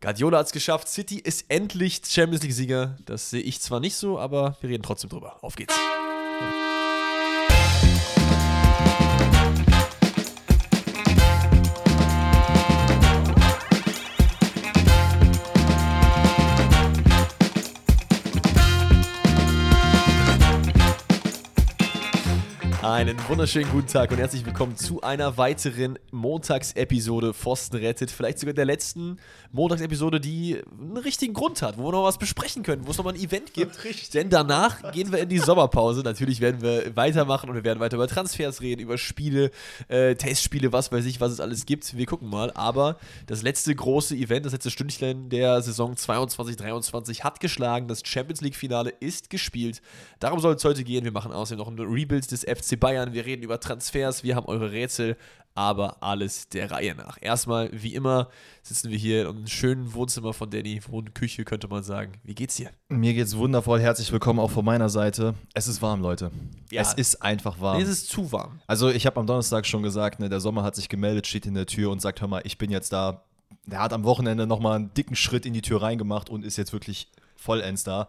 Guardiola hat es geschafft. City ist endlich Champions League-Sieger. Das sehe ich zwar nicht so, aber wir reden trotzdem drüber. Auf geht's. Einen wunderschönen guten Tag und herzlich willkommen zu einer weiteren Montagsepisode Pfosten rettet. Vielleicht sogar der letzten Montagsepisode, die einen richtigen Grund hat, wo wir noch was besprechen können, wo es nochmal ein Event gibt. Richtig. Denn danach gehen wir in die Sommerpause. Natürlich werden wir weitermachen und wir werden weiter über Transfers reden, über Spiele, äh, Testspiele, was weiß ich, was es alles gibt. Wir gucken mal. Aber das letzte große Event, das letzte Stündchen der Saison 22-23 hat geschlagen. Das Champions League-Finale ist gespielt. Darum soll es heute gehen. Wir machen außerdem noch ein Rebuild des FC Bayern. Wir reden über Transfers. Wir haben eure Rätsel aber alles der Reihe nach. Erstmal, wie immer, sitzen wir hier in einem schönen Wohnzimmer von Danny, Wohnküche könnte man sagen. Wie geht's dir? Mir geht's wundervoll. Herzlich willkommen auch von meiner Seite. Es ist warm, Leute. Ja. Es ist einfach warm. Nee, es ist zu warm. Also, ich habe am Donnerstag schon gesagt, ne, der Sommer hat sich gemeldet, steht in der Tür und sagt: Hör mal, ich bin jetzt da. Der hat am Wochenende nochmal einen dicken Schritt in die Tür reingemacht und ist jetzt wirklich vollends da.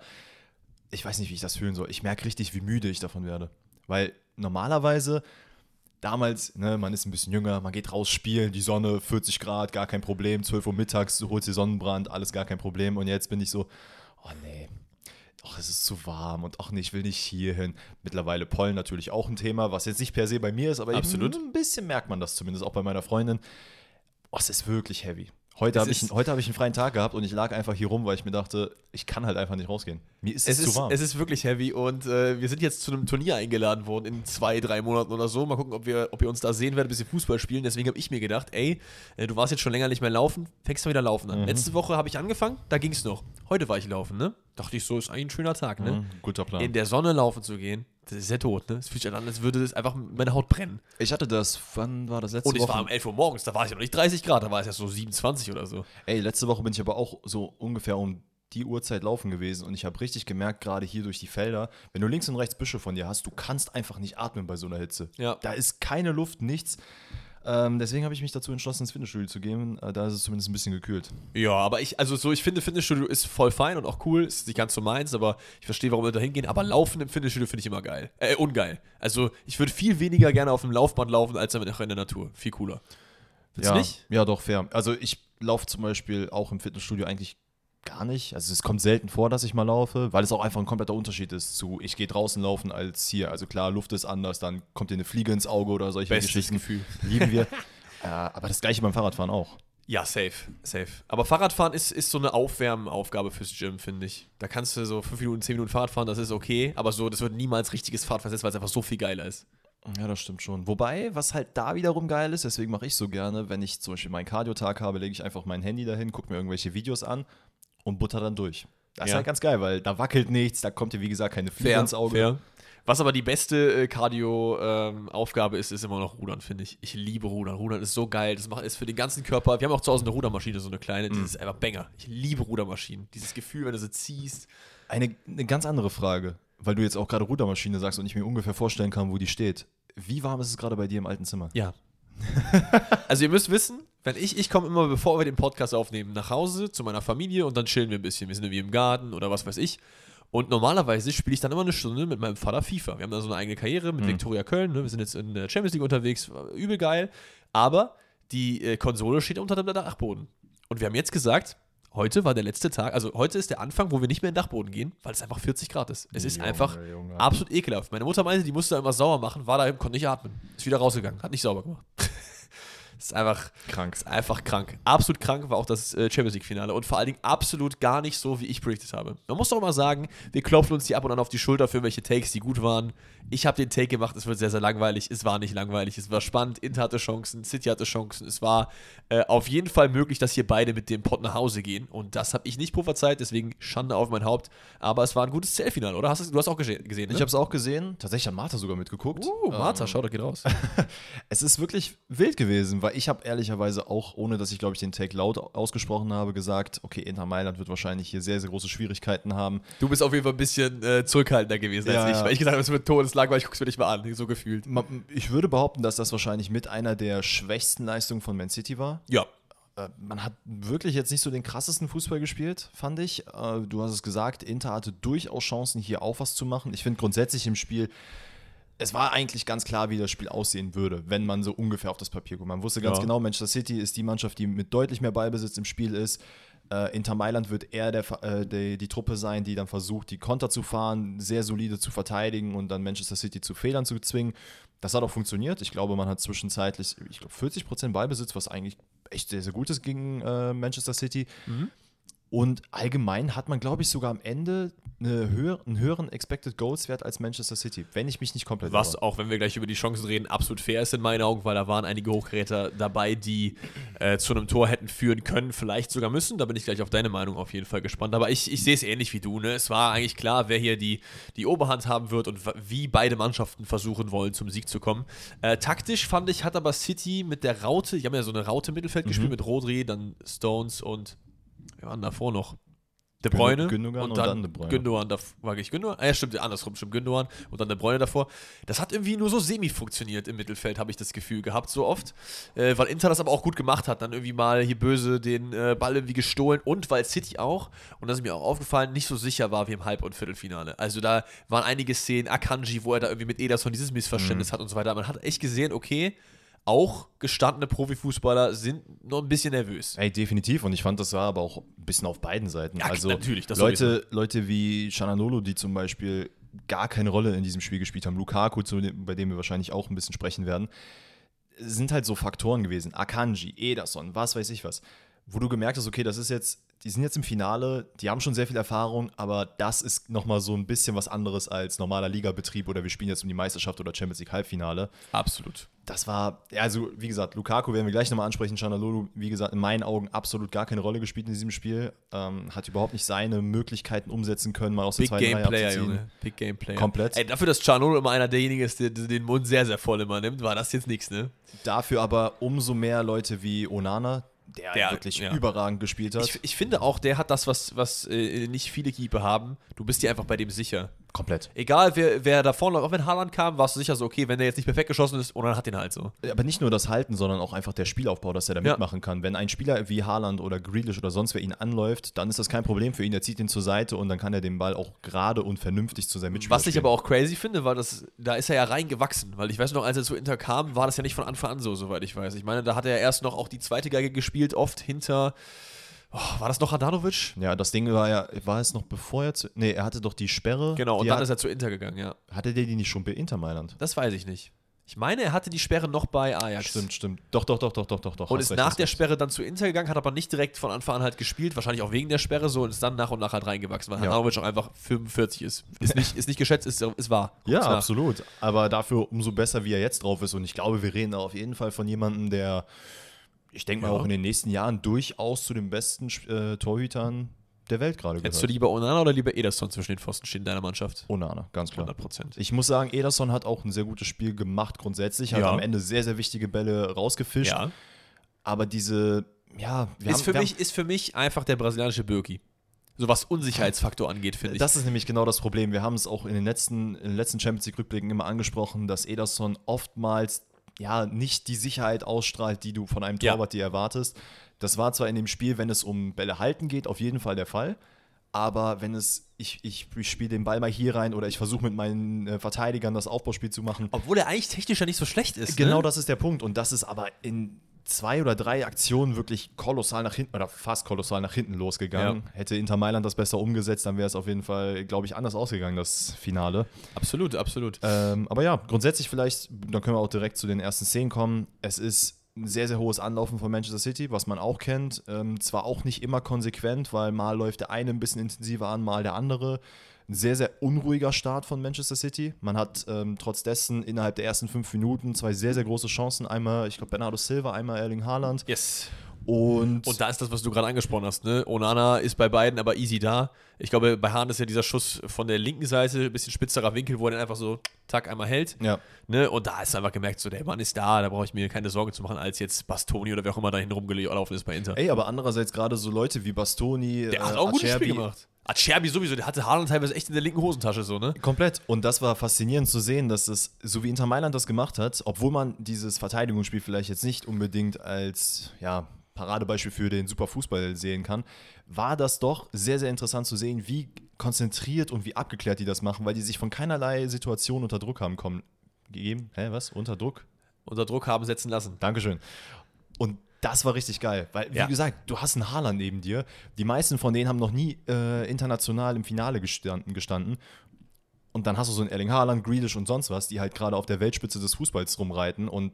Ich weiß nicht, wie ich das fühlen soll. Ich merke richtig, wie müde ich davon werde. Weil normalerweise damals, ne, man ist ein bisschen jünger, man geht raus spielen, die Sonne, 40 Grad, gar kein Problem, 12 Uhr mittags, du holst dir Sonnenbrand, alles gar kein Problem. Und jetzt bin ich so, oh nee, ach, es ist zu warm und ach nee, ich will nicht hier hin. Mittlerweile Pollen natürlich auch ein Thema, was jetzt nicht per se bei mir ist, aber Absolut. ein bisschen merkt man das zumindest auch bei meiner Freundin. Oh, es ist wirklich heavy. Heute habe ich, hab ich einen freien Tag gehabt und ich lag einfach hier rum, weil ich mir dachte, ich kann halt einfach nicht rausgehen. Mir ist es, es zu warm. Es ist wirklich heavy und äh, wir sind jetzt zu einem Turnier eingeladen worden in zwei, drei Monaten oder so. Mal gucken, ob, wir, ob ihr uns da sehen werdet, ein bisschen Fußball spielen. Deswegen habe ich mir gedacht, ey, äh, du warst jetzt schon länger nicht mehr laufen, fängst du wieder laufen an. Mhm. Letzte Woche habe ich angefangen, da ging es noch. Heute war ich laufen, ne? Dachte ich so, ist eigentlich ein schöner Tag, ne? Mhm, guter Plan. In der Sonne laufen zu gehen, das ist ja tot, ne? Es fühlt sich an, als würde das einfach meine Haut brennen. Ich hatte das, wann war das letzte Woche? Und es war um 11 Uhr morgens, da war es ja noch nicht 30 Grad, da war es ja so 27 oder so. Ey, letzte Woche bin ich aber auch so ungefähr um die Uhrzeit laufen gewesen und ich habe richtig gemerkt, gerade hier durch die Felder, wenn du links und rechts Büsche von dir hast, du kannst einfach nicht atmen bei so einer Hitze. Ja. Da ist keine Luft, nichts. Ähm, deswegen habe ich mich dazu entschlossen, ins Fitnessstudio zu gehen. Äh, da ist es zumindest ein bisschen gekühlt. Ja, aber ich, also so, ich finde, Fitnessstudio ist voll fein und auch cool. Ist nicht ganz so meins, aber ich verstehe, warum wir da hingehen. Aber Laufen im Fitnessstudio finde ich immer geil. Äh, ungeil. Also ich würde viel weniger gerne auf dem Laufband laufen, als in der Natur. Viel cooler. Findest ja, nicht? Ja, doch, fair. Also ich laufe zum Beispiel auch im Fitnessstudio eigentlich gar nicht. Also es kommt selten vor, dass ich mal laufe, weil es auch einfach ein kompletter Unterschied ist zu ich gehe draußen laufen als hier. Also klar, Luft ist anders, dann kommt dir eine Fliege ins Auge oder solche Bestes Geschichten. Gefühl. Lieben wir. äh, aber das gleiche beim Fahrradfahren auch. Ja, safe, safe. Aber Fahrradfahren ist, ist so eine Aufwärmaufgabe fürs Gym, finde ich. Da kannst du so fünf Minuten, zehn Minuten Fahrrad fahren, das ist okay, aber so, das wird niemals richtiges Fahrradfahren, weil es einfach so viel geiler ist. Ja, das stimmt schon. Wobei, was halt da wiederum geil ist, deswegen mache ich so gerne, wenn ich zum Beispiel meinen Cardio-Tag habe, lege ich einfach mein Handy dahin, gucke mir irgendwelche Videos an und butter dann durch. Das ja. ist halt ganz geil, weil da wackelt nichts, da kommt dir wie gesagt keine Fliege ins Auge. Fair. Was aber die beste äh, Cardio-Aufgabe ähm, ist, ist immer noch Rudern, finde ich. Ich liebe Rudern. Rudern ist so geil. Das macht, ist für den ganzen Körper. Wir haben auch zu Hause eine Rudermaschine, so eine kleine. Die mm. ist einfach Banger. Ich liebe Rudermaschinen. Dieses Gefühl, wenn du sie ziehst. Eine, eine ganz andere Frage, weil du jetzt auch gerade Rudermaschine sagst und ich mir ungefähr vorstellen kann, wo die steht. Wie warm ist es gerade bei dir im alten Zimmer? Ja. also ihr müsst wissen, wenn ich, ich komme immer, bevor wir den Podcast aufnehmen, nach Hause zu meiner Familie und dann chillen wir ein bisschen. Wir sind irgendwie im Garten oder was weiß ich. Und normalerweise spiele ich dann immer eine Stunde mit meinem Vater FIFA. Wir haben da so eine eigene Karriere mit mhm. Viktoria Köln. Ne? Wir sind jetzt in der Champions League unterwegs. Übel geil. Aber die äh, Konsole steht unter dem Dachboden. Und wir haben jetzt gesagt, heute war der letzte Tag, also heute ist der Anfang, wo wir nicht mehr in den Dachboden gehen, weil es einfach 40 Grad ist. Es ist Junge, einfach Junge. absolut ekelhaft. Meine Mutter meinte, die musste immer sauer machen, war da, konnte nicht atmen. Ist wieder rausgegangen, hat nicht sauber gemacht. Ist einfach krank. Ist einfach krank. Absolut krank war auch das äh, Champions League-Finale und vor allen Dingen absolut gar nicht so, wie ich predicted habe. Man muss doch mal sagen, wir klopfen uns hier ab und an auf die Schulter für welche Takes, die gut waren. Ich habe den Take gemacht, es wird sehr, sehr langweilig. Es war nicht langweilig, es war spannend. Inter hatte Chancen, City hatte Chancen. Es war äh, auf jeden Fall möglich, dass hier beide mit dem Pot nach Hause gehen. Und das habe ich nicht prophezeit, deswegen Schande auf mein Haupt. Aber es war ein gutes Zellfinale, oder? Hast du, du hast auch gesehen, ne? Ich habe es auch gesehen. Tatsächlich hat Martha sogar mitgeguckt. Uh, Martha, ähm, schau, da geht raus. es ist wirklich wild gewesen, weil ich habe ehrlicherweise auch, ohne dass ich, glaube ich, den Take laut ausgesprochen habe, gesagt, okay, Inter Mailand wird wahrscheinlich hier sehr, sehr große Schwierigkeiten haben. Du bist auf jeden Fall ein bisschen äh, zurückhaltender gewesen ja, als ich, weil ich gesagt habe, es wird todeslangweilig, ich guck's mir nicht mal an, so gefühlt. Ich würde behaupten, dass das wahrscheinlich mit einer der schwächsten Leistungen von Man City war. Ja. Äh, man hat wirklich jetzt nicht so den krassesten Fußball gespielt, fand ich. Äh, du hast es gesagt, Inter hatte durchaus Chancen, hier auch was zu machen. Ich finde grundsätzlich im Spiel, es war eigentlich ganz klar, wie das Spiel aussehen würde, wenn man so ungefähr auf das Papier guckt. Man wusste ganz Ja. genau, Manchester City ist die Mannschaft, die mit deutlich mehr Ballbesitz im Spiel ist. Äh, Inter Mailand wird eher der, äh, die, die Truppe sein, die dann versucht, die Konter zu fahren, sehr solide zu verteidigen und dann Manchester City zu Fehlern zu zwingen. Das hat auch funktioniert. Ich glaube, man hat zwischenzeitlich, ich glaube, 40% Ballbesitz, was eigentlich echt sehr, sehr gut ist gegen äh, Manchester City. Und allgemein hat man, glaube ich, sogar am Ende eine höher, einen höheren Expected Goals Wert als Manchester City, wenn ich mich nicht komplett Was irre. auch, wenn wir gleich über die Chancen reden, absolut fair ist in meinen Augen, weil da waren einige Hochgeräte dabei, die äh, zu einem Tor hätten führen können, vielleicht sogar müssen. Da bin ich gleich auf deine Meinung auf jeden Fall gespannt. Aber ich, ich sehe es ähnlich wie du. Ne? Es war eigentlich klar, wer hier die, die Oberhand haben wird und wie beide Mannschaften versuchen wollen, zum Sieg zu kommen. Äh, taktisch fand ich, hat aber City mit der Raute, die haben ja so eine Raute im Mittelfeld gespielt mit Rodri, dann Stones und wer war denn davor noch? De Bruyne Gündogan und dann De Bruyne. Gündogan, da war ich Gündogan, ah, ja stimmt, andersrum, stimmt Gündogan und dann De Bruyne davor. Das hat irgendwie nur so semi funktioniert im Mittelfeld, habe ich das Gefühl gehabt, so oft, äh, weil Inter das aber auch gut gemacht hat, dann irgendwie mal hier böse den äh, Ball irgendwie gestohlen und weil City auch, und das ist mir auch aufgefallen, nicht so sicher war wie im Halb- und Viertelfinale. Also da waren einige Szenen, Akanji, wo er da irgendwie mit Ederson dieses Missverständnis Mhm. hat und so weiter. Man hat echt gesehen, okay, auch gestandene Profifußballer sind noch ein bisschen nervös. Ey, definitiv. Und ich fand, das war aber auch ein bisschen auf beiden Seiten. Ja, also natürlich, das Leute, Leute wie Chananolo, die zum Beispiel gar keine Rolle in diesem Spiel gespielt haben, Lukaku, dem, bei dem wir wahrscheinlich auch ein bisschen sprechen werden, sind halt so Faktoren gewesen. Akanji, Ederson, was weiß ich was. Wo du gemerkt hast, okay, das ist jetzt, die sind jetzt im Finale, die haben schon sehr viel Erfahrung, aber das ist nochmal so ein bisschen was anderes als normaler Ligabetrieb oder wir spielen jetzt um die Meisterschaft oder Champions League Halbfinale. Absolut. Das war, also wie gesagt, Lukaku werden wir gleich nochmal ansprechen. Chanalolu, wie gesagt, in meinen Augen absolut gar keine Rolle gespielt in diesem Spiel. Ähm, hat überhaupt nicht seine Möglichkeiten umsetzen können, mal aus der Big zweiten Game Player. Junge. Big Game Player. Komplett. Ey, dafür, dass Chanolo immer einer derjenigen ist, der den Mund sehr, sehr voll immer nimmt, war das jetzt nichts, ne? Dafür aber umso mehr Leute wie Onana, der, Der, wirklich ja. überragend gespielt hat. Ich, ich finde auch, der hat das, was, was äh, nicht viele Keeper haben. Du bist dir einfach bei dem sicher. Komplett. Egal, wer, wer da vorne, auch wenn Haaland kam, warst du sicher so, okay, wenn der jetzt nicht perfekt geschossen ist, und dann hat den halt so. Aber nicht nur das Halten, sondern auch einfach der Spielaufbau, dass er da Ja. mitmachen kann. Wenn ein Spieler wie Haaland oder Grealish oder sonst wer ihn anläuft, dann ist das kein Problem für ihn. Er zieht ihn zur Seite und dann kann er den Ball auch gerade und vernünftig zu seinem Mitspieler Was ich aber auch crazy finde, war, dass da ist er ja reingewachsen, weil ich weiß noch, als er zu Inter kam, war das ja nicht von Anfang an so, soweit ich weiß. Ich meine, da hat er erst noch auch die zweite Geige gespielt, oft hinter, oh, war das noch Radanovic? Ja, das Ding war ja, war es noch bevor er zu. Nee, er hatte doch die Sperre. Genau, und die dann hat, ist er zu Inter gegangen, ja. hatte der die nicht schon bei Inter Mailand? Das weiß ich nicht. Ich meine, er hatte die Sperre noch bei Ajax. Stimmt, stimmt. Doch, doch, doch, doch, doch, doch, doch. Und ist recht, nach der recht. Sperre dann zu Inter gegangen, hat aber nicht direkt von Anfang an halt gespielt, wahrscheinlich auch wegen der Sperre so und ist dann nach und nach halt reingewachsen, weil Ja. Handanovic auch einfach 45 ist. Ist nicht, ist nicht geschätzt, ist, ist wahr. Ja, Guck's nach. absolut. Aber dafür umso besser, wie er jetzt drauf ist. Und ich glaube, wir reden da auf jeden Fall von jemandem, der, ich denke mal, Ja. auch in den nächsten Jahren durchaus zu den besten äh, Torhütern der Welt gerade Hättest du gehört. lieber Onana oder lieber Ederson zwischen den Pfosten stehen in deiner Mannschaft? Onana, ganz klar. 100 Prozent. Ich muss sagen, Ederson hat auch ein sehr gutes Spiel gemacht grundsätzlich. Hat Ja. am Ende sehr, sehr wichtige Bälle rausgefischt. Ja. Aber diese, ja, Ist haben, für, mich, ist für mich einfach der brasilianische Birki. So was Unsicherheitsfaktor angeht, finde haben, ich. das ist nämlich genau das Problem. Wir haben es auch in den letzten, in den letzten Champions League-Rückblicken immer angesprochen, dass Ederson oftmals ja nicht die Sicherheit ausstrahlt, die du von einem Ja. Torwart dir erwartest. Das war zwar in dem Spiel, wenn es um Bälle halten geht, auf jeden Fall der Fall. Aber wenn es, ich, ich, ich spiele den Ball mal hier rein oder ich versuche mit meinen äh, Verteidigern das Aufbauspiel zu machen, Obwohl er eigentlich technisch ja nicht so schlecht ist. Genau ne? das ist der Punkt. Und das ist aber in zwei oder drei Aktionen wirklich kolossal nach hinten oder fast kolossal nach hinten losgegangen. Hätte Inter Mailand das besser umgesetzt, dann wäre es auf jeden Fall, glaube ich, anders ausgegangen, das Finale. Absolut, absolut. Ähm, aber ja, grundsätzlich vielleicht, dann können wir auch direkt zu den ersten Szenen kommen. Es ist ein sehr, sehr hohes Anlaufen von Manchester City, was man auch kennt. Ähm, zwar auch nicht immer konsequent, weil mal läuft der eine ein bisschen intensiver an, mal der andere. Ein sehr, sehr unruhiger Start von Manchester City. Man hat ähm, trotz dessen innerhalb der ersten fünf Minuten zwei sehr, sehr große Chancen. Einmal, ich glaube, Bernardo Silva, einmal Erling Haaland. Yes. Und, Und da ist das, was du gerade angesprochen hast. Ne? Onana ist bei beiden aber easy da. Ich glaube, bei Hahn ist ja dieser Schuss von der linken Seite, ein bisschen spitzerer Winkel, wo er dann einfach so, tack, einmal hält. ja, Ne? Und da ist einfach gemerkt, so der Mann ist da, da brauche ich mir keine Sorgen zu machen, als jetzt Bastoni oder wer auch immer da hinten rumgelaufen ist bei Inter. ey, aber andererseits gerade so Leute wie Bastoni, der hat äh, auch ein gutes Spiel gemacht. Acerbi sowieso, der hatte Haaland teilweise echt in der linken Hosentasche so, ne? Komplett. Und das war faszinierend zu sehen, dass es, so wie Inter Mailand das gemacht hat, obwohl man dieses Verteidigungsspiel vielleicht jetzt nicht unbedingt als, ja, Paradebeispiel für den super Fußball sehen kann, war das doch sehr, sehr interessant zu sehen, wie konzentriert und wie abgeklärt die das machen, weil die sich von keinerlei Situation unter Druck haben kommen. Gegeben? Hä, was? Unter Druck? Unter Druck haben setzen lassen. Dankeschön. Und das war richtig geil, weil, wie Ja. gesagt, du hast einen Haaland neben dir. Die meisten von denen haben noch nie äh, international im Finale gestanden, gestanden. Und dann hast du so einen Erling Haaland, Grealish und sonst was, die halt gerade auf der Weltspitze des Fußballs rumreiten und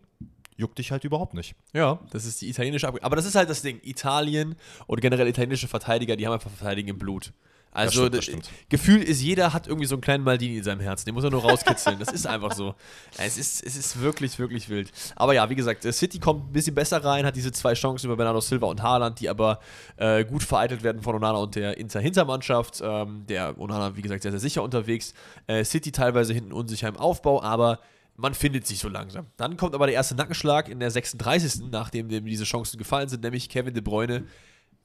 juckt dich halt überhaupt nicht. Ja, das ist die italienische Abge Aber das ist halt das Ding. Italien und generell italienische Verteidiger, die haben einfach Verteidigen im Blut. Also stimmt, das stimmt. Gefühl ist, jeder hat irgendwie so einen kleinen Maldini in seinem Herzen. Den muss er nur rauskitzeln. das ist einfach so. Es ist, es ist wirklich, wirklich wild. Aber ja, wie gesagt, City kommt ein bisschen besser rein, hat diese zwei Chancen über Bernardo Silva und Haaland, die aber äh, gut vereitelt werden von Onana und der Inter-Hintermannschaft. Ähm, der Onana, wie gesagt, sehr, sehr sicher unterwegs. Äh, City teilweise hinten unsicher im Aufbau, aber man findet sich so langsam. Dann kommt aber der erste Nackenschlag in der 36. nachdem dem diese Chancen gefallen sind, nämlich Kevin De Bruyne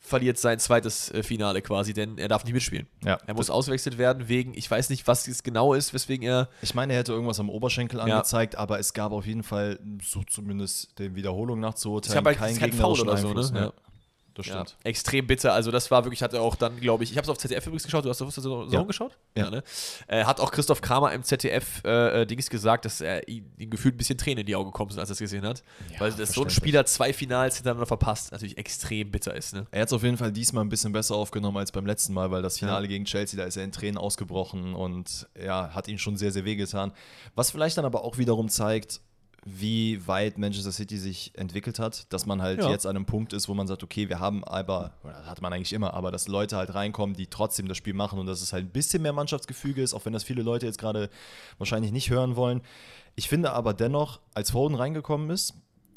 verliert sein zweites äh, Finale quasi, denn er darf nicht mitspielen. Ja. Er muss auswechselt werden wegen, ich weiß nicht, was es genau ist, weswegen er. Ich meine, er hätte irgendwas am Oberschenkel Ja. angezeigt, aber es gab auf jeden Fall, so zumindest den Wiederholungen nach zu Ich halt keinen kein Foul oder so, ne? Ja, Ja. das Ja, stimmt. extrem bitter. Also das war wirklich, hat er auch dann, glaube ich, ich habe es auf ZDF übrigens geschaut, du hast auf so Ja. geschaut? Ja. ne? äh, hat auch Christoph Kramer im ZDF äh, äh, Dings gesagt, dass er ihm ihm gefühlt ein bisschen Tränen in die Augen gekommen sind, als er es gesehen hat. Ja, Weil das so ein. Spieler zwei Finals hintereinander verpasst, natürlich extrem bitter ist, ne? Er hat es auf jeden Fall diesmal ein bisschen besser aufgenommen als beim letzten Mal, weil das Finale gegen Chelsea, da ist er in Tränen ausgebrochen und ja, hat ihn schon sehr, sehr wehgetan. Was vielleicht dann aber auch wiederum zeigt, wie weit Manchester City sich entwickelt hat, dass man halt Ja. jetzt an einem Punkt ist, wo man sagt, okay, wir haben aber, oder hat man eigentlich immer, aber dass Leute halt reinkommen, die trotzdem das Spiel machen und dass es halt ein bisschen mehr Mannschaftsgefüge ist, auch wenn das viele Leute jetzt gerade wahrscheinlich nicht hören wollen. Ich finde aber dennoch, als Foden reingekommen ist,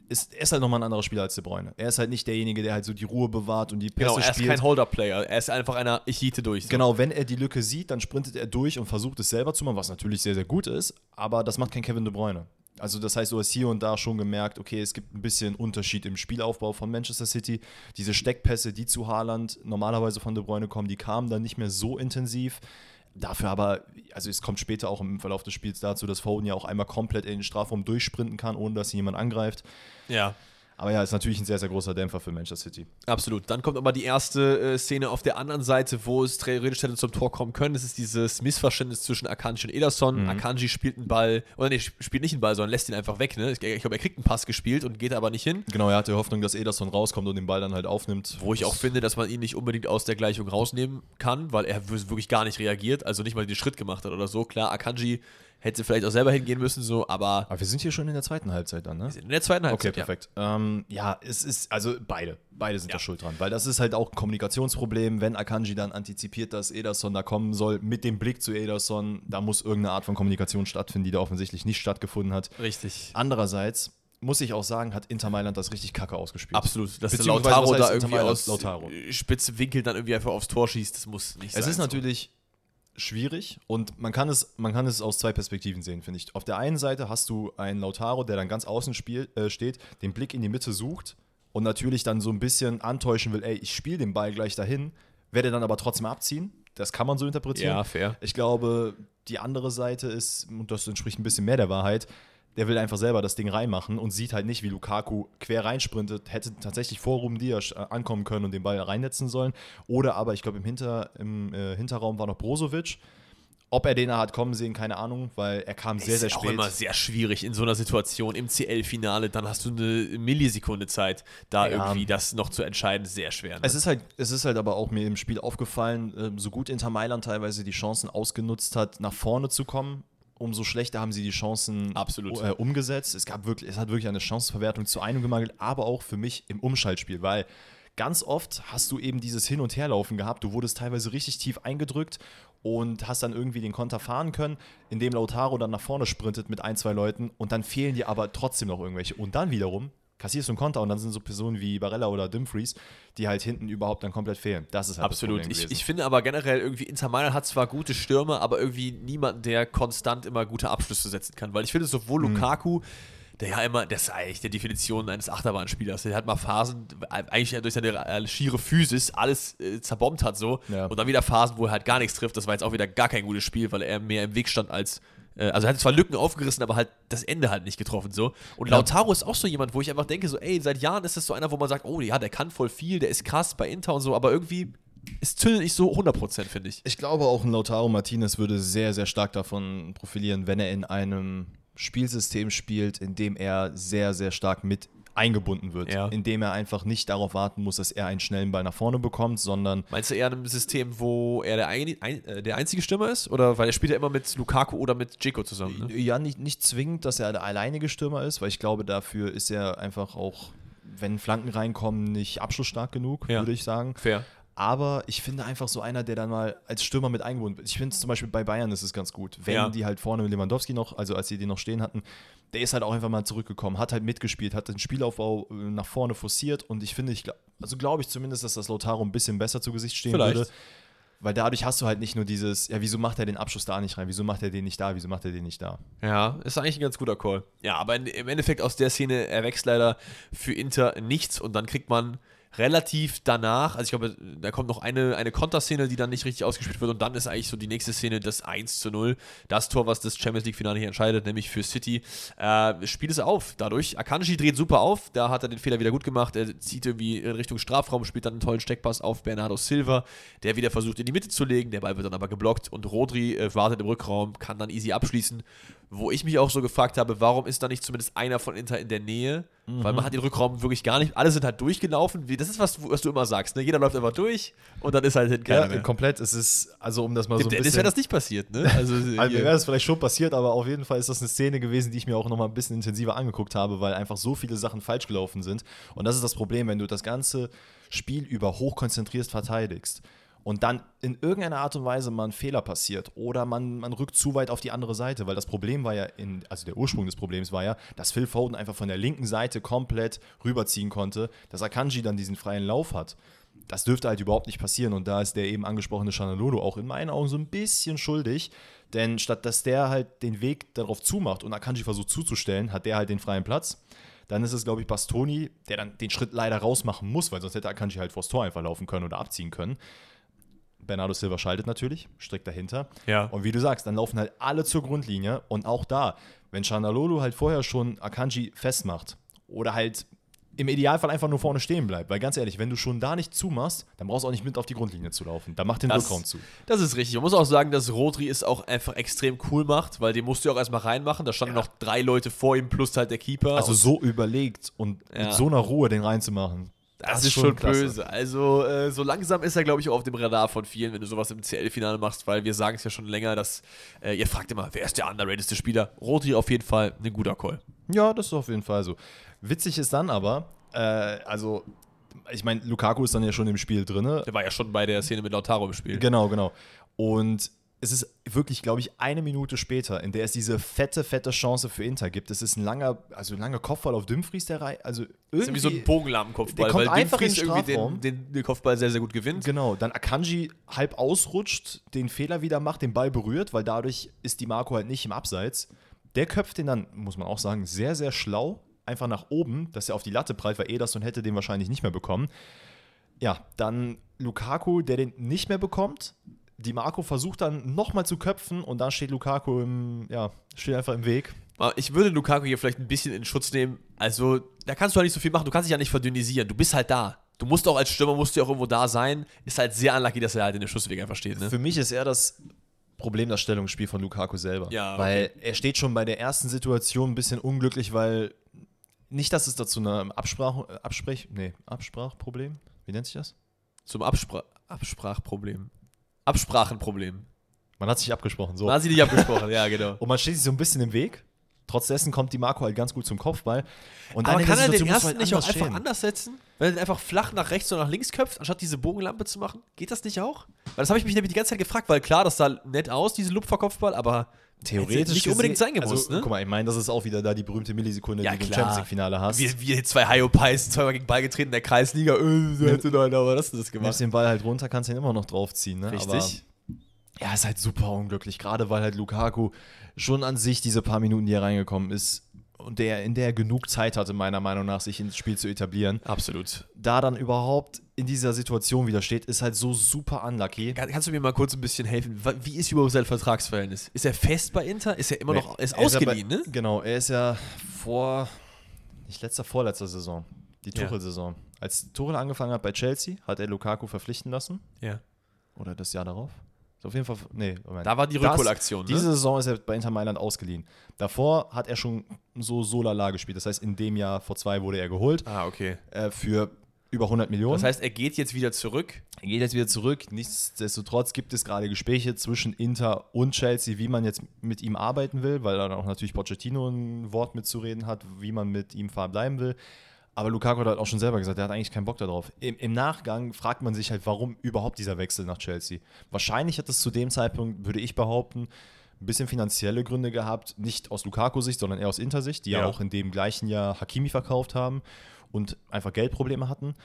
ist, er ist halt nochmal ein anderer Spieler als De Bruyne. Er ist halt nicht derjenige, der halt so die Ruhe bewahrt und die Pässe Genau, er ist spielt. kein Holder-Player. Er ist einfach einer, ich hiete durch. So. Genau, wenn er die Lücke sieht, dann sprintet er durch und versucht es selber zu machen, was natürlich sehr, sehr gut ist, aber das macht kein Kevin De Bruyne. Also das heißt, du hast hier und da schon gemerkt, okay, es gibt ein bisschen Unterschied im Spielaufbau von Manchester City. Diese Steckpässe, die zu Haaland normalerweise von De Bruyne kommen, die kamen dann nicht mehr so intensiv. Dafür aber, also es kommt später auch im Verlauf des Spiels dazu, dass Foden ja auch einmal komplett in den Strafraum durchsprinten kann, ohne dass ihn jemand angreift. Ja. Aber ja, ist natürlich ein sehr, sehr großer Dämpfer für Manchester City. Absolut. Dann kommt aber die erste äh, Szene auf der anderen Seite, wo es theoretisch hätte zum Tor kommen können. Das ist dieses Missverständnis zwischen Akanji und Ederson. Mhm. Akanji spielt einen Ball, oder nee, spielt nicht einen Ball, sondern lässt ihn einfach weg. Ne? Ich, ich glaube, er kriegt einen Pass gespielt und geht aber nicht hin. Genau, er hatte Hoffnung, dass Ederson rauskommt und den Ball dann halt aufnimmt. Wo ich auch finde, dass man ihn nicht unbedingt aus der Gleichung rausnehmen kann, weil er wirklich gar nicht reagiert, also nicht mal den Schritt gemacht hat oder so. Klar, Akanji hätte vielleicht auch selber hingehen müssen, so, aber Aber wir sind hier schon in der zweiten Halbzeit dann, ne? wir sind in der zweiten Okay, Halbzeit. perfekt. Ja. Ähm, ja, es ist, also beide. Beide sind Ja. da schuld dran. Weil das ist halt auch ein Kommunikationsproblem, wenn Akanji dann antizipiert, dass Ederson da kommen soll, mit dem Blick zu Ederson, da muss irgendeine Art von Kommunikation stattfinden, die da offensichtlich nicht stattgefunden hat. Richtig. Andererseits muss ich auch sagen, hat Inter Mailand das richtig kacke ausgespielt. Absolut. Dass der Lautaro da irgendwie aus Lautaro. spitzem Winkel dann irgendwie einfach aufs Tor schießt, das muss nicht sein. Es ist natürlich schwierig und man kann es, man kann es aus zwei Perspektiven sehen, finde ich. Auf der einen Seite hast du einen Lautaro, der dann ganz außen spiel, äh, steht, den Blick in die Mitte sucht und natürlich dann so ein bisschen antäuschen will, ey, ich spiele den Ball gleich dahin, werde dann aber trotzdem abziehen. Das kann man so interpretieren. Ja, fair. Ich glaube, die andere Seite ist, und das entspricht ein bisschen mehr der Wahrheit, der will einfach selber das Ding reinmachen und sieht halt nicht, wie Lukaku quer reinsprintet, hätte tatsächlich vor Ruben Dias äh, ankommen können und den Ball reinnetzen sollen. Oder aber, ich glaube, im, Hinter, im äh, Hinterraum war noch Brozovic. Ob er den da hat kommen sehen, keine Ahnung, weil er kam sehr, ist sehr auch spät. immer sehr schwierig in so einer Situation im CL-Finale. Dann hast du eine Millisekunde Zeit, da Ja. irgendwie das noch zu entscheiden. Sehr schwer. Ne? Es ist halt, es ist halt aber auch mir im Spiel aufgefallen, ähm, so gut Inter Mailand teilweise die Chancen ausgenutzt hat, nach vorne zu kommen, umso schlechter haben sie die Chancen Absolut. Äh, umgesetzt. Es gab wirklich, es hat wirklich eine Chancenverwertung zu einem gemangelt, aber auch für mich im Umschaltspiel, weil ganz oft hast du eben dieses Hin- und Herlaufen gehabt. Du wurdest teilweise richtig tief eingedrückt und hast dann irgendwie den Konter fahren können, indem Lautaro dann nach vorne sprintet mit ein, zwei Leuten und dann fehlen dir aber trotzdem noch irgendwelche. Und dann wiederum kassierst du einen Konter und dann sind so Personen wie Barella oder Dumfries, die halt hinten überhaupt dann komplett fehlen. Das ist halt Absolut. Ich, ich finde aber generell irgendwie, Inter Mailand hat zwar gute Stürme, aber irgendwie niemanden, der konstant immer gute Abschlüsse setzen kann. Weil ich finde, sowohl Mhm. Lukaku, der ja immer, das ist eigentlich der Definition eines Achterbahnspielers, der hat mal Phasen, eigentlich durch seine äh, schiere Physis alles äh, zerbombt hat so. Ja. Und dann wieder Phasen, wo er halt gar nichts trifft. Das war jetzt auch wieder gar kein gutes Spiel, weil er mehr im Weg stand als also er hat zwar Lücken aufgerissen, aber halt das Ende halt nicht getroffen so. Und Ja. Lautaro ist auch so jemand, wo ich einfach denke, so, ey, seit Jahren ist das so einer, wo man sagt, oh ja, der kann voll viel, der ist krass bei Inter und so, aber irgendwie ist zündet nicht so 100%, finde ich. Ich glaube auch ein Lautaro Martinez würde sehr, sehr stark davon profilieren, wenn er in einem Spielsystem spielt, in dem er sehr, sehr stark mit eingebunden wird. Ja. In dem er einfach nicht darauf warten muss, dass er einen schnellen Ball nach vorne bekommt, sondern Meinst du eher in einem System, wo er der, ein, ein, äh, der einzige Stürmer ist? Oder weil er spielt ja immer mit Lukaku oder mit Dzeko zusammen, ne? ja, nicht, nicht zwingend, dass er der alleinige Stürmer ist, weil ich glaube, dafür ist er einfach auch, wenn Flanken reinkommen, nicht abschlussstark genug, Ja. würde ich sagen. Fair. Aber ich finde einfach so einer, der dann mal als Stürmer mit eingebunden wird. Ich finde es zum Beispiel bei Bayern ist es ganz gut. Wenn Ja. die halt vorne mit Lewandowski noch, also als sie den noch stehen hatten, der ist halt auch einfach mal zurückgekommen, hat halt mitgespielt, hat den Spielaufbau äh, nach vorne forciert und ich finde, ich, gla- also glaube ich zumindest, dass das Lautaro ein bisschen besser zu Gesicht stehen Vielleicht. würde. Weil dadurch hast du halt nicht nur dieses, ja, wieso macht er den Abschluss da nicht rein, wieso macht er den nicht da, wieso macht er den nicht da. Ja, ist eigentlich ein ganz guter Call. Ja, aber im Endeffekt aus der Szene erwächst leider für Inter nichts und dann kriegt man relativ danach, also ich glaube, da kommt noch eine, eine Konterszene, die dann nicht richtig ausgespielt wird und dann ist eigentlich so die nächste Szene das 1 zu 0, das Tor, was das Champions League-Finale hier entscheidet, nämlich für City, äh, spielt es auf dadurch. Akanji dreht super auf, da hat er den Fehler wieder gut gemacht, er zieht irgendwie in Richtung Strafraum, spielt dann einen tollen Steckpass auf Bernardo Silva, der wieder versucht in die Mitte zu legen, der Ball wird dann aber geblockt und Rodri äh, wartet im Rückraum, kann dann easy abschließen, wo ich mich auch so gefragt habe, warum ist da nicht zumindest einer von Inter in der Nähe? Weil man hat den Rückraum wirklich gar nicht, alle sind halt durchgelaufen, das ist was, was du immer sagst, ne? jeder läuft einfach durch und dann ist halt hinten keiner mehr. komplett. Es ist, also um das mal so Dem ein Dennis bisschen... wäre das nicht passiert, ne? Also, Also mir wäre das vielleicht schon passiert, aber auf jeden Fall ist das eine Szene gewesen, die ich mir auch noch mal ein bisschen intensiver angeguckt habe, weil einfach so viele Sachen falsch gelaufen sind. Und das ist das Problem, wenn du das ganze Spiel über hochkonzentrierst verteidigst und dann in irgendeiner Art und Weise mal ein Fehler passiert oder man, man rückt zu weit auf die andere Seite, weil das Problem war ja, in, also der Ursprung des Problems war ja, dass Phil Foden einfach von der linken Seite komplett rüberziehen konnte, dass Akanji dann diesen freien Lauf hat. Das dürfte halt überhaupt nicht passieren und da ist der eben angesprochene Chanalolo auch in meinen Augen so ein bisschen schuldig, denn statt dass der halt den Weg darauf zumacht und Akanji versucht zuzustellen, hat der halt den freien Platz. Dann ist es, glaube ich, Bastoni, der dann den Schritt leider rausmachen muss, weil sonst hätte Akanji halt vors Tor einfach laufen können oder abziehen können. Bernardo Silva schaltet natürlich, streckt dahinter. Ja. Und wie du sagst, dann laufen halt alle zur Grundlinie. Und auch da, wenn Chanalolo halt vorher schon Akanji festmacht oder halt im Idealfall einfach nur vorne stehen bleibt, weil ganz ehrlich, wenn du schon da nicht zumachst, dann brauchst du auch nicht mit auf die Grundlinie zu laufen. Dann mach den Das- Rückraum zu. Das ist richtig. Man muss auch sagen, dass Rodri es auch einfach extrem cool macht, weil den musst du ja auch erstmal reinmachen. Da standen noch drei Leute vor ihm plus halt der Keeper. Also so überlegt und Ja. mit so einer Ruhe den reinzumachen. Das, ist schon böse. Also äh, so langsam ist er, glaube ich, auch auf dem Radar von vielen, wenn du sowas im CL-Finale machst, weil wir sagen es ja schon länger, dass äh, ihr fragt immer, wer ist der underratedste Spieler? Rodri auf jeden Fall ein guter Call. Ja, das ist auf jeden Fall so. Witzig ist dann aber, äh, also, ich meine, Lukaku ist dann ja schon im Spiel drin. Der war ja schon bei der Szene mit Lautaro im Spiel. Genau, genau. Und es ist wirklich, glaube ich, eine Minute später, in der es diese fette, fette Chance für Inter gibt. Es ist ein langer, also ein langer Kopfball auf Dumfries, der Rei also Das ist irgendwie irgendwie so ein kommt weil einfach Dumfries irgendwie den, den, den Kopfball sehr, sehr gut gewinnt. Genau, dann Akanji halb ausrutscht, den Fehler wieder macht, den Ball berührt, weil dadurch ist die Marco halt nicht im Abseits. Der köpft den dann, muss man auch sagen, sehr, sehr schlau, einfach nach oben, dass er auf die Latte prallt, weil Ederson hätte den wahrscheinlich nicht mehr bekommen. Ja, dann Lukaku, der den nicht mehr bekommt. Die Marco versucht dann nochmal zu köpfen und dann steht Lukaku im, ja, steht einfach im Weg. Ich würde Lukaku hier vielleicht ein bisschen in Schutz nehmen. Also, da kannst du halt nicht so viel machen. Du kannst dich ja nicht verdünnisieren. Du bist halt da. Du musst auch als Stürmer, musst du ja auch irgendwo da sein. Ist halt sehr unlucky, dass er halt in den Schussweg einfach steht. Ne? Für mich ist eher das Problem das Stellungsspiel von Lukaku selber. Ja, okay. Weil er steht schon bei der ersten Situation ein bisschen unglücklich, weil nicht, dass es dazu eine Absprach, Absprech, nee, Absprachproblem, wie nennt sich das? Zum Abspra Absprachproblem. Absprachenproblem. Man hat sich abgesprochen, so. Man hat sie nicht abgesprochen, ja, genau. Und man steht sich so ein bisschen im Weg. Trotz dessen kommt die Marco halt ganz gut zum Kopfball. Und Aber kann er den ersten halt nicht auch einfach stehen. anders setzen? Wenn er den einfach flach nach rechts oder nach links köpft, anstatt diese Bogenlampe zu machen? Geht das nicht auch? Weil das habe ich mich nämlich die ganze Zeit gefragt, weil klar, das sah nett aus, diese Lupferkopfball, aber Theoretisch nicht unbedingt sein gemusst, also, ne? Guck mal, ich meine, das ist auch wieder da die berühmte Millisekunde, Ja, die du im klar. Champions League-Finale hast. Wir, wir zwei Hyopies, zweimal gegen Ball getreten in der Kreisliga, äh, der hätte doch, aber das ist das nimmst gemacht. den Ball halt runter, kannst ihn immer noch draufziehen. Ne? Richtig. Aber ja, ist halt super unglücklich, gerade weil halt Lukaku schon an sich diese paar Minuten, die er reingekommen ist, und der, in der er genug Zeit hatte, meiner Meinung nach, sich ins Spiel zu etablieren, Absolut. da dann überhaupt in dieser Situation wieder steht, ist halt so super unlucky. Kann, kannst du mir mal kurz ein bisschen helfen? Wie ist überhaupt sein Vertragsverhältnis? Ist er fest bei Inter? Ist er immer noch, er ist Er ja ausgeliehen, bei, ne? Genau, er ist ja vor, nicht letzter, vorletzter Saison, die Ja. Tuchel-Saison. Als Tuchel angefangen hat bei Chelsea, hat er Lukaku verpflichten lassen. Ja. Oder das Jahr darauf? Ist auf jeden Fall, nee, Moment. Da war die Rückholaktion, ne? Diese Saison ist er bei Inter Mailand ausgeliehen. Davor hat er schon so Solala gespielt. Das heißt, in dem Jahr vor zwei wurde er geholt Ah, okay. äh, für über 100 Millionen. Das heißt, er geht jetzt wieder zurück. er geht jetzt wieder zurück. Nichtsdestotrotz gibt es gerade Gespräche zwischen Inter und Chelsea, wie man jetzt mit ihm arbeiten will, weil dann auch natürlich Pochettino ein Wort mitzureden hat, wie man mit ihm verbleiben will. Aber Lukaku hat halt auch schon selber gesagt, er hat eigentlich keinen Bock darauf. Im, Im Nachgang fragt man sich halt, warum überhaupt dieser Wechsel nach Chelsea. Wahrscheinlich hat es zu dem Zeitpunkt, würde ich behaupten, ein bisschen finanzielle Gründe gehabt, nicht aus Lukaku-Sicht, sondern eher aus Inter-Sicht, die ja. Ja. auch in dem gleichen Jahr Hakimi verkauft haben und einfach Geldprobleme hatten.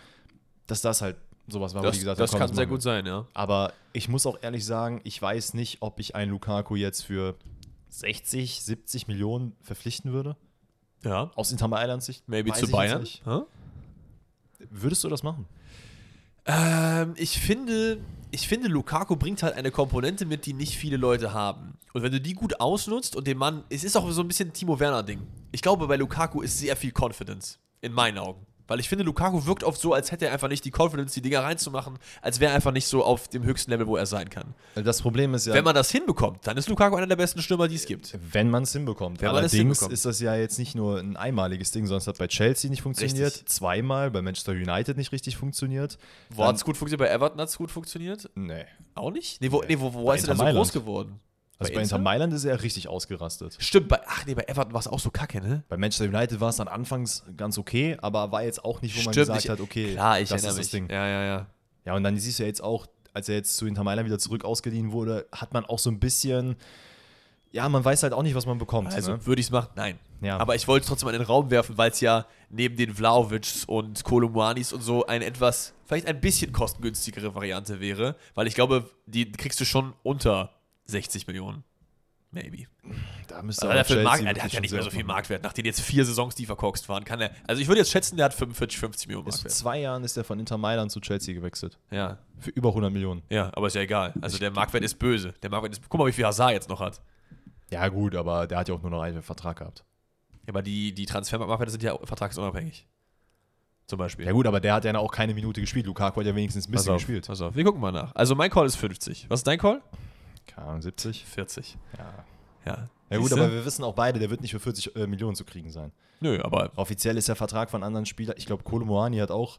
Dass das halt sowas war, wo Das, die gesagt das kann das sehr gut sein, ja. Aber ich muss auch ehrlich sagen, ich weiß nicht, ob ich einen Lukaku jetzt für 60, 70 Millionen verpflichten würde. Ja. Aus Inter Mailand Sicht. Maybe zu Bayern. Würdest du das machen? Ähm, ich finde, ich finde, Lukaku bringt halt eine Komponente mit, die nicht viele Leute haben. Und wenn du die gut ausnutzt und den Mann, es ist auch so ein bisschen Timo Werner-Ding. Ich glaube, bei Lukaku ist sehr viel Confidence. In meinen Augen. Weil ich finde, Lukaku wirkt oft so, als hätte er einfach nicht die Confidence, die Dinger reinzumachen, als wäre er einfach nicht so auf dem höchsten Level, wo er sein kann. Das Problem ist ja, Wenn man das hinbekommt, dann ist Lukaku einer der besten Stürmer, die es gibt. wenn man es hinbekommt. Wenn Allerdings hinbekommt. ist das ja jetzt nicht nur ein einmaliges Ding, sondern es hat bei Chelsea nicht funktioniert, Richtig. zweimal, bei Manchester United nicht richtig funktioniert. Wo hat es gut funktioniert? Bei Everton hat es gut funktioniert? Nee. Auch nicht? Nee, wo, nee, wo, wo ist er denn so groß geworden? Also bei Inter Mailand ist er richtig ausgerastet. Stimmt, bei, ach nee, bei Everton war es auch so kacke, ne? Bei Manchester United war es dann anfangs ganz okay, aber war jetzt auch nicht, wo man Stimmt, gesagt ich- hat, okay, Klar, ich das ist mich. das Ding. Ja, ja, ja. Ja, und dann siehst du ja jetzt auch, als er jetzt zu Inter Mailand wieder zurück ausgeliehen wurde, hat man auch so ein bisschen, ja, man weiß halt auch nicht, was man bekommt. Also ne? würde ich es machen? Nein. Ja. Aber ich wollte es trotzdem mal in den Raum werfen, weil es ja neben den Vlaovics und Kolumwanis und so ein etwas, vielleicht ein bisschen kostengünstigere Variante wäre, weil ich glaube, die kriegst du schon unter 60 Millionen. Maybe. da müsste Aber aber dafür Markt, der hat ja nicht mehr so viel. Marktwert. Nach den jetzt vier Saisons, die verkorkst waren, kann er. Also ich würde jetzt schätzen, der hat 45, 50 Millionen Marktwert. zwei Jahren ist er von Inter Mailand zu Chelsea gewechselt. Ja. Für über 100 Millionen. Ja, aber ist ja egal. Also der Marktwert ist böse. Der Marktwert ist. Guck mal, wie viel Hazard jetzt noch hat. Ja, gut, aber der hat ja auch nur noch einen Vertrag gehabt. Ja, aber die, die Transfermarktwerte sind ja vertragsunabhängig. Zum Beispiel. Ja, gut, aber der hat ja auch keine Minute gespielt. Lukaku hat ja wenigstens ein Pass bisschen auf, gespielt. pass auf. Wir gucken mal nach. Also mein Call ist 50. Was ist dein Call? Keine Ahnung, 70. 40. Ja. Ja. Ja, gut, aber wir wissen auch beide, der wird nicht für 40 äh, Millionen zu kriegen sein. Nö, aber Offiziell ist der Vertrag von anderen Spielern, ich glaube, Kolomoani hat auch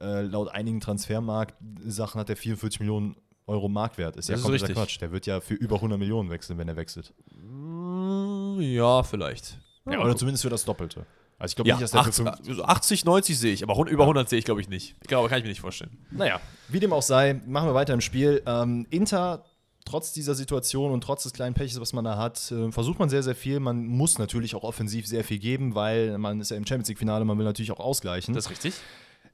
äh, laut einigen Transfermarkt-Sachen hat der 44 Millionen Euro Marktwert. Ist ja Das ist kompletter richtig. Quatsch. Der wird ja für über 100 Millionen wechseln, wenn er wechselt. mm, ja, vielleicht. Ja, oder zumindest für das Doppelte. Also ich glaube Ja, nicht, dass der 80, für fünf- also 80, 90 sehe ich, aber über 100 sehe ich glaube ich nicht. Ich glaube, kann ich mir nicht vorstellen. Naja, wie dem auch sei, machen wir weiter im Spiel. Ähm, Inter, trotz dieser Situation und trotz des kleinen Pechs, was man da hat, äh, versucht man sehr, sehr viel. Man muss natürlich auch offensiv sehr viel geben, weil man ist ja im Champions League-Finale, man will natürlich auch ausgleichen. Das ist richtig?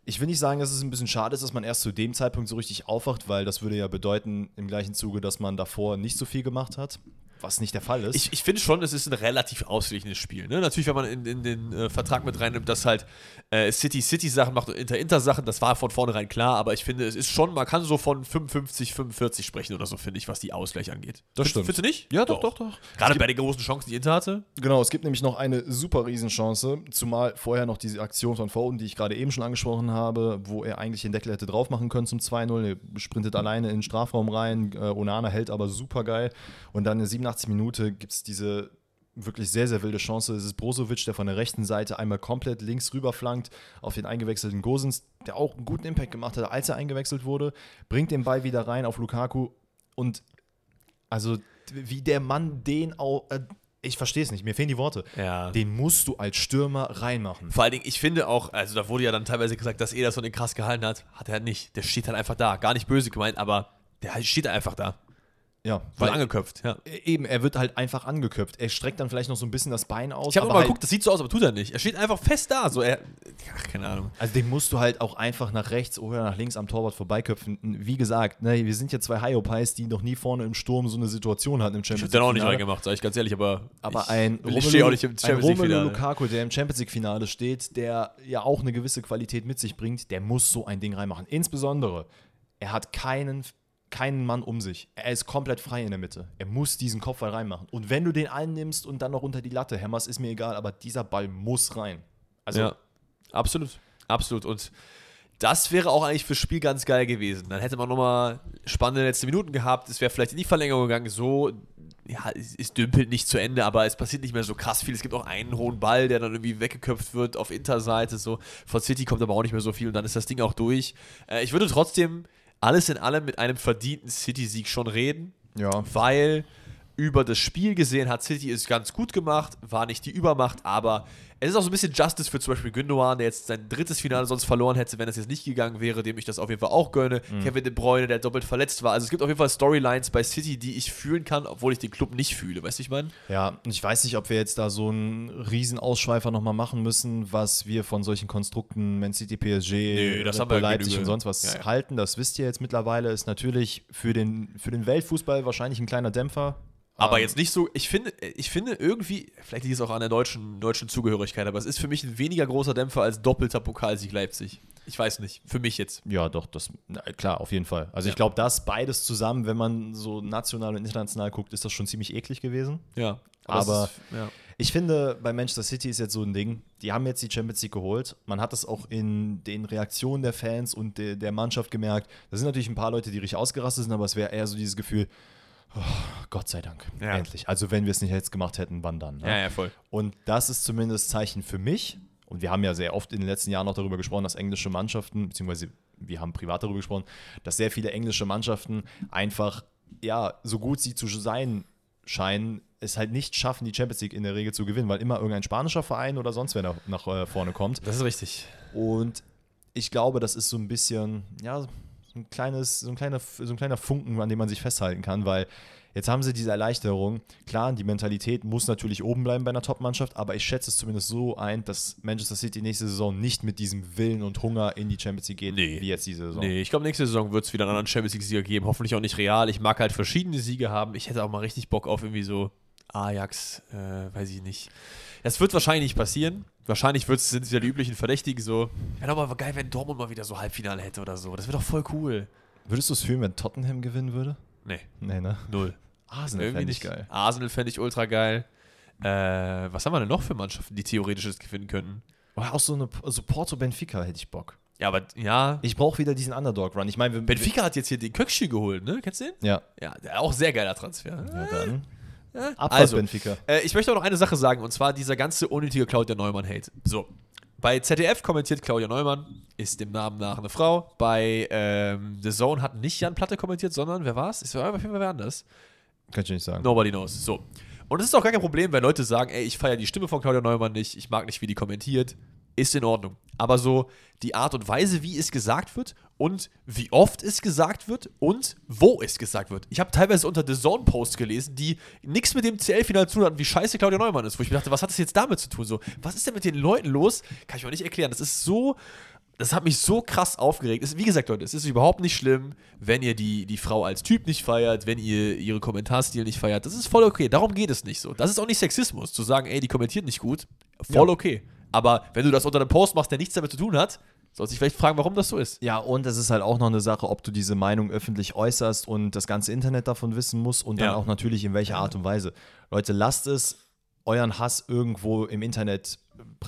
Ich will nicht sagen, dass es ein bisschen schade ist, dass man erst zu dem Zeitpunkt so richtig aufwacht, weil das würde ja bedeuten, im gleichen Zuge, dass man davor nicht so viel gemacht hat, was nicht der Fall ist. Ich, ich finde schon, es ist ein relativ ausgeglichenes Spiel. Ne? Natürlich, wenn man in, in den äh, Vertrag mit reinnimmt, dass halt äh, City City Sachen macht und Inter Inter Sachen, das war von vornherein klar, aber ich finde, es ist schon, man kann so von 55, 45 sprechen oder so, finde ich, was die Ausgleich angeht. Das stimmt. Findest du nicht? Ja, doch, doch, doch. Gerade bei den großen Chancen, die Inter hatte. Genau, es gibt nämlich noch eine super Riesenchance, zumal vorher noch diese Aktion von Foden, die ich gerade eben schon angesprochen habe, wo er eigentlich den Deckel hätte drauf machen können zum 2-0. Er sprintet alleine in den Strafraum rein, äh, Onana hält aber super geil. Und dann in der 87 Minute gibt es diese wirklich sehr, sehr wilde Chance. Es ist Brozovic, der von der rechten Seite einmal komplett links rüber flankt auf den eingewechselten Gosens, der auch einen guten Impact gemacht hat, als er eingewechselt wurde, bringt den Ball wieder rein auf Lukaku und also wie der Mann den auch. Äh, ich verstehe es nicht, mir fehlen die Worte. Ja. Den musst du als Stürmer reinmachen. Vor allen Dingen, ich finde auch, also da wurde ja dann teilweise gesagt, dass Ederson den krass gehalten hat. Hat er nicht. Der steht halt einfach da. Gar nicht böse gemeint, aber der halt steht einfach da. Ja, Weil angeköpft, ja. eben, er wird halt einfach angeköpft. Er streckt dann vielleicht noch so ein bisschen das Bein aus. Ich habe aber mal halt, geguckt, das sieht so aus, aber tut er nicht. Er steht einfach fest da. So, er, ach, keine Ahnung. Also den musst du halt auch einfach nach rechts oder nach links am Torwart vorbeiköpfen. Wie gesagt, ne, wir sind ja zwei Hyopies, die noch nie vorne im Sturm so eine Situation hatten im Ich Champions habe den auch nicht reingemacht, sag ich ganz ehrlich, aber. Aber ich, ein ich stehe auch nicht im ein Champions League Romelu. Lukaku, der im Champions League Finale steht, der ja auch eine gewisse Qualität mit sich bringt, der muss so ein Ding reinmachen. Insbesondere, er hat keinen, keinen Mann um sich. Er ist komplett frei in der Mitte. Er muss diesen Kopfball reinmachen. Und wenn du den annimmst und dann noch unter die Latte hämmerst, ist mir egal, aber dieser Ball muss rein. Also, ja, absolut. Absolut. Und das wäre auch eigentlich fürs Spiel ganz geil gewesen. Dann hätte man nochmal spannende letzte Minuten gehabt. Es wäre vielleicht in die Verlängerung gegangen. So, ja, es dümpelt nicht zu Ende, aber es passiert nicht mehr so krass viel. Es gibt auch einen hohen Ball, der dann irgendwie weggeköpft wird auf Interseite. So. Von City kommt aber auch nicht mehr so viel und dann ist das Ding auch durch. Äh, ich würde trotzdem alles in allem mit einem verdienten City-Sieg schon reden ja. weil über das Spiel gesehen hat City es ganz gut gemacht, war nicht die Übermacht, aber es ist auch so ein bisschen Justice für zum Beispiel Gündogan, der jetzt sein drittes Finale sonst verloren hätte, wenn es jetzt nicht gegangen wäre, dem ich das auf jeden Fall auch gönne. Kevin De Bruyne, der doppelt verletzt war. Also es gibt auf jeden Fall Storylines bei City, die ich fühlen kann, obwohl ich den Club nicht fühle. Weißt du, ich meine? Ja, und ich weiß nicht, ob wir jetzt da so einen riesen Ausschweifer nochmal machen müssen, was wir von solchen Konstrukten Man City, PSG, Nö, das haben wir Leipzig Genüge. und sonst was Ja, ja. halten. Das wisst ihr jetzt mittlerweile. Ist natürlich für den, für den Weltfußball wahrscheinlich ein kleiner Dämpfer. Aber Ähm, jetzt nicht so, ich finde, ich finde irgendwie, vielleicht liegt es auch an der deutschen, deutschen Zugehörigkeit, aber es ist für mich ein weniger großer Dämpfer als doppelter Pokalsieg Leipzig. Ich weiß nicht, für mich jetzt. Ja, doch, das, na, klar, auf jeden Fall. Also Ja. ich glaube, das beides zusammen, wenn man so national und international guckt, ist das schon ziemlich eklig gewesen. Ja, Aber- es ist, ja. Ich finde, bei Manchester City ist jetzt so ein Ding, die haben jetzt die Champions League geholt. Man hat es auch in den Reaktionen der Fans und de, der Mannschaft gemerkt. Da sind natürlich ein paar Leute, die richtig ausgerastet sind, aber es wäre eher so dieses Gefühl, oh, Gott sei Dank, Ja. endlich. Also wenn wir es nicht jetzt gemacht hätten, wann dann? Ne? ja, ja, voll. Und das ist zumindest Zeichen für mich. Und wir haben ja sehr oft in den letzten Jahren auch darüber gesprochen, dass englische Mannschaften, beziehungsweise wir haben privat darüber gesprochen, dass sehr viele englische Mannschaften einfach, ja, so gut sie zu sein scheinen, es halt nicht schaffen, die Champions League in der Regel zu gewinnen, weil immer irgendein spanischer Verein oder sonst wer nach, nach äh, vorne kommt. Das ist richtig. Und ich glaube, das ist so ein bisschen, ja, ein kleines, so ein kleiner, so ein kleiner Funken, an dem man sich festhalten kann, weil jetzt haben sie diese Erleichterung. Klar, die Mentalität muss natürlich oben bleiben bei einer Top-Mannschaft, aber ich schätze es zumindest so ein, dass Manchester City nächste Saison nicht mit diesem Willen und Hunger in die Champions League geht, Nee. wie jetzt diese Saison. Nee, ich glaube, nächste Saison wird es wieder einen anderen Champions League-Sieger geben. Hoffentlich auch nicht real. Ich mag halt verschiedene Siege haben. Ich hätte auch mal richtig Bock auf irgendwie so Ajax, äh, weiß ich nicht. Das wird wahrscheinlich nicht passieren. Wahrscheinlich wird's, sind es wieder die üblichen Verdächtigen so. Wäre doch mal geil, wenn Dortmund mal wieder so Halbfinale hätte oder so. Das wäre doch voll cool. Würdest du es fühlen, wenn Tottenham gewinnen würde? Nee, Nee, ne? null. Arsenal fände ich nicht. geil. Arsenal fände ich ultra geil. Äh, was haben wir denn noch für Mannschaften, die theoretisch das gewinnen könnten? Oder auch so eine so Porto Benfica hätte ich Bock. Ja, aber ja. Ich brauche wieder diesen Underdog-Run. Ich meine, wir- Benfica hat jetzt hier den Köckschü geholt, ne? Kennst du den? Ja, Ja, der, auch sehr geiler Transfer. ja dann. Abfahrt Also, Benfica. Äh, ich möchte auch noch eine Sache sagen, und zwar dieser ganze unnötige Claudia Neumann-Hate. So, bei ZDF kommentiert Claudia Neumann, ist dem Namen nach eine Frau. Bei ähm, The Zone hat nicht Jan Platte kommentiert, sondern wer war's? Ist auf jeden Fall wer anders. Kann ich nicht sagen. Nobody knows. So. Und es ist auch gar kein Problem, wenn Leute sagen, ey, ich feiere die Stimme von Claudia Neumann nicht, ich mag nicht, wie die kommentiert. Ist in Ordnung. Aber so die Art und Weise, wie es gesagt wird und wie oft es gesagt wird und wo es gesagt wird. Ich habe teilweise unter The Zone-Posts gelesen, die nichts mit dem CL-Finale zu tun hatten, wie scheiße Claudia Neumann ist. Wo ich mir dachte, was hat das jetzt damit zu tun? So, was ist denn mit den Leuten los? Kann ich mir nicht erklären. Das ist so das hat mich so krass aufgeregt. Es, wie gesagt, Leute, es ist überhaupt nicht schlimm, wenn ihr die, die Frau als Typ nicht feiert, wenn ihr ihre Kommentarstil nicht feiert. Das ist voll okay. Darum geht es nicht so. Das ist auch nicht Sexismus, zu sagen, ey, die kommentiert nicht gut. Voll Ja. okay. Aber wenn du das unter einem Post machst, der nichts damit zu tun hat, sollst dich vielleicht fragen, warum das so ist. Ja, und es ist halt auch noch eine Sache, ob du diese Meinung öffentlich äußerst und das ganze Internet davon wissen muss und dann Ja. auch natürlich in welcher Art und Weise. Leute, lasst es, euren Hass irgendwo im Internet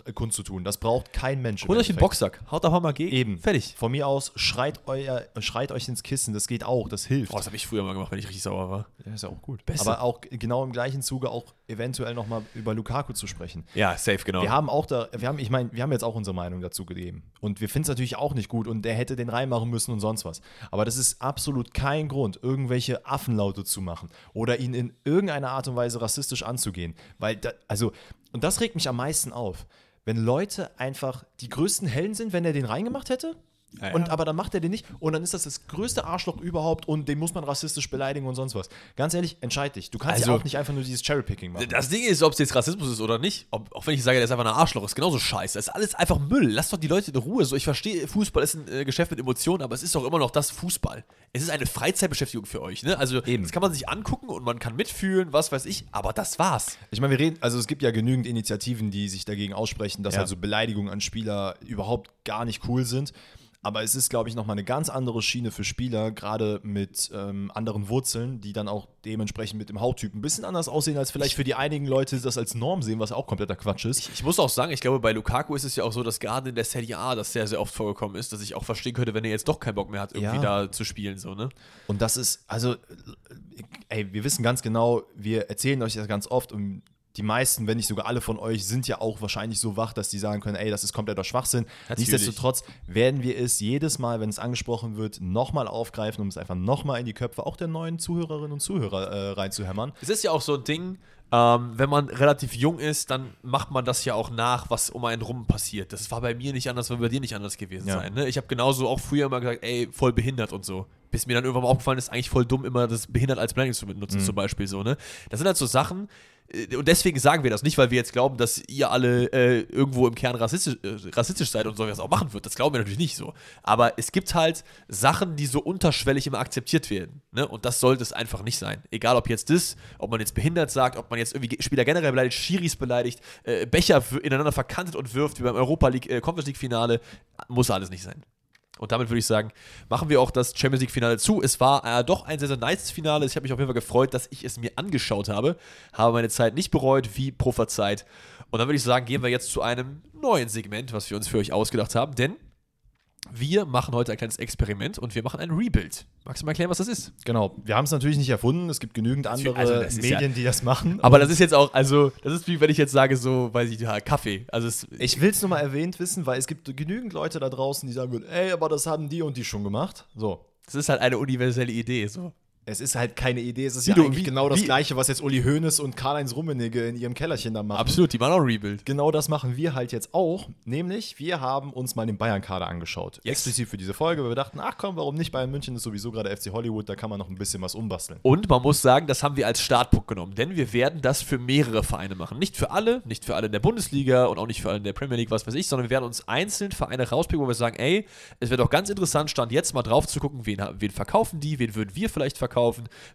äh, kundzutun. Das braucht kein Mensch. Holt euch einen Endeffekt. Boxsack, haut da mal gegen. Eben. Fertig. Von mir aus, schreit, euer, schreit euch ins Kissen, das geht auch, das hilft. Oh, das habe ich früher mal gemacht, wenn ich richtig sauer war. Ja, ist ja auch gut. Besser. Aber auch genau im gleichen Zuge auch eventuell nochmal über Lukaku zu sprechen. Ja, safe, genau. Wir haben auch da, wir haben, ich meine, wir haben jetzt auch unsere Meinung dazu gegeben. Und wir finden es natürlich auch nicht gut und der hätte den reinmachen müssen und sonst was. Aber das ist absolut kein Grund, irgendwelche Affenlaute zu machen oder ihn in irgendeiner Art und Weise rassistisch anzugehen. Weil, da, also, und das regt mich am meisten auf. Wenn Leute einfach die größten Hellen sind, wenn er den reingemacht hätte, Ja, Und ja. aber dann macht er den nicht und dann ist das das größte Arschloch überhaupt und den muss man rassistisch beleidigen und sonst was. Ganz ehrlich, entscheid dich. Du kannst ja Also- auch nicht einfach nur dieses Cherrypicking machen. Das Ding ist, ob es jetzt Rassismus ist oder nicht, ob, auch wenn ich sage, der ist einfach ein Arschloch, ist genauso scheiße. Das ist alles einfach Müll. Lass doch die Leute in Ruhe. So, ich verstehe, Fußball ist ein äh, Geschäft mit Emotionen, aber es ist doch immer noch das Fußball. Es ist eine Freizeitbeschäftigung für euch, ne? Also, Eben. das kann man sich angucken und man kann mitfühlen, was weiß ich, aber das war's. Ich meine, wir reden, also es gibt ja genügend Initiativen, die sich dagegen aussprechen, dass Ja. also Beleidigungen an Spieler überhaupt gar nicht cool sind. Aber es ist, glaube ich, nochmal eine ganz andere Schiene für Spieler, gerade mit ähm, anderen Wurzeln, die dann auch dementsprechend mit dem Hauttyp ein bisschen anders aussehen, als vielleicht für die einigen Leute das als Norm sehen, was auch kompletter Quatsch ist. Ich muss auch sagen, ich glaube, bei Lukaku ist es ja auch so, dass gerade in der Serie A das sehr, sehr oft vorgekommen ist, dass ich auch verstehen könnte, wenn er jetzt doch keinen Bock mehr hat, irgendwie Ja. da zu spielen, so, ne? Und das ist, also, äh, ey, wir wissen ganz genau, wir erzählen euch das ganz oft und die meisten, wenn nicht sogar alle von euch, sind ja auch wahrscheinlich so wach, dass die sagen können, ey, das ist kompletter Schwachsinn. Natürlich. Nichtsdestotrotz werden wir es jedes Mal, wenn es angesprochen wird, nochmal aufgreifen, um es einfach nochmal in die Köpfe auch der neuen Zuhörerinnen und Zuhörer äh, reinzuhämmern. Es ist ja auch so ein Ding, ähm, wenn man relativ jung ist, dann macht man das ja auch nach, was um einen rum passiert. Das war bei mir nicht anders, wird bei dir nicht anders gewesen Ja. sein. Ne? Ich habe genauso auch früher immer gesagt, ey, voll behindert und so. Bis mir dann irgendwann mal aufgefallen ist, eigentlich voll dumm, immer das behindert als Beleidigung zu benutzen, zum Beispiel so. Ne? Das sind halt so Sachen, äh, und deswegen sagen wir das nicht, weil wir jetzt glauben, dass ihr alle äh, irgendwo im Kern rassistisch, äh, rassistisch seid und so was auch machen wird. Das glauben wir natürlich nicht so. Aber es gibt halt Sachen, die so unterschwellig immer akzeptiert werden. Ne? Und das sollte es einfach nicht sein. Egal ob jetzt das, ob man jetzt behindert sagt, ob man jetzt irgendwie Spieler generell beleidigt, Schiris beleidigt, äh, Becher ineinander verkantet und wirft, wie beim Europa League, äh, Conference League Finale. Muss alles nicht sein. Und damit würde ich sagen, machen wir auch das Champions League-Finale zu. Es war äh, doch ein sehr, sehr nice Finale. Ich habe mich auf jeden Fall gefreut, dass ich es mir angeschaut habe. Habe meine Zeit nicht bereut, wie prophezeit. Und dann würde ich sagen, gehen wir jetzt zu einem neuen Segment, was wir uns für euch ausgedacht haben. Denn wir machen heute ein kleines Experiment und wir machen ein Rebuild. Magst du mal erklären, was das ist? Genau, wir haben es natürlich nicht erfunden. Es gibt genügend andere also das Medien, ja- die das machen. Aber das ist jetzt auch, also, das ist wie wenn ich jetzt sage, so, weiß ich, ja, Kaffee. Also, es, Ich will es nur mal erwähnt wissen, weil es gibt genügend Leute da draußen, die sagen würden, ey, aber das haben die und die schon gemacht. So. es ist halt eine universelle Idee. So. Es ist halt keine Idee, es ist Wie ja du- eigentlich wie- genau das wie- gleiche, was jetzt Uli Hoeneß und Karl-Heinz Rummenigge in ihrem Kellerchen da machen. Absolut, die machen auch Rebuild. Genau das machen wir halt jetzt auch, nämlich wir haben uns mal den Bayern-Kader angeschaut. Yes. Explizit für diese Folge, weil wir dachten, ach komm, warum nicht? Bayern München ist sowieso gerade FC Hollywood, da kann man noch ein bisschen was umbasteln. Und man muss sagen, das haben wir als Startpunkt genommen, denn wir werden das für mehrere Vereine machen. Nicht für alle, nicht für alle in der Bundesliga und auch nicht für alle in der Premier League, was weiß ich, sondern wir werden uns einzeln Vereine rauspicken, wo wir sagen, ey, es wäre doch ganz interessant, stand jetzt mal drauf zu gucken, wen, wen verkaufen die, wen würden wir vielleicht verkaufen,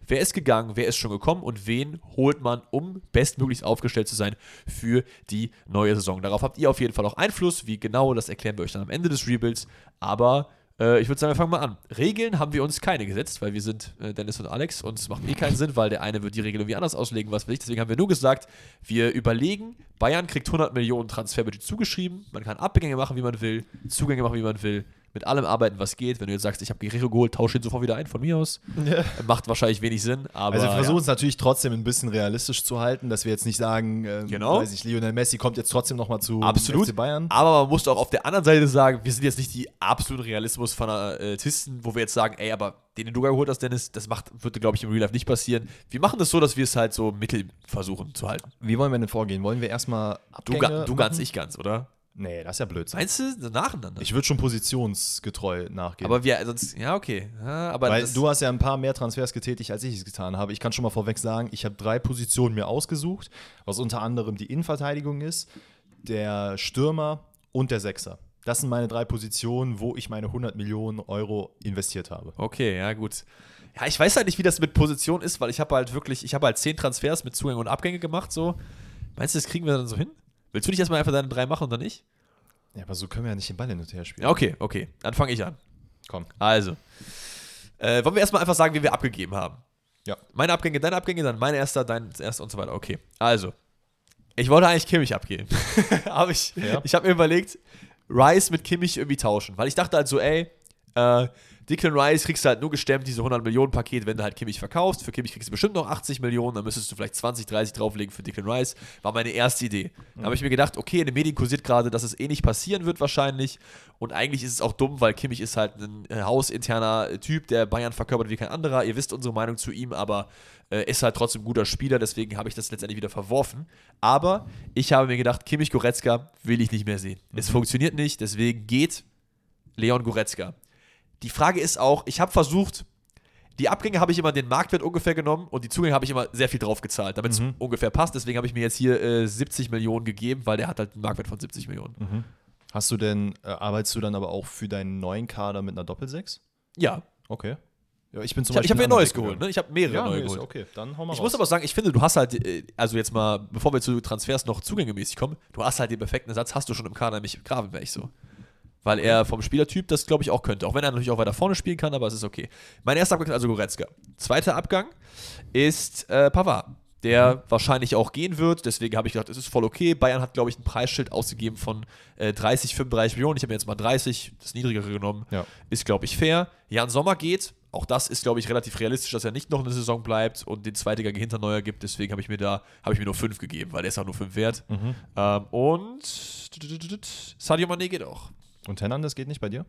wer ist gegangen, wer ist schon gekommen und wen holt man, um bestmöglichst aufgestellt zu sein für die neue Saison. Darauf habt ihr auf jeden Fall auch Einfluss. Wie genau, das erklären wir euch dann am Ende des Rebuilds. Aber äh, ich würde sagen, wir fangen mal an. Regeln haben wir uns keine gesetzt, weil wir sind äh, Dennis und Alex und es macht eh keinen Sinn, weil der eine wird die Regel irgendwie anders auslegen, was weiß ich. Deswegen haben wir nur gesagt, wir überlegen, Bayern kriegt 100 Millionen Transferbudget zugeschrieben. Man kann Abgänge machen, wie man will, Zugänge machen, wie man will. Mit allem arbeiten, was geht. Wenn du jetzt sagst, ich habe Guerrero geholt, tausche ihn sofort wieder ein, von mir aus. Macht wahrscheinlich wenig Sinn, aber. Also wir versuchen ja. es natürlich trotzdem ein bisschen realistisch zu halten, dass wir jetzt nicht sagen, äh, Genau. weiß ich, Lionel Messi kommt jetzt trotzdem nochmal zu Absolut. FC Bayern. Aber man muss auch auf der anderen Seite sagen, wir sind jetzt nicht die absoluten Realismus-Fanatisten, wo wir jetzt sagen, ey, aber den, den du geholt hast, Dennis, das macht, würde, glaube ich, im Real Life nicht passieren. Wir machen das so, dass wir es halt so mittel versuchen zu halten. Wie wollen wir denn vorgehen? Wollen wir erstmal Du, Abgänge ga, du ganz, ich ganz, oder? Nee, das ist ja Blödsinn. Meinst du nacheinander? Ich würde schon positionsgetreu nachgehen. aber wir, sonst, ja, okay. Ja, aber Weil du hast ja ein paar mehr Transfers getätigt, als ich es getan habe. Ich kann schon mal vorweg sagen, ich habe drei Positionen mir ausgesucht, was unter anderem die Innenverteidigung ist, der Stürmer und der Sechser. Das sind meine drei Positionen, wo ich meine 100 Millionen Euro investiert habe. Okay, ja, gut. Ja, ich weiß halt nicht, wie das mit Position ist, weil ich habe halt wirklich, ich habe halt zehn Transfers mit Zugänge und Abgänge gemacht, so. Meinst du, das kriegen wir dann so hin? Willst du nicht erstmal einfach deine drei machen und dann ich? Ja, aber so können wir ja nicht den Ball hin und her spielen. Ja, okay, okay. Dann fange ich an. Komm. Also. Äh, wollen wir erstmal einfach sagen, wie wir abgegeben haben? Ja. Meine Abgänge, deine Abgänge, dann meine erster, dein erster und so weiter. Okay. Also. Ich wollte eigentlich Kimmich abgeben. aber ich, Ja. ich habe mir überlegt, Rice mit Kimmich irgendwie tauschen. Weil ich dachte halt so, ey, äh, Declan Rice kriegst du halt nur gestemmt, diese 100 Millionen Paket, wenn du halt Kimmich verkaufst. Für Kimmich kriegst du bestimmt noch 80 Millionen, dann müsstest du vielleicht 20, 30 drauflegen für Declan Rice. War meine erste Idee. Da habe ich mir gedacht, okay, in den Medien kursiert gerade, dass es eh nicht passieren wird wahrscheinlich. Und eigentlich ist es auch dumm, weil Kimmich ist halt ein äh, hausinterner äh, Typ, der Bayern verkörpert wie kein anderer. Ihr wisst unsere Meinung zu ihm, aber äh, ist halt trotzdem ein guter Spieler, deswegen habe ich das letztendlich wieder verworfen. Aber ich habe mir gedacht, Kimmich Goretzka will ich nicht mehr sehen. Es funktioniert nicht, deswegen geht Leon Goretzka. Die Frage ist auch, ich habe versucht, die Abgänge habe ich immer den Marktwert ungefähr genommen und die Zugänge habe ich immer sehr viel drauf gezahlt, damit es Mhm. ungefähr passt. Deswegen habe ich mir jetzt hier äh, 70 Millionen gegeben, weil der hat halt einen Marktwert von 70 Millionen. Hast du denn, äh, arbeitest du dann aber auch für deinen neuen Kader mit einer Doppelsechs? Ja, Okay. Ja, ich bin zum ich, ich habe mir ein neues geholt. Ne? Ich habe mehrere. Ja, neue nee, geholt. okay, dann hau mal Ich raus. muss aber sagen, ich finde, du hast halt, äh, also jetzt mal, bevor wir zu Transfers noch zugängemäßig kommen, du hast halt den perfekten Ersatz, hast du schon im Kader, nämlich Gravenberg so. Weil er vom Spielertyp das, glaube ich, auch könnte. Auch wenn er natürlich auch weiter vorne spielen kann, aber es ist okay. Mein erster Abgang ist also Goretzka. Zweiter Abgang ist äh, Pavard, der wahrscheinlich auch gehen wird. Deswegen habe ich gedacht, es ist voll okay. Bayern hat, glaube ich, ein Preisschild ausgegeben von äh, 30, 35 Millionen. Ich habe mir jetzt mal 30, das niedrigere genommen. Ja. Ist, glaube ich, fair. Jan Sommer geht. Auch das ist, glaube ich, relativ realistisch, dass er nicht noch eine Saison bleibt und den Zweitliga hinter Neuer gibt. Deswegen habe ich mir da habe ich mir nur 5 gegeben, weil der ist auch nur 5 wert. Ähm, und Sadio Mané geht auch. Und Hernandez geht nicht bei dir?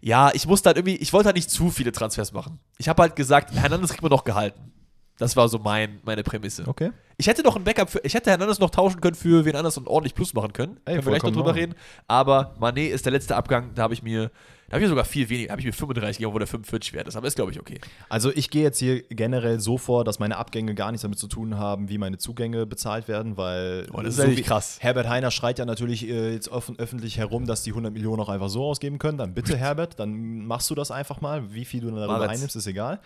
Ja, ich musste halt irgendwie, ich wollte halt nicht zu viele Transfers machen. Ich habe halt gesagt, Hernandez kriegt man noch gehalten. Das war so mein, meine Prämisse. Okay. Ich hätte noch ein Backup für, ich hätte Hernandez noch tauschen können für wen anders und ordentlich Plus machen können. Ey, können wir gleich noch drüber reden. Aber Mané ist der letzte Abgang, da habe ich mir, da habe ich mir sogar viel weniger, habe ich mir 35 gegeben, obwohl der 45 wert ist. Aber ist, glaube ich, okay. Also ich gehe jetzt hier generell so vor, dass meine Abgänge gar nichts damit zu tun haben, wie meine Zugänge bezahlt werden, weil Oh, das ist so wie- krass. Herbert Heiner schreit ja natürlich äh, jetzt offen, öffentlich herum, dass die 100 Millionen auch einfach so ausgeben können. Dann bitte Herbert, dann machst du das einfach mal. Wie viel du darüber jetzt. einnimmst, ist egal.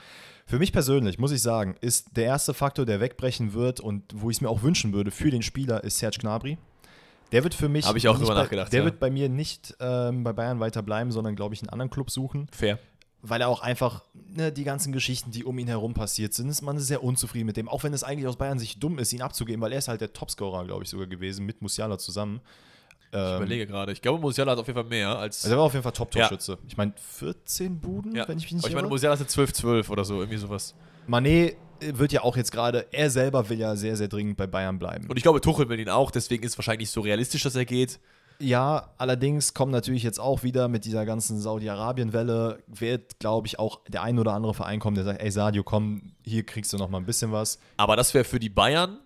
Für mich persönlich, muss ich sagen, ist der erste Faktor, der wegbrechen wird und wo ich es mir auch wünschen würde für den Spieler, ist Serge Gnabry. Der wird für mich. Hab ich auch drüber bei, nachgedacht, Der ja. wird bei mir nicht ähm, bei Bayern weiter bleiben, sondern, glaube ich, einen anderen Club suchen Fair. weil er auch einfach ne, die ganzen Geschichten, die um ihn herum passiert sind, ist man sehr unzufrieden mit dem. Auch wenn es eigentlich aus Bayern sich dumm ist, ihn abzugeben, weil er ist halt der Topscorer, glaube ich, sogar gewesen, mit Musiala zusammen. Ich Ähm, überlege gerade. Ich glaube, Musiala hat auf jeden Fall mehr als. also er war auf jeden Fall Top-Torschütze. Ich meine, 14 Buden, ja. wenn ich mich nicht Aber ich meine, irre. Musiala hatte 12-12 oder so, irgendwie sowas. Mané äh, wird ja auch jetzt gerade, er selber will ja sehr, sehr dringend bei Bayern bleiben. Und ich glaube, Tuchel will ihn auch, deswegen ist es wahrscheinlich nicht so realistisch, dass er geht. Ja, allerdings kommt natürlich jetzt auch wieder mit dieser ganzen Saudi-Arabien-Welle, wird, glaube ich, auch der ein oder andere Verein kommen, der sagt, ey Sadio, komm, hier kriegst du noch mal ein bisschen was. Aber das wäre für die Bayern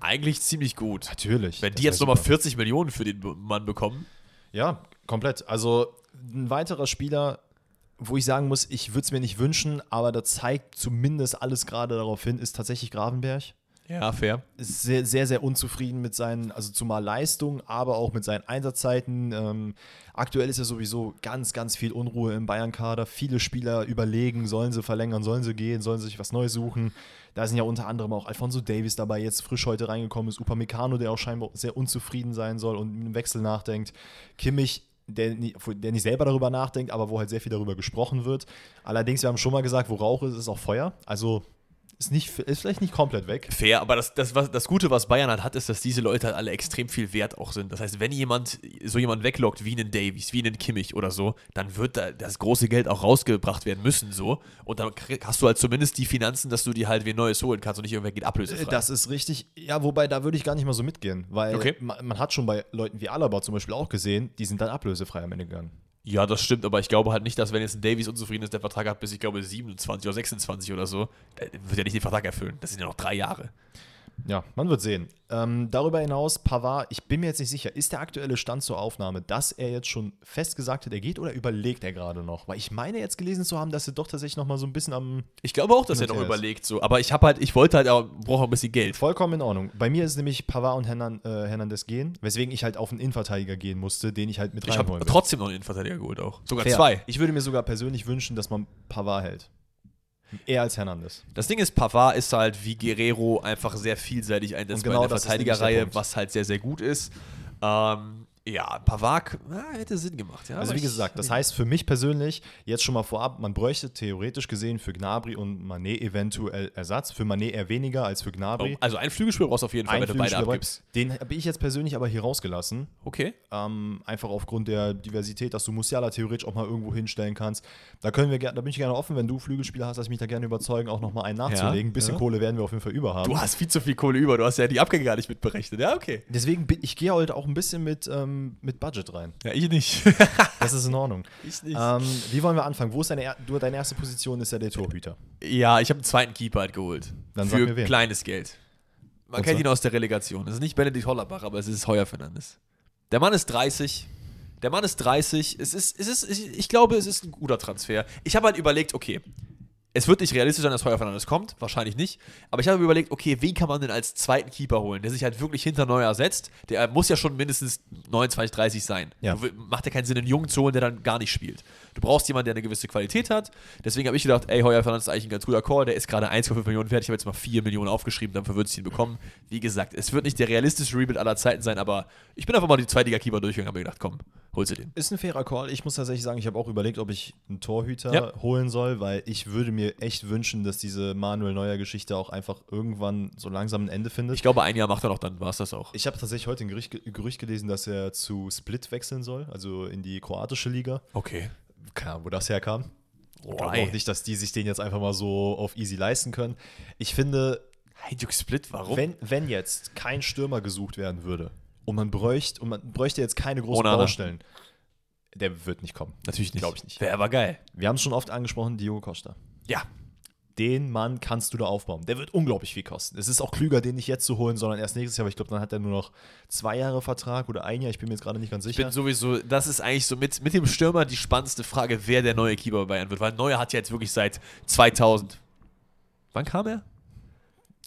eigentlich ziemlich gut. Natürlich. Wenn die jetzt nochmal super. 40 Millionen für den Mann bekommen. Ja, komplett. Also ein weiterer Spieler, wo ich sagen muss, ich würde es mir nicht wünschen, aber da zeigt zumindest alles gerade darauf hin, ist tatsächlich Gravenberg. Ja, fair. Ist sehr, sehr, sehr unzufrieden mit seinen, also zumal Leistung, aber auch mit seinen Einsatzzeiten. Ähm, aktuell ist ja sowieso ganz, ganz viel Unruhe im Bayern-Kader. Viele Spieler überlegen, sollen sie verlängern, sollen sie gehen, sollen sie sich was Neues suchen. Da sind ja unter anderem auch Alfonso Davis dabei, jetzt frisch heute reingekommen ist, Upamecano, der auch scheinbar sehr unzufrieden sein soll und im Wechsel nachdenkt. Kimmich, der, der nicht selber darüber nachdenkt, aber wo halt sehr viel darüber gesprochen wird. Allerdings, wir haben schon mal gesagt, wo Rauch ist, ist auch Feuer. Also ist, nicht, ist vielleicht nicht komplett weg. Fair, aber das, das, was, das Gute, was Bayern halt hat, ist, dass diese Leute halt alle extrem viel wert auch sind. Das heißt, wenn jemand so jemand weglockt wie einen Davies, wie einen Kimmich oder so, dann wird da das große Geld auch rausgebracht werden müssen so. Und dann hast du halt zumindest die Finanzen, dass du dir halt wen Neues holen kannst und nicht irgendwer geht ablösefrei. Das ist richtig. Ja, wobei da würde ich gar nicht mal so mitgehen, weil Okay. man, man hat schon bei Leuten wie Alaba zum Beispiel auch gesehen, die sind dann ablösefrei am Ende gegangen. Ja, das stimmt, aber ich glaube halt nicht, dass wenn jetzt ein Davies unzufrieden ist, der Vertrag hat bis, ich glaube, 27 oder 26 oder so, der wird ja nicht den Vertrag erfüllen. Das sind ja noch drei Jahre. Ja, man wird sehen. Ähm, darüber hinaus, Pavard, ich bin mir jetzt nicht sicher, ist der aktuelle Stand zur Aufnahme, dass er jetzt schon fest gesagt hat, er geht oder überlegt er gerade noch? Weil ich meine jetzt gelesen zu haben, dass er doch tatsächlich noch mal so ein bisschen am. Ich glaube auch, dass er noch ist. überlegt, so. Aber ich habe halt, ich wollte halt, auch, brauche auch ein bisschen Geld. Vollkommen in Ordnung. Bei mir ist nämlich Pavard und Hernan, äh, Hernandez gehen, weswegen ich halt auf einen Innenverteidiger gehen musste, den ich halt mit Ich habe reinholen will. trotzdem noch einen Innenverteidiger geholt auch. Sogar Fair. zwei. Ich würde mir sogar persönlich wünschen, dass man Pavard hält. Eher als Hernandez. Das Ding ist, Pavard ist halt wie Guerrero einfach sehr vielseitig einsetzbar genau in der Verteidigerreihe, was halt sehr, sehr gut ist. Ähm, ja, Pavard na, hätte Sinn gemacht. Ja, Also wie ich- gesagt, das heißt für mich persönlich, jetzt schon mal vorab, man bräuchte theoretisch gesehen für Gnabry und Manet eventuell Ersatz. Für Manet eher weniger als für Oh, Gnabry. Also ein Flügelspiel brauchst du auf jeden Fall, Ein wenn du beide abgibst. Den habe ich jetzt persönlich aber hier rausgelassen. Okay. Ähm, einfach aufgrund der Diversität, dass du Musiala theoretisch auch mal irgendwo hinstellen kannst. Da können wir da bin ich gerne offen, wenn du Flügelspieler hast, lass mich da gerne überzeugen, auch nochmal einen nachzulegen. Ein bisschen ja. Kohle werden wir auf jeden Fall über haben. Du hast viel zu viel Kohle über, du hast ja die Abgänge gar nicht mitberechnet. Ja, okay. Deswegen bin ich gehe heute auch ein bisschen mit, ähm, mit Budget rein. Ja, ich nicht. Das ist in Ordnung. ich nicht. ähm, wie wollen wir anfangen? Wo ist deine, er- du, deine erste Position? Ist ja der Torhüter. ja, ich habe einen zweiten Keeper halt geholt. Dann sag für mir wen. kleines Geld. Man Und kennt zwar? ihn aus der Relegation. Das ist nicht Benedikt Hollerbach, aber es ist Heuer Fernandes. Der Mann ist 30, Der Mann ist 30. Es ist, es ist, ich glaube, es ist ein guter Transfer. Ich habe halt überlegt, okay, es wird nicht realistisch sein, dass Heuer Fernandes kommt, wahrscheinlich nicht. Aber ich habe mir überlegt, okay, wen kann man denn als zweiten Keeper holen, der sich halt wirklich hinter Neuer setzt? Der muss ja schon mindestens 29, 30 sein. Ja. Du, macht ja keinen Sinn, einen Jungen zu holen, der dann gar nicht spielt. Du brauchst jemanden, der eine gewisse Qualität hat. Deswegen habe ich gedacht, ey, Heuer Fernandes ist eigentlich ein ganz guter Call. Der ist gerade 1,5 Millionen wert. Ich habe jetzt mal 4 Millionen aufgeschrieben, dafür würdest du ihn bekommen. Wie gesagt, es wird nicht der realistische Rebuild aller Zeiten sein, aber ich bin einfach mal die Zweitliga-Keeper durchgegangen und habe mir gedacht, komm, holst du den. Ist ein fairer Call. Ich muss tatsächlich sagen, ich habe auch überlegt, ob ich einen Torhüter Ja. holen soll, weil ich würde mir echt wünschen, dass diese Manuel Neuer Geschichte auch einfach irgendwann so langsam ein Ende findet. Ich glaube, ein Jahr macht er noch, dann war es das auch. Ich habe tatsächlich heute ein Gerücht, Gerücht gelesen, dass er zu Split wechseln soll, also in die kroatische Liga. Okay. Keine Ahnung, wo das herkam. Ich glaube auch nicht, dass die sich den jetzt einfach mal so auf easy leisten können. Ich finde, Heiduk Split, warum? wenn, wenn jetzt kein Stürmer gesucht werden würde und man bräuchte, und man bräuchte jetzt keine großen Onana. Baustellen, der wird nicht kommen. Natürlich nicht. Glaube ich nicht. Wäre aber geil. Wir haben es schon oft angesprochen, Diogo Costa. Ja. Den Mann kannst du da aufbauen. Der wird unglaublich viel kosten. Es ist auch klüger, den nicht jetzt zu holen, sondern erst nächstes Jahr. Aber ich glaube, dann hat er nur noch zwei Jahre Vertrag oder ein Jahr. Ich bin mir jetzt gerade nicht ganz Ich sicher. bin sowieso, das ist eigentlich so mit, mit dem Stürmer die spannendste Frage, wer der neue Keeper bei Bayern wird. Weil Neuer hat ja jetzt wirklich seit 2000. Wann kam er?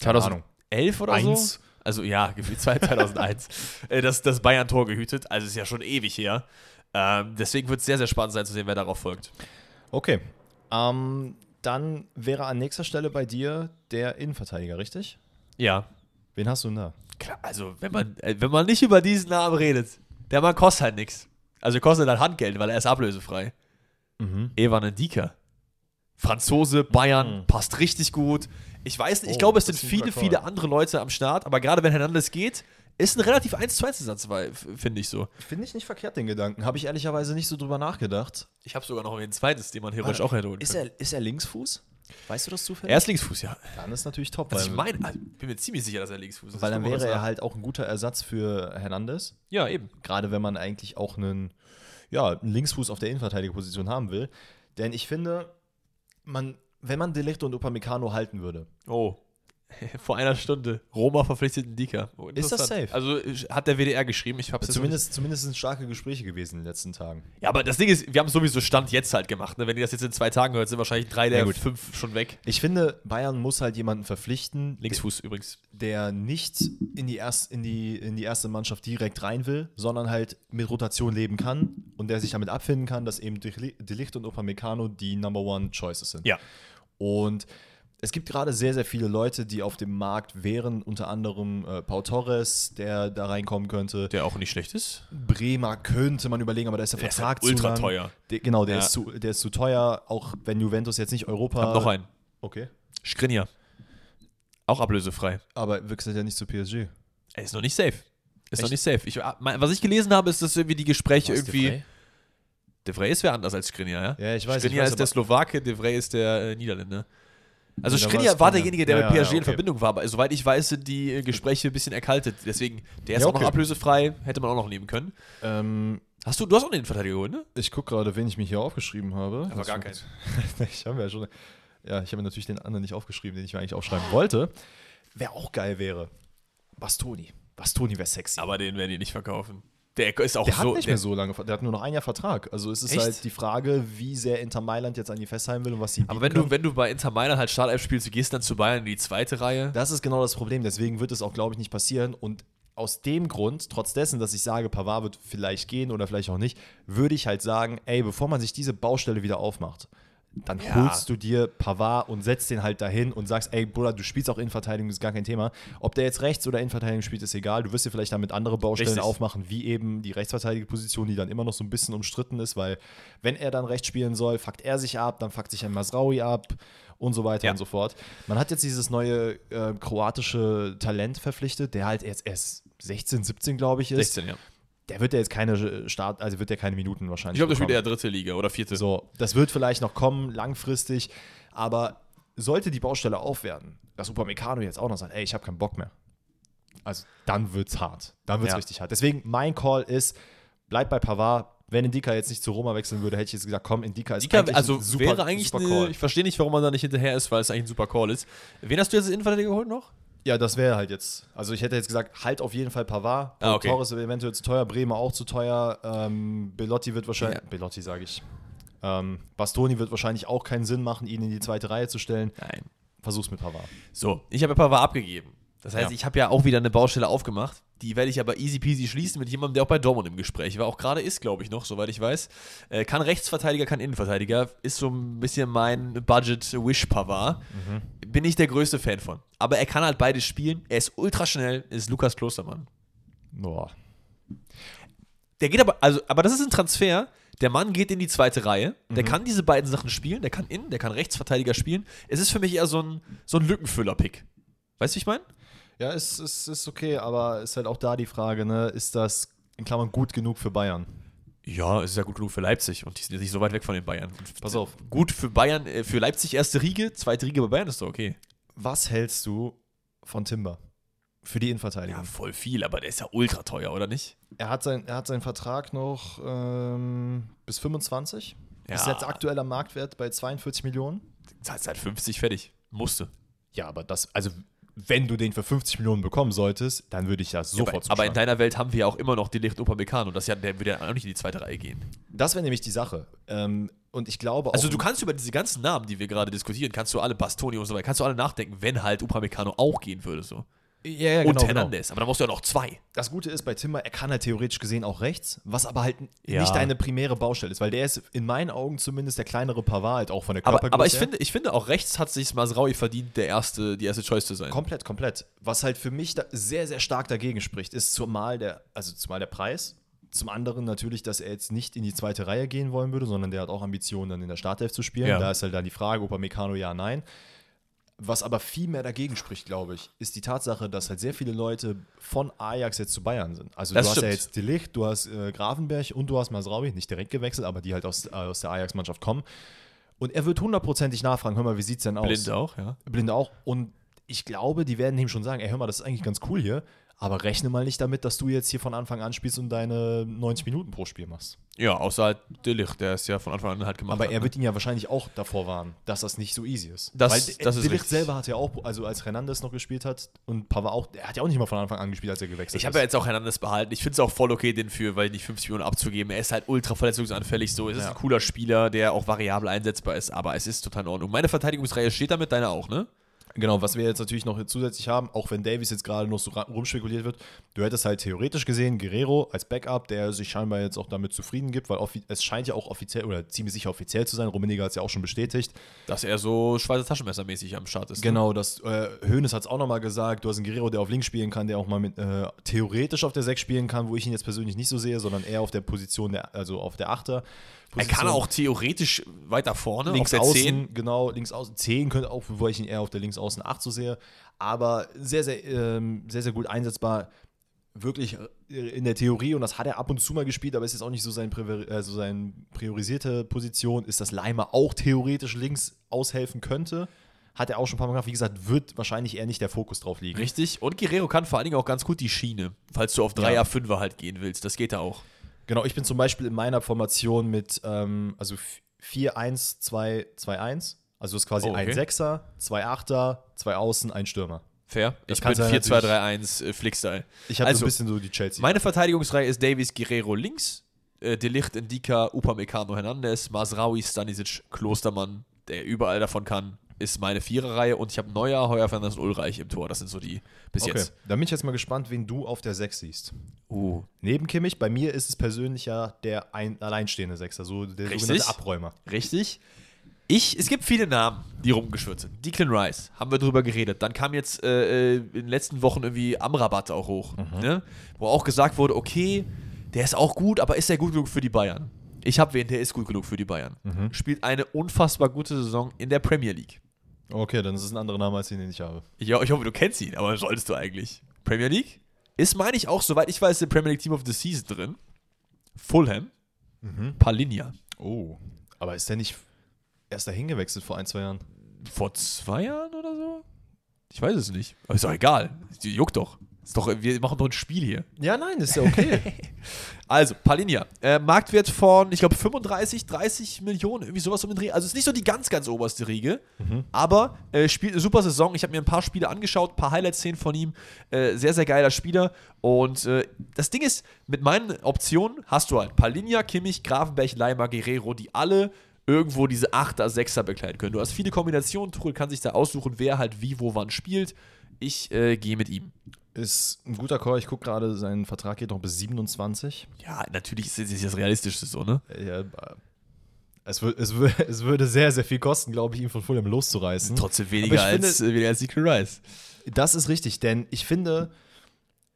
Keine 2011 oder Eins. so? Also ja, gefühlt 2001. äh, das, das Bayern-Tor gehütet. Also ist ja schon ewig her. Ähm, deswegen wird es sehr, sehr spannend sein zu sehen, wer darauf folgt. Okay. Ähm, dann wäre an nächster Stelle bei dir der Innenverteidiger, richtig? Ja. Wen hast du denn da? Klar, also wenn man, äh, wenn man nicht über diesen Namen redet, der Mann kostet halt nichts. Also kostet halt Handgeld, weil er ist ablösefrei. Mhm. Evan Ndika. Franzose, Bayern, Mhm. passt richtig gut. Ich weiß nicht, ich Oh, glaube, es sind viele, viele andere Leute am Start, aber gerade wenn Hernandez geht, ist ein relativ 1-2-Satz, finde ich so. Finde ich nicht verkehrt, den Gedanken. Habe ich ehrlicherweise nicht so drüber nachgedacht. Ich habe sogar noch ein zweites, den man theoretisch auch hätte holen Ist er, ist er Linksfuß? Weißt du das zufällig? Er ist Linksfuß, ja. Dann ist natürlich top. Also ich meine, also, bin mir ziemlich sicher, dass er Linksfuß ist. weil dann wäre er halt auch ein guter Ersatz für Hernandez. Ja, eben. Gerade wenn man eigentlich auch einen, ja, einen Linksfuß auf der Innenverteidigerposition haben will. Denn ich finde, man, wenn man Delicht und Upamecano halten würde, Oh. Vor einer Stunde. Roma verpflichtet Ndika. Oh, Ist das safe? Also hat der WDR geschrieben. Ich hab's jetzt noch zumindest, zumindest sind starke Gespräche gewesen in den letzten Tagen. Ja, aber das Ding ist, wir haben sowieso Stand jetzt halt gemacht. Ne? Wenn ihr das jetzt in zwei Tagen hört, sind wahrscheinlich drei der Ja, gut. fünf schon weg. Ich finde, Bayern muss halt jemanden verpflichten, Linksfuß übrigens. der nicht in die, erst, in, die, in die erste Mannschaft direkt rein will, sondern halt mit Rotation leben kann und der sich damit abfinden kann, dass eben Deli- Delicht und Upamecano die Number One Choices sind. Ja. Und es gibt gerade sehr, sehr viele Leute, die auf dem Markt wären, unter anderem äh, Pau Torres, der da reinkommen könnte. Der auch nicht schlecht ist. Bremer könnte man überlegen, aber da ist der, Der ist Vertrag halt ultra zu lang. teuer. Der, genau, der, Ja. ist zu, der ist zu teuer, auch wenn Juventus jetzt nicht Europa. Hab noch einen. Okay. Skriniar. Auch ablösefrei. Aber wechselt ja nicht zu PSG. Er ist noch nicht safe. Ist noch Echt? nicht safe. Ich, ah, was ich gelesen habe, ist, dass irgendwie die Gespräche irgendwie. De Vrij? De Vrij ist wer anders als Skriniar, ja? Ja, ich weiß. Skriniar ich weiß, ist der Slowake, De Vrij ist der äh, Niederländer. Also Ja, Skriniar war derjenige, der Ja, mit ja, PSG in okay. Verbindung war, aber soweit ich weiß, sind die äh, Gespräche ein bisschen erkaltet. Deswegen, der ist Ja, auch noch okay. ablösefrei, hätte man auch noch nehmen können. ähm, Hast du, du hast auch einen Verteidiger geholt, ne? ich gucke gerade, wen ich mir hier aufgeschrieben habe. Aber Das gar keinen. ich habe ja schon. Ja, ich habe mir natürlich den anderen nicht aufgeschrieben, den ich mir eigentlich aufschreiben wollte. Wer auch geil wäre. Bastoni. Bastoni wäre sexy. Aber den werden die nicht verkaufen. Der ist auch der so. hat nicht der, mehr so lange, der hat nur noch ein Jahr Vertrag. Also es ist Echt? halt die Frage, wie sehr Inter Mailand jetzt an die festhalten will und was sie aber wenn du, wenn du bei Inter Mailand halt Startelf spielst, du gehst dann zu Bayern in die zweite Reihe. Das ist genau das Problem, deswegen wird es auch, glaube ich, nicht passieren. Und aus dem Grund, trotz dessen, dass ich sage, Pavard wird vielleicht gehen oder vielleicht auch nicht, würde ich halt sagen, ey, bevor man sich diese Baustelle wieder aufmacht, dann Ja. holst du dir Pavard und setzt den halt dahin und sagst, ey, Bruder, du spielst auch Innenverteidigung, ist gar kein Thema. Ob der jetzt rechts oder Innenverteidigung spielt, ist egal. Du wirst dir vielleicht damit andere Baustellen Richtig. aufmachen, wie eben die rechtsverteidige Position, die dann immer noch so ein bisschen umstritten ist, weil wenn er dann rechts spielen soll, fuckt er sich ab, dann fuckt sich ein Masraui ab und so weiter Ja. und so fort. Man hat jetzt dieses neue äh, kroatische Talent verpflichtet, der halt jetzt erst 16, 17, glaube ich, ist. 16, ja. Der wird ja jetzt keine Start, also wird ja keine Minuten wahrscheinlich. Ich glaube, der spielt eher dritte Liga oder vierte. So, das wird vielleicht noch kommen, langfristig, aber sollte die Baustelle aufwerten, dass Upamecano jetzt auch noch sagt, ey, ich habe keinen Bock mehr. Also, dann wird's hart. Dann wird's Ja. richtig hart. Deswegen, mein Call ist, bleib bei Pavard. Wenn Indika jetzt nicht zu Roma wechseln würde, hätte ich jetzt gesagt, komm, Indika ist Dika, eigentlich also ein super, wäre eigentlich super eine, Call. ich verstehe nicht, warum man da nicht hinterher ist, weil es eigentlich ein super Call ist. Wen hast du jetzt als Innenverteidiger geholt noch? Ja, das wäre halt jetzt. Also ich hätte jetzt gesagt, halt auf jeden Fall Pavard. Ah, okay. Torres eventuell zu teuer, Bremer auch zu teuer. Ähm, Belotti wird wahrscheinlich. Ja. Belotti sage ich. Ähm, Bastoni wird wahrscheinlich auch keinen Sinn machen, ihn in die zweite Reihe zu stellen. Nein. Versuch's mit Pavard. So, ich habe ja Pavard abgegeben. Das heißt, Ja. ich habe ja auch wieder eine Baustelle aufgemacht. Die werde ich aber easy peasy schließen mit jemandem, der auch bei Dortmund im Gespräch war. Auch gerade ist, glaube ich, noch, soweit ich weiß. Äh, kann Rechtsverteidiger, kann Innenverteidiger. Ist so ein bisschen mein Budget-Wish-Pavard. Bin ich der größte Fan von. Aber er kann halt beides spielen. Er ist ultra schnell, ist Lukas Klostermann. Boah. Der geht aber, also, aber das ist ein Transfer. Der Mann geht in die zweite Reihe. Der kann diese beiden Sachen spielen. Der kann innen, der kann Rechtsverteidiger spielen. Es ist für mich eher so ein, so ein Lückenfüller-Pick. Weißt du, wie ich meine? Ja, es ist, ist okay, aber ist halt auch da die Frage, ne? Ist das in Klammern gut genug für Bayern? Ja, es ist ja gut genug für Leipzig und die sind nicht so weit weg von den Bayern. Und Pass auf. Gut für Bayern, äh, für Leipzig erste Riege, zweite Riege bei Bayern ist doch okay. Was hältst du von Timber für die Ja, Innenverteidigung? voll viel, aber der ist ja ultra teuer, oder nicht? Er, hat sein, er hat seinen Vertrag noch ähm, bis 25. Ja. Ist jetzt aktueller Marktwert bei 42 Millionen. Zahlst halt 50 fertig. Musste. Ja, aber das, also wenn du den für 50 Millionen bekommen solltest, dann würde ich das Ja, aber, sofort aber in deiner Welt haben wir ja auch immer noch die Licht Upamecano. Das ja, der würde ja auch nicht in die zweite Reihe gehen. Das wäre nämlich die Sache. Ähm, und ich glaube auch. Also du kannst über diese ganzen Namen, die wir gerade diskutieren, kannst du alle Bastoni und so weiter, kannst du alle nachdenken, wenn halt Upamecano auch gehen würde so. Ja, ja, und genau, genau. Hernandez. Aber da brauchst du ja noch zwei. Das Gute ist bei Timmer, er kann halt theoretisch gesehen auch rechts, was aber halt Ja. nicht deine primäre Baustelle ist, weil der ist in meinen Augen zumindest der kleinere Pavard halt auch von der Aber, Körpergröße. aber ich, her. finde, ich finde auch rechts hat sich Masraui verdient, der erste, die erste Choice zu sein. Komplett, komplett. Was halt für mich da sehr, sehr stark dagegen spricht, ist zumal der, also zumal der Preis. Zum anderen natürlich, dass er jetzt nicht in die zweite Reihe gehen wollen würde, sondern der hat auch Ambitionen, dann in der Startelf zu spielen. Ja. Da ist halt dann die Frage, ob er Meccano ja, nein. Was aber viel mehr dagegen spricht, glaube ich, ist die Tatsache, dass halt sehr viele Leute von Ajax jetzt zu Bayern sind. Also Das du hast ja stimmt. jetzt Delicht, du hast äh, Grafenberg und du hast Masraui, nicht direkt gewechselt, aber die halt aus, äh, aus der Ajax-Mannschaft kommen. Und er wird hundertprozentig nachfragen, hör mal, wie sieht's denn aus? Blind auch, ja. Blind auch. Und ich glaube, die werden ihm schon sagen, ey, hör mal, das ist eigentlich ganz cool hier, aber rechne mal nicht damit, dass du jetzt hier von Anfang an spielst und deine 90 Minuten pro Spiel machst. Ja, außer halt Delicht, der ist ja von Anfang an halt gemacht. Aber hat, er ne? wird ihn ja wahrscheinlich auch davor warnen, dass das nicht so easy ist. Das- Weil das ist richtig. selber hat ja auch, also als Hernandez noch gespielt hat und Pava auch, er hat ja auch nicht mal von Anfang an gespielt, als er gewechselt Ich ist. habe ja jetzt auch Hernandez behalten. Ich finde es auch voll okay, den für, weil nicht 50 Millionen abzugeben. Er ist halt ultra verletzungsanfällig so. Es ist Ja. ein cooler Spieler, der auch variabel einsetzbar ist, aber es ist total in Ordnung. Meine Verteidigungsreihe steht damit, deine auch, ne? Genau, was wir jetzt natürlich noch zusätzlich haben, auch wenn Davies jetzt gerade noch so rumspekuliert wird, du hättest halt theoretisch gesehen Guerrero als Backup, der sich scheinbar jetzt auch damit zufrieden gibt, weil es scheint ja auch offiziell oder ziemlich sicher offiziell zu sein. Rummenigge hat es ja auch schon bestätigt. Dass er so Schweizer Taschenmessermäßig am Start ist. ne? Genau, das äh, Hoeneß hat es auch nochmal gesagt. Du hast einen Guerrero, der auf links spielen kann, der auch mal mit, äh, theoretisch auf der 6 spielen kann, wo ich ihn jetzt persönlich nicht so sehe, sondern eher auf der Position, der, also auf der 8er. Er kann auch theoretisch weiter vorne, links auf der außen, 10. genau, links außen 10 könnte auch, wobei ich ihn eher auf der links außen 8 so sehe, aber sehr, sehr, ähm, sehr, sehr gut einsetzbar. Wirklich äh, in der Theorie, und das hat er ab und zu mal gespielt, aber ist jetzt auch nicht so sein, Priori- also seine priorisierte Position, ist, dass Leimer auch theoretisch links aushelfen könnte. Hat er auch schon ein paar Mal gemacht. Wie gesagt, wird wahrscheinlich eher nicht der Fokus drauf liegen. Richtig. Und Guerrero kann vor allen Dingen auch ganz gut die Schiene, falls du auf 3er, 5er halt gehen willst. Das geht da auch. Genau, ich bin zum Beispiel in meiner Formation mit ähm, also 4-1-2-2-1. Also das ist quasi Oh, okay. ein Sechser, zwei Achter, zwei Außen, ein Stürmer. Fair. Das ich bin du 4-2-3-1 äh, Flick-Style. Ich habe so Also, ein bisschen so die Chelsea. Meine Verteidigungsreihe ist Davies Guerrero links, äh, Delicht, Ndika, Upamecano, Hernandez, Masraui, Stanisic, Klostermann, der überall davon kann, ist meine Viererreihe und ich habe Neuer, Heuer, Fernandes und Ulreich im Tor. Das sind so die bis okay, jetzt. dann bin ich jetzt mal gespannt, wen du auf der 6 siehst. Uh. Neben Kimmich, bei mir ist es persönlich ja der ein, alleinstehende Sechser, so der Richtig. sogenannte Abräumer. Richtig. Ich, es gibt viele Namen, die rumgeschwirrt sind. Declan Rice, haben wir drüber geredet. Dann kam jetzt äh, äh, in den letzten Wochen irgendwie Amrabat auch hoch, ne? wo auch gesagt wurde, okay, der ist auch gut, aber ist er gut genug für die Bayern? Ich habe wen, der ist gut genug für die Bayern. Spielt eine unfassbar gute Saison in der Premier League. Okay, dann ist es ein anderer Name, als den, den ich habe. Ich, ich hoffe, du kennst ihn, aber solltest du eigentlich. Premier League? Ist, meine ich, auch, soweit ich weiß, im Premier League Team of the Season drin. Fulham. Palinja. Oh. Aber ist der nicht erst dahin gewechselt vor ein, zwei Jahren? Vor zwei Jahren oder so? Ich weiß es nicht. Aber ist doch egal. Juckt doch. Ist doch, wir machen doch ein Spiel hier. Ja, nein, ist ja okay. Also, Palinja. Äh, Marktwert von, ich glaube, 35, 30 Millionen, irgendwie sowas um den Dreh. Also, ist nicht so die ganz, ganz oberste Riege. Aber äh, spielt eine super Saison. Ich habe mir ein paar Spiele angeschaut, ein paar Highlight-Szenen von ihm. Äh, sehr, sehr geiler Spieler. Und äh, das Ding ist, mit meinen Optionen hast du halt Palinja, Kimmich, Grafenberg, Leimer, Guerrero, die alle irgendwo diese 8er, 6er begleiten können. Du hast viele Kombinationen. Tuchel kann sich da aussuchen, wer halt wie, wo, wann spielt. Ich äh, gehe mit ihm. ist ein guter Call. Ich gucke gerade, sein Vertrag geht noch bis 27. Ja, natürlich ist es das Realistischste so, ne? Ja, äh, es, wür es, wür es würde sehr, sehr viel kosten, glaube ich, ihn von Fulham loszureißen. Trotzdem weniger als, äh, weniger als Declan Rice. Das ist richtig, denn ich finde,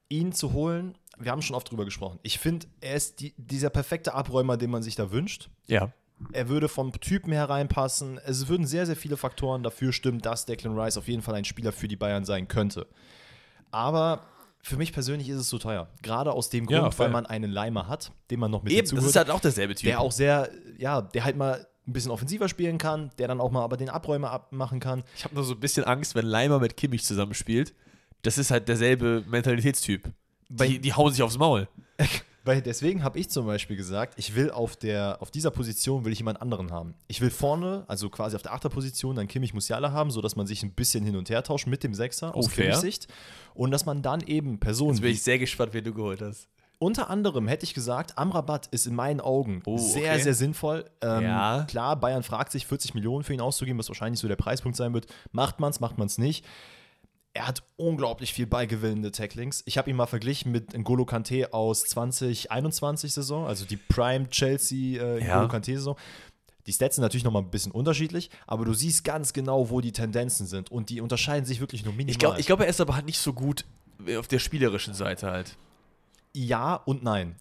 ihn zu holen, wir haben schon oft drüber gesprochen. Ich finde, er ist die, dieser perfekte Abräumer, den man sich da wünscht. Ja. Er würde vom Typen her reinpassen. Es würden sehr, sehr viele Faktoren dafür stimmen, dass Declan Rice auf jeden Fall ein Spieler für die Bayern sein könnte. Aber für mich persönlich ist es zu teuer. Gerade aus dem Ja, Grund, fair. weil man einen Leimer hat, den man noch mit Eben, das ist halt auch derselbe Typ. der auch sehr, ja, der halt mal ein bisschen offensiver spielen kann, der dann auch mal aber den Abräumer abmachen kann. ich habe nur so ein bisschen Angst, wenn Leimer mit Kimmich zusammenspielt. Das ist halt derselbe Mentalitätstyp. Die, die hauen sich aufs Maul. Weil deswegen habe ich zum Beispiel gesagt, ich will auf, der, auf dieser Position will ich jemand anderen haben. Ich will vorne, also quasi auf der Achterposition, dann Kimmich Musiala haben, sodass man sich ein bisschen hin und her tauscht mit dem Sechser aus Oh, fair. Kimmichs Sicht. Und dass man dann eben Personen Jetzt bin ich sehr gespannt, wen du geholt hast. Unter anderem hätte ich gesagt, Amrabat ist in meinen Augen Oh, sehr, okay. sehr sinnvoll. Ähm, Ja. Klar, Bayern fragt sich, 40 Millionen für ihn auszugeben, was wahrscheinlich so der Preispunkt sein wird. Macht man es, macht man es nicht. Er hat unglaublich viel beigewinnende Tacklings. Ich habe ihn mal verglichen mit N'Golo Kante aus 2021 Saison, also die Prime Chelsea äh, Ja. N'Golo Kante Saison. Die Stats sind natürlich nochmal ein bisschen unterschiedlich, aber du siehst ganz genau, wo die Tendenzen sind und die unterscheiden sich wirklich nur minimal. Ich glaube, ich glaub, er ist aber halt nicht so gut auf der spielerischen Seite halt. Ja und nein.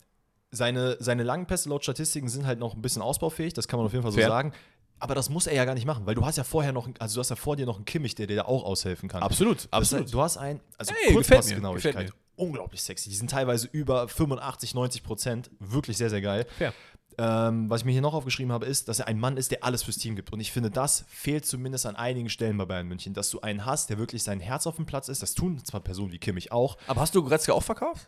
Seine, seine langen Pässe laut Statistiken sind halt noch ein bisschen ausbaufähig, das kann man auf jeden Fall so Fair. sagen. Aber das muss er ja gar nicht machen, weil du hast ja vorher noch, also du hast ja vor dir noch einen Kimmich, der dir da auch aushelfen kann. Absolut, Das heißt, Du hast einen, also Hey, Kurzpassgenauigkeit, unglaublich sexy. Die sind teilweise über 85, 90 Prozent, wirklich sehr, sehr geil. Fair. Ähm, was ich mir hier noch aufgeschrieben habe, ist, dass er ein Mann ist, der alles fürs Team gibt. Und ich finde, das fehlt zumindest an einigen Stellen bei Bayern München, dass du einen hast, der wirklich sein Herz auf dem Platz ist. Das tun zwar Personen wie Kimmich auch. Aber hast du Goretzka auch verkauft?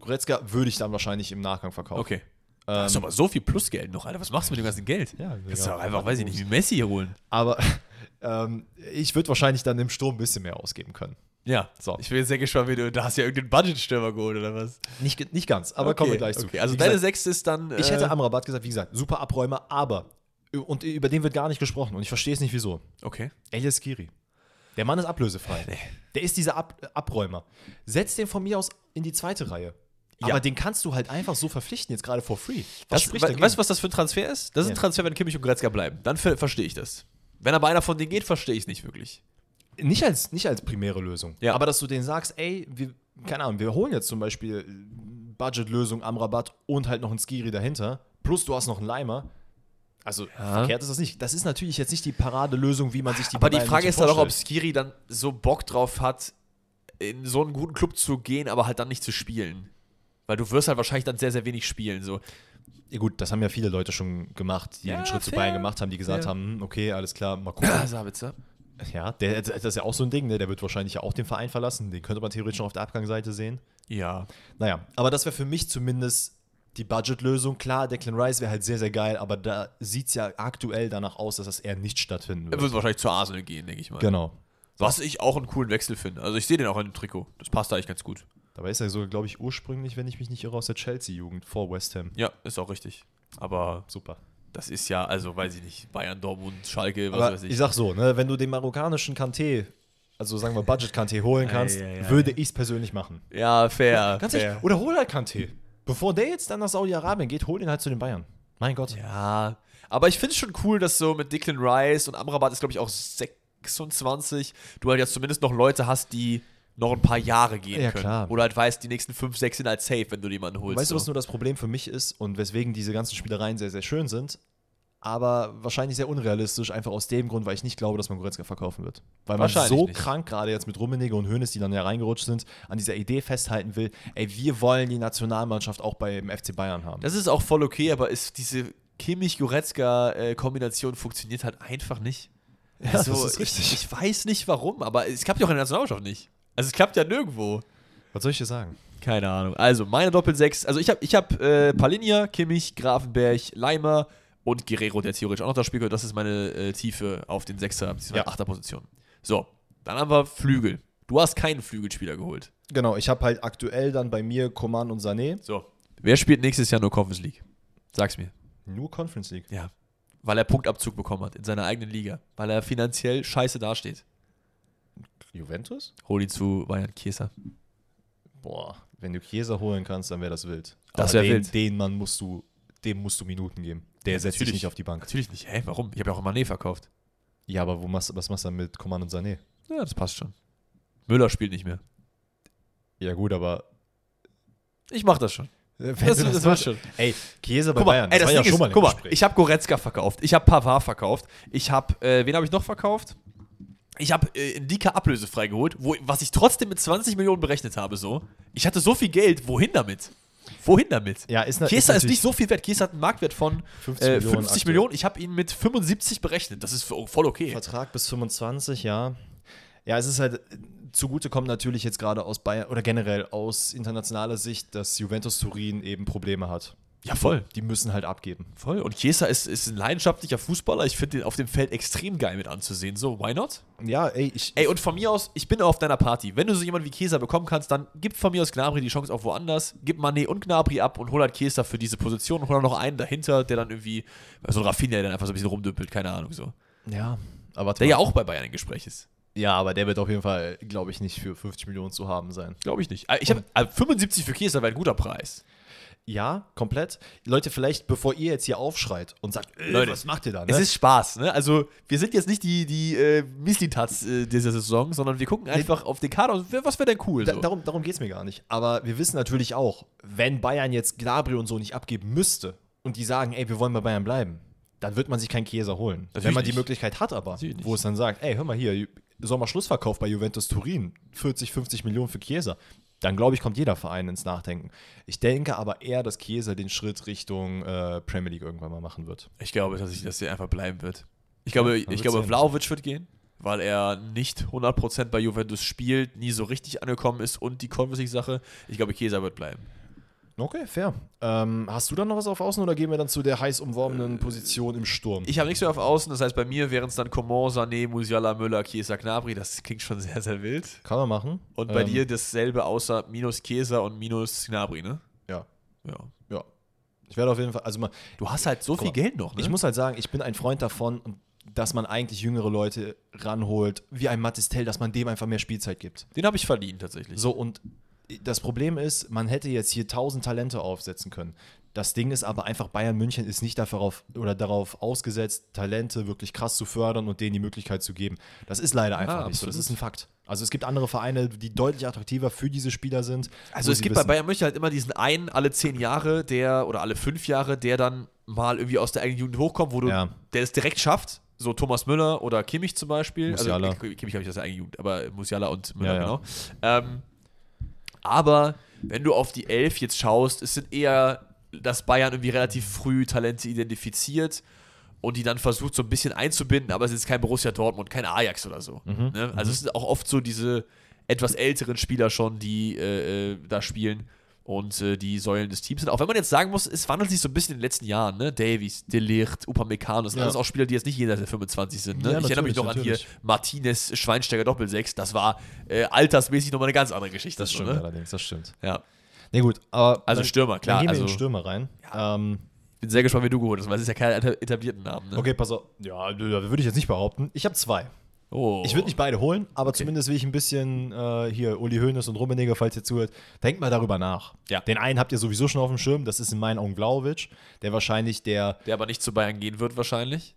Goretzka würde ich dann wahrscheinlich im Nachgang verkaufen. Okay. Ähm, hast du aber so viel Plusgeld noch, Alter. Was machst du mit dem ganzen Geld? Ja, Kannst du doch einfach, weiß ich nicht, wie Messi hier holen. Aber ähm, ich würde wahrscheinlich dann im Sturm ein bisschen mehr ausgeben können. Ja, So. Ich bin jetzt sehr gespannt, wie du. Da hast du ja irgendeinen Budgetstürmer geholt oder was? Nicht, nicht ganz, aber Okay, kommen wir gleich zu. Okay. Also Wie deine gesagt, sechste ist dann. ich hätte äh, Amrabat gesagt, wie gesagt, super Abräumer, aber, und über den wird gar nicht gesprochen und ich verstehe es nicht wieso. Okay. Elias Skiri. Der Mann ist ablösefrei. Nee. Der ist dieser Ab Abräumer. Setz den von mir aus in die zweite Reihe. Ja. Aber den kannst du halt einfach so verpflichten, jetzt gerade for free. Was Das, spricht we weißt du, was das für ein Transfer ist? Das ist ein Ja. Transfer, wenn Kimmich und Goretzka bleiben. Dann ver verstehe ich das. Wenn aber einer von denen geht, verstehe ich es nicht wirklich. Nicht als, nicht als primäre Lösung. Ja. Aber dass du denen sagst, ey, wir, keine Ahnung, wir holen jetzt zum Beispiel äh, Budgetlösung am Rabatt und halt noch einen Skiri dahinter, plus du hast noch einen Leimer. Also verkehrt ist das nicht. Das ist natürlich jetzt nicht die Paradelösung, wie man sich die Aber die Frage ist auch, ob. Skiri dann so Bock drauf hat, in so einen guten Club zu gehen, aber halt dann nicht zu spielen. Weil du wirst halt wahrscheinlich dann sehr, sehr wenig spielen. So. Ja, gut, das haben ja viele Leute schon gemacht, die Ja, den Schritt zu fair. Bayern gemacht haben, die gesagt Fair. haben, hm, okay, alles klar, mal gucken. Sabitzer. ja, der, das ist ja auch so ein Ding, ne? der wird wahrscheinlich ja auch den Verein verlassen. Den könnte man theoretisch noch auf der Abgangsseite sehen. Ja. Naja, aber das wäre für mich zumindest die Budgetlösung. Klar, Declan Rice wäre halt sehr, sehr geil, aber da sieht es ja aktuell danach aus, dass das eher nicht stattfinden Er wird. wird wahrscheinlich zu Arsenal gehen, denke ich mal. Genau. Was ich auch einen coolen Wechsel finde. Also ich sehe den auch in dem Trikot. Das passt eigentlich ganz gut. Dabei ist er so, glaube ich, ursprünglich, wenn ich mich nicht irre, aus der Chelsea-Jugend vor West Ham. Ja, ist auch richtig. Aber Super. das ist ja, also weiß ich nicht, Bayern, Dortmund, Schalke, was Aber weiß ich. ich. sag so, ne, wenn du den marokkanischen Kanté, also sagen wir Budget-Kanté holen kannst, Ei, ei, ei. würde ich es persönlich machen. ja, fair. Ganz fair. ehrlich, oder hol halt Kanté. Bevor der jetzt dann nach Saudi-Arabien geht, hol ihn halt zu den Bayern. Mein Gott. Ja, aber ich finde es schon cool, dass so mit Declan Rice und Amrabat ist, glaube ich, auch 26, du halt jetzt zumindest noch Leute hast, die noch ein paar Jahre gehen Ja, können. klar. Oder halt weißt, die nächsten 5, 6 sind halt safe, wenn du jemanden holst. Weißt du, was nur das Problem für mich ist und weswegen diese ganzen Spielereien sehr, sehr schön sind? Aber wahrscheinlich sehr unrealistisch, einfach aus dem Grund, weil ich nicht glaube, dass man Goretzka verkaufen wird. Weil man so nicht. krank, gerade jetzt mit Rummenigge und Hoeneß, die dann ja reingerutscht sind, an dieser Idee festhalten will, ey, wir wollen die Nationalmannschaft auch beim FC Bayern haben. Das ist auch voll okay, aber ist diese Kimmich-Goretzka-Kombination funktioniert halt einfach nicht. Ja, das ist richtig. Ich, ich weiß nicht warum, aber es klappt ja auch in der Nationalmannschaft nicht. Also es klappt ja nirgendwo. Was soll ich dir sagen? Keine Ahnung. Also, meine Doppel-6. Also, ich habe ich hab, äh, Palinja, Kimmich, Grafenberg, Leimer und Guerrero, der theoretisch auch noch das Spiel gehört. Das ist meine äh, Tiefe auf den 6er, bzw. Ja. 8er Position. So, dann haben wir Flügel. Du hast keinen Flügelspieler geholt. Genau, ich habe halt aktuell dann bei mir Coman und Sané. So. Wer spielt nächstes Jahr nur Conference League? Sag's mir. Nur Conference League. Ja. Weil er Punktabzug bekommen hat in seiner eigenen Liga. Weil er finanziell scheiße dasteht. Juventus? Hol ihn zu Bayern Chiesa. Boah, wenn du Chiesa holen kannst, dann wäre das wild. Das Aber wär den, wild. Den Mann musst du, dem musst du Minuten geben. Der Ja, setzt sich natürlich. nicht auf die Bank. Natürlich nicht. Hä, warum? Ich habe ja auch Mané verkauft. Ja, aber wo machst, was machst du dann mit Coman und Sané? Ja, das passt schon. Müller spielt nicht mehr. Ja gut, aber Ich mach das schon. wenn Das, das, machst- war schon. Ey, Chiesa bei Guck mal, Bayern, ey, das, das war ja schon ist, mal guck mal, ich habe Goretzka verkauft, ich habe Pavard verkauft, ich habe, äh, wen habe ich noch verkauft? Ich habe äh, Indika ablösefrei geholt, wo, was ich trotzdem mit 20 Millionen berechnet habe, so. Ich hatte so viel Geld, wohin damit? Wohin damit? ja, ist, na- Chiesa ist, natürlich nicht so viel wert. Chiesa hat einen Marktwert von 50 äh, Millionen 50 aktuell. Millionen. Ich habe ihn mit 75 berechnet. Das ist vo- voll okay. Vertrag bis 25, ja. Ja, es ist halt, zugute kommt natürlich jetzt gerade aus Bayern oder generell aus internationaler Sicht, dass Juventus Turin eben Probleme hat. Ja, voll. Die müssen halt abgeben. Voll. Und Chiesa ist, ist ein leidenschaftlicher Fußballer. Ich finde den auf dem Feld extrem geil mit anzusehen. So, why not? Ja, ey, ich. Ey, und von mir aus, ich bin auf deiner Party. Wenn du so jemanden wie Chiesa bekommen kannst, dann gib von mir aus Gnabry die Chance auch woanders. Gib Mané und Gnabry ab und hol halt Chiesa für diese Position und hol noch einen dahinter, der dann irgendwie, so ein Rafinha, der dann einfach so ein bisschen rumdümpelt, keine Ahnung so. ja, aber Der ja auch bei Bayern im Gespräch ist. Ja, aber der wird auf jeden Fall, glaube ich, nicht für 50 Millionen zu haben sein. Glaube ich nicht. Äh, Ich habe 75 für Chiesa wäre ein guter Preis. Ja, komplett. Leute, vielleicht bevor ihr jetzt hier aufschreit und sagt, äh, Leute, was macht ihr da? Ne? Es ist Spaß, ne? Also, wir sind jetzt nicht die, die äh, Mislitats äh, dieser Saison, sondern wir gucken einfach auf den Kader und was wäre denn cool? Da, So. darum darum geht es mir gar nicht. Aber wir wissen natürlich auch, wenn Bayern jetzt Gnabry und so nicht abgeben müsste und die sagen, ey, wir wollen bei Bayern bleiben, dann wird man sich keinen Chiesa holen. Natürlich wenn man die nicht. Möglichkeit hat, aber, Natürlich nicht. wo es dann sagt, ey, hör mal hier, Sommerschlussverkauf bei Juventus Turin, 40, 50 Millionen für Chiesa. Dann glaube ich, kommt jeder Verein ins Nachdenken. Ich denke aber eher, dass Chiesa den Schritt Richtung äh, Premier League irgendwann mal machen wird. Ich glaube, dass, ich, dass er einfach bleiben wird. Ich glaube, man ich glaube. Vlaovic wird gehen, weil er nicht 100% bei Juventus spielt, nie so richtig angekommen ist und die Conference League-Sache. Ich glaube, Chiesa wird bleiben. Okay, fair. Ähm, hast du dann noch was auf Außen oder gehen wir dann zu der heiß umworbenen Position im Sturm? Ich habe nichts mehr auf Außen, das heißt, bei mir wären es dann Coman, Sané, Musiala, Müller, Chiesa, Gnabry. Das klingt schon sehr, sehr wild. Kann man machen. Und bei Ähm, dir dasselbe außer minus Chiesa und minus Gnabry, ne? Ja, Ja. ja. Ich werde auf jeden Fall, also mal, Du hast halt so viel mal, Geld noch, ne? Ich muss halt sagen, ich bin ein Freund davon, dass man eigentlich jüngere Leute ranholt, wie ein Matistel, dass man dem einfach mehr Spielzeit gibt. Den habe ich verdient, tatsächlich. So, und das Problem ist, man hätte jetzt hier tausend Talente aufsetzen können. Das Ding ist aber einfach, Bayern München ist nicht darauf oder darauf ausgesetzt, Talente wirklich krass zu fördern und denen die Möglichkeit zu geben. Das ist leider einfach Ah, nicht so. Das ist ein Fakt. Also es gibt andere Vereine, die deutlich attraktiver für diese Spieler sind. Also es gibt bei wissen- Bayern München halt immer diesen einen alle zehn Jahre, der oder alle fünf Jahre, der dann mal irgendwie aus der eigenen Jugend hochkommt, wo du, Ja. der es direkt schafft. So Thomas Müller oder Kimmich zum Beispiel. Musiala. Also, Kimmich habe ich aus der eigenen Jugend, aber Musiala und Müller, Ja, ja. genau. Ähm, aber wenn du auf die Elf jetzt schaust, es sind eher, dass Bayern irgendwie relativ früh Talente identifiziert und die dann versucht so ein bisschen einzubinden, aber es ist kein Borussia Dortmund, kein Ajax oder so. Mhm. Ne? Also es sind auch oft so diese etwas älteren Spieler schon, die äh, äh, da spielen und äh, die Säulen des Teams sind. Auch wenn man jetzt sagen muss, es wandelt sich so ein bisschen in den letzten Jahren, ne? Davies, Delicht, Upamecano, das sind Ja. alles auch Spieler, die jetzt nicht jenseits der 25 sind. Ne? Ja, ich erinnere mich natürlich, noch an natürlich. hier Martinez, Schweinsteiger Doppelsechs, das war äh, altersmäßig nochmal eine ganz andere Geschichte. Das so, stimmt ne? allerdings, das stimmt. Ja. Nee, gut, aber. Also Stürmer, klar, Dann gehen wir also- in Stürmer rein. Ähm, Bin sehr gespannt, wie du geholt hast, weil es ist ja keine eta- etablierten Namen. Ne? okay, pass auf. Ja, würde ich jetzt nicht behaupten. Ich habe zwei. Oh. Ich würde nicht beide holen, aber zumindest will ich ein bisschen äh, hier Uli Hoeneß und Rummenigge, falls ihr zuhört, denkt mal darüber nach. Ja. Den einen habt ihr sowieso schon auf dem Schirm, das ist in meinen Augen Vlaovic, der wahrscheinlich der. Der aber nicht zu Bayern gehen wird wahrscheinlich.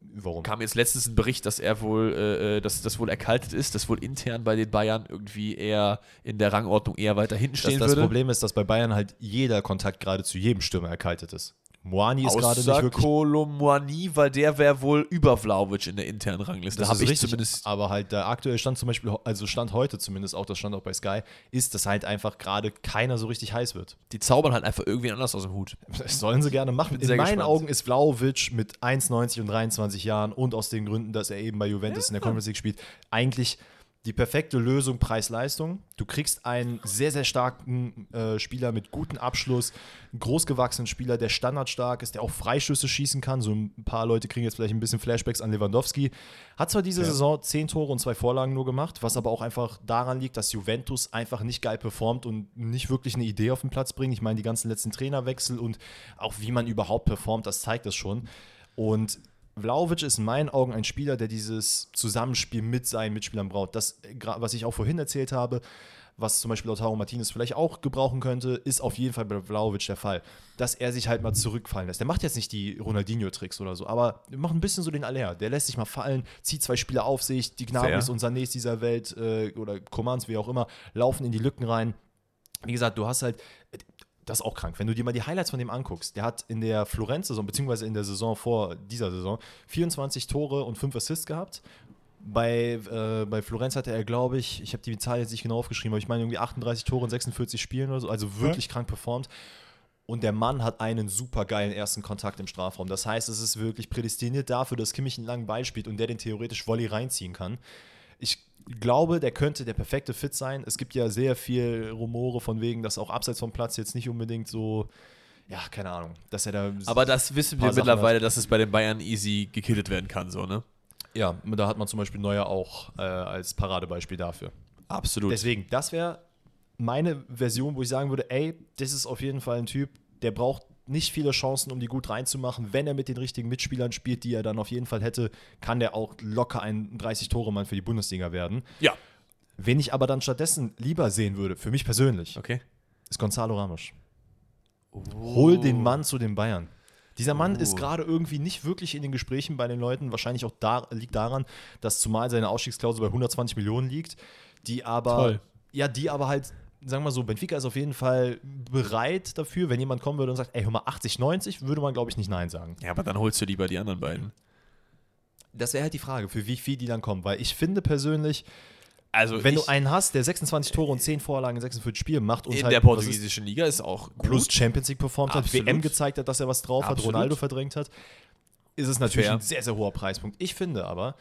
Warum? Kam jetzt letztens ein Bericht, dass er wohl, äh, äh, dass das wohl erkaltet ist, dass wohl intern bei den Bayern irgendwie eher in der Rangordnung eher weiter hinten Das, stehen das würde. Problem ist, dass bei Bayern halt jeder Kontakt gerade zu jedem Stürmer erkaltet ist. Moani ist gerade nicht wirklich. Kolomwani, weil der wäre wohl über Vlaovic in der internen Rangliste. Das Habe ist ich richtig, zumindest. aber halt der aktuelle Stand zum Beispiel, also Stand heute zumindest, auch das stand auch bei Sky, ist, dass halt einfach gerade keiner so richtig heiß wird. Die zaubern halt einfach irgendwie anders aus dem Hut. Das sollen sie gerne machen. In meinen gespannt. Augen ist Vlaovic mit 1,90 und 23 Jahren und aus den Gründen, dass er eben bei Juventus in der Conference League spielt, eigentlich die perfekte Lösung Preis-Leistung. Du kriegst einen sehr, sehr starken äh, Spieler mit gutem Abschluss, einen großgewachsenen Spieler, der standardstark ist, der auch Freischüsse schießen kann. So ein paar Leute kriegen jetzt vielleicht ein bisschen Flashbacks an Lewandowski. Hat zwar diese Ja. Saison zehn Tore und zwei Vorlagen nur gemacht, was aber auch einfach daran liegt, dass Juventus einfach nicht geil performt und nicht wirklich eine Idee auf den Platz bringt. Ich meine, die ganzen letzten Trainerwechsel und auch wie man überhaupt performt, das zeigt das schon. Und Vlaovic ist in meinen Augen ein Spieler, der dieses Zusammenspiel mit seinen Mitspielern braucht. Das, was ich auch vorhin erzählt habe, was zum Beispiel Lautaro Martinez vielleicht auch gebrauchen könnte, ist auf jeden Fall bei Vlaovic der Fall. Dass er sich halt mal zurückfallen lässt. Der macht jetzt nicht die Ronaldinho-Tricks oder so, aber er macht ein bisschen so den Aller. Der lässt sich mal fallen, zieht zwei Spieler auf sich, die Fair. und Sanés dieser Welt äh, oder Commands, wie auch immer, laufen in die Lücken rein. Wie gesagt, du hast halt, das ist auch krank, wenn du dir mal die Highlights von dem anguckst. Der hat in der Florenz-Saison, beziehungsweise in der Saison vor dieser Saison, 24 Tore und 5 Assists gehabt. Bei, äh, bei Florenz hatte er, glaube ich, ich habe die Zahl jetzt nicht genau aufgeschrieben, aber ich meine irgendwie 38 Tore in 46 Spielen oder so, also wirklich krank performt. Und der Mann hat einen super geilen ersten Kontakt im Strafraum. Das heißt, es ist wirklich prädestiniert dafür, dass Kimmich einen langen Ball spielt und der den theoretisch Volley reinziehen kann. Ich glaube, der könnte der perfekte Fit sein. Es gibt ja sehr viel Rumore von wegen, dass auch abseits vom Platz jetzt nicht unbedingt so, ja, keine Ahnung, dass er da. Aber das wissen wir Sachen mittlerweile, dass es bei den Bayern easy gekillt werden kann, so, ne? ja, da hat man zum Beispiel Neuer auch äh, als Paradebeispiel dafür. Absolut. Deswegen, das wäre meine Version, wo ich sagen würde, ey, das ist auf jeden Fall ein Typ, der braucht nicht viele Chancen, um die gut reinzumachen. Wenn er mit den richtigen Mitspielern spielt, die er dann auf jeden Fall hätte, kann der auch locker ein 30-Tore-Mann für die Bundesliga werden. ja. Wen ich aber dann stattdessen lieber sehen würde, für mich persönlich, Okay. ist Gonzalo Ramos. Hol den Mann zu den Bayern. Dieser Mann Oh. ist gerade irgendwie nicht wirklich in den Gesprächen bei den Leuten. Wahrscheinlich auch da, liegt daran, dass zumal seine Ausstiegsklausel bei 120 Millionen liegt, die aber, Toll. ja, die aber halt, sagen wir mal so, Benfica ist auf jeden Fall bereit dafür, wenn jemand kommen würde und sagt, ey, hör mal, 80, 90, würde man, glaube ich, nicht Nein sagen. Ja, aber dann holst du lieber die anderen beiden. Das wäre halt die Frage, für wie viel die dann kommen, weil ich finde persönlich, Also, wenn ich, du einen hast, der 26 Tore und 10 Vorlagen in 46 Spielen macht und in halt, der portugiesischen Liga ist auch gut. plus Champions League performt hat. WM gezeigt hat, dass er was drauf hat, Absolut. Ronaldo verdrängt hat, ist es natürlich Fair. ein sehr, sehr hoher Preispunkt. Ich finde aber,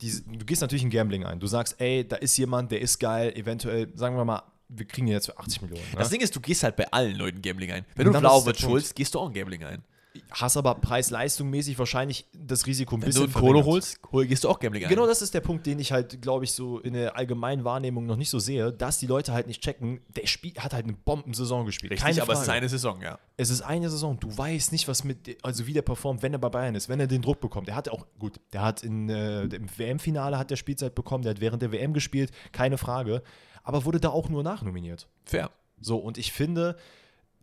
diese, du gehst natürlich ein Gambling ein. Du sagst, ey, da ist jemand, der ist geil, eventuell, sagen wir mal, wir kriegen ihn jetzt für 80 Millionen. Ne? Das Ding ist, du gehst halt bei allen Leuten Gambling ein. Wenn du der Vlaovic Punkt. holst, gehst du auch ein Gambling ein. Hast aber preis-leistung mäßig wahrscheinlich das Risiko ein Wenn bisschen du einen Kohle holst, hol, gehst du auch Gambling ein. Genau das ist der Punkt, den ich halt, glaube ich, so in der allgemeinen Wahrnehmung noch nicht so sehe, dass die Leute halt nicht checken, der Spiel, hat halt eine Bombensaison gespielt. Richtig, Keine aber es ist eine Saison, ja. Es ist eine Saison. Du weißt nicht, was mit, also wie der performt, wenn er bei Bayern ist, wenn er den Druck bekommt. Er hat auch, gut, der hat in, äh, im WM-Finale hat der Spielzeit bekommen, der hat während der WM gespielt, keine Frage, aber wurde da auch nur nachnominiert. Fair. So, und ich finde,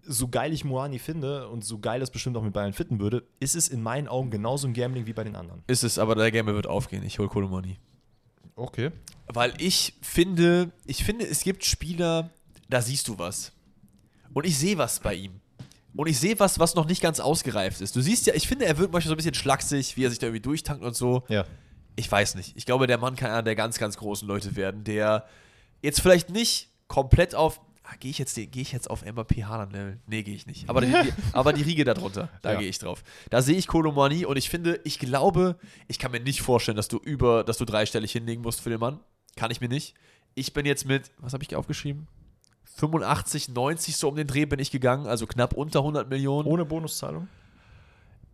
so geil ich Moani finde und so geil es bestimmt auch mit Bayern fitten würde, ist es in meinen Augen genauso ein Gambling wie bei den anderen. Ist es, aber der Gamble wird aufgehen. Ich hol Kolomani. Okay. Weil ich finde, ich finde, es gibt Spieler, da siehst du was. Und ich sehe was bei ihm. Und ich sehe was, was noch nicht ganz ausgereift ist. Du siehst ja, ich finde, er wird manchmal so ein bisschen schlaksig, wie er sich da irgendwie durchtankt und so. Ja. Ich weiß nicht. Ich glaube, der Mann kann einer der ganz, ganz großen Leute werden, der jetzt vielleicht nicht komplett auf. Ah, gehe ich, jetzt den- gehe ich jetzt auf Mbappé Haaland Level? Nee, gehe ich nicht. Aber die, die, aber die Riege darunter, da Ja. gehe ich drauf. Da sehe ich Kolomani und ich finde, ich glaube, ich kann mir nicht vorstellen, dass du über, dass du dreistellig hinlegen musst für den Mann. Kann ich mir nicht. Ich bin jetzt mit, was habe ich aufgeschrieben? 85, 90 so um den Dreh bin ich gegangen, also knapp unter 100 Millionen. Ohne Bonuszahlung?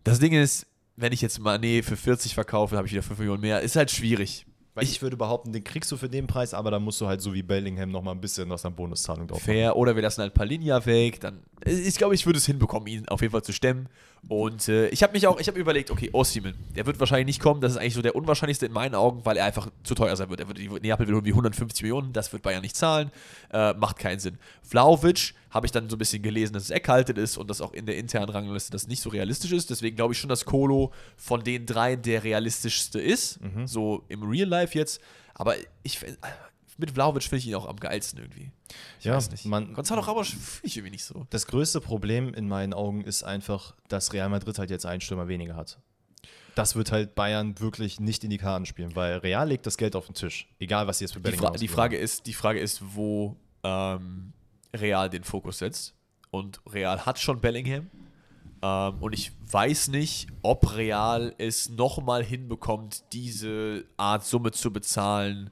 Das Ding ist, wenn ich jetzt Mané für 40 verkaufe, habe ich wieder 5 Millionen mehr. Ist halt schwierig. Weil ich, würde behaupten, den kriegst du für den Preis, aber dann musst du halt so wie Bellingham noch mal ein bisschen was an Bonuszahlung drauf Fair. Oder wir lassen halt Palinja weg. Dann, ich glaube, ich würde es hinbekommen, ihn auf jeden Fall zu stemmen. Und äh, ich habe mich auch, ich habe überlegt, okay, Osimhen, der wird wahrscheinlich nicht kommen. Das ist eigentlich so der unwahrscheinlichste in meinen Augen, weil er einfach zu teuer sein wird. Er wird Neapel will irgendwie 150 Millionen, das wird Bayern nicht zahlen. Äh, macht keinen Sinn. Vlaovic habe ich dann so ein bisschen gelesen, dass es erkaltet ist und dass auch in der internen Rangliste das nicht so realistisch ist. Deswegen glaube ich schon, dass Kolo von den dreien der realistischste ist. So im Real Life jetzt. Aber ich mit Vlaovic finde ich ihn auch am geilsten irgendwie. Ich Ja, weiß nicht. man- Gonzalo Ramos finde ich irgendwie nicht so. Das größte Problem in meinen Augen ist einfach, dass Real Madrid halt jetzt einen Stürmer weniger hat. Das wird halt Bayern wirklich nicht in die Karten spielen, weil Real legt das Geld auf den Tisch. Egal, was sie jetzt für Die, Bellingham Fra die. Frage ist, die Frage ist, wo ähm, Real den Fokus setzt. Und Real hat schon Bellingham. Ähm, und ich weiß nicht, ob Real es nochmal hinbekommt, diese Art Summe zu bezahlen,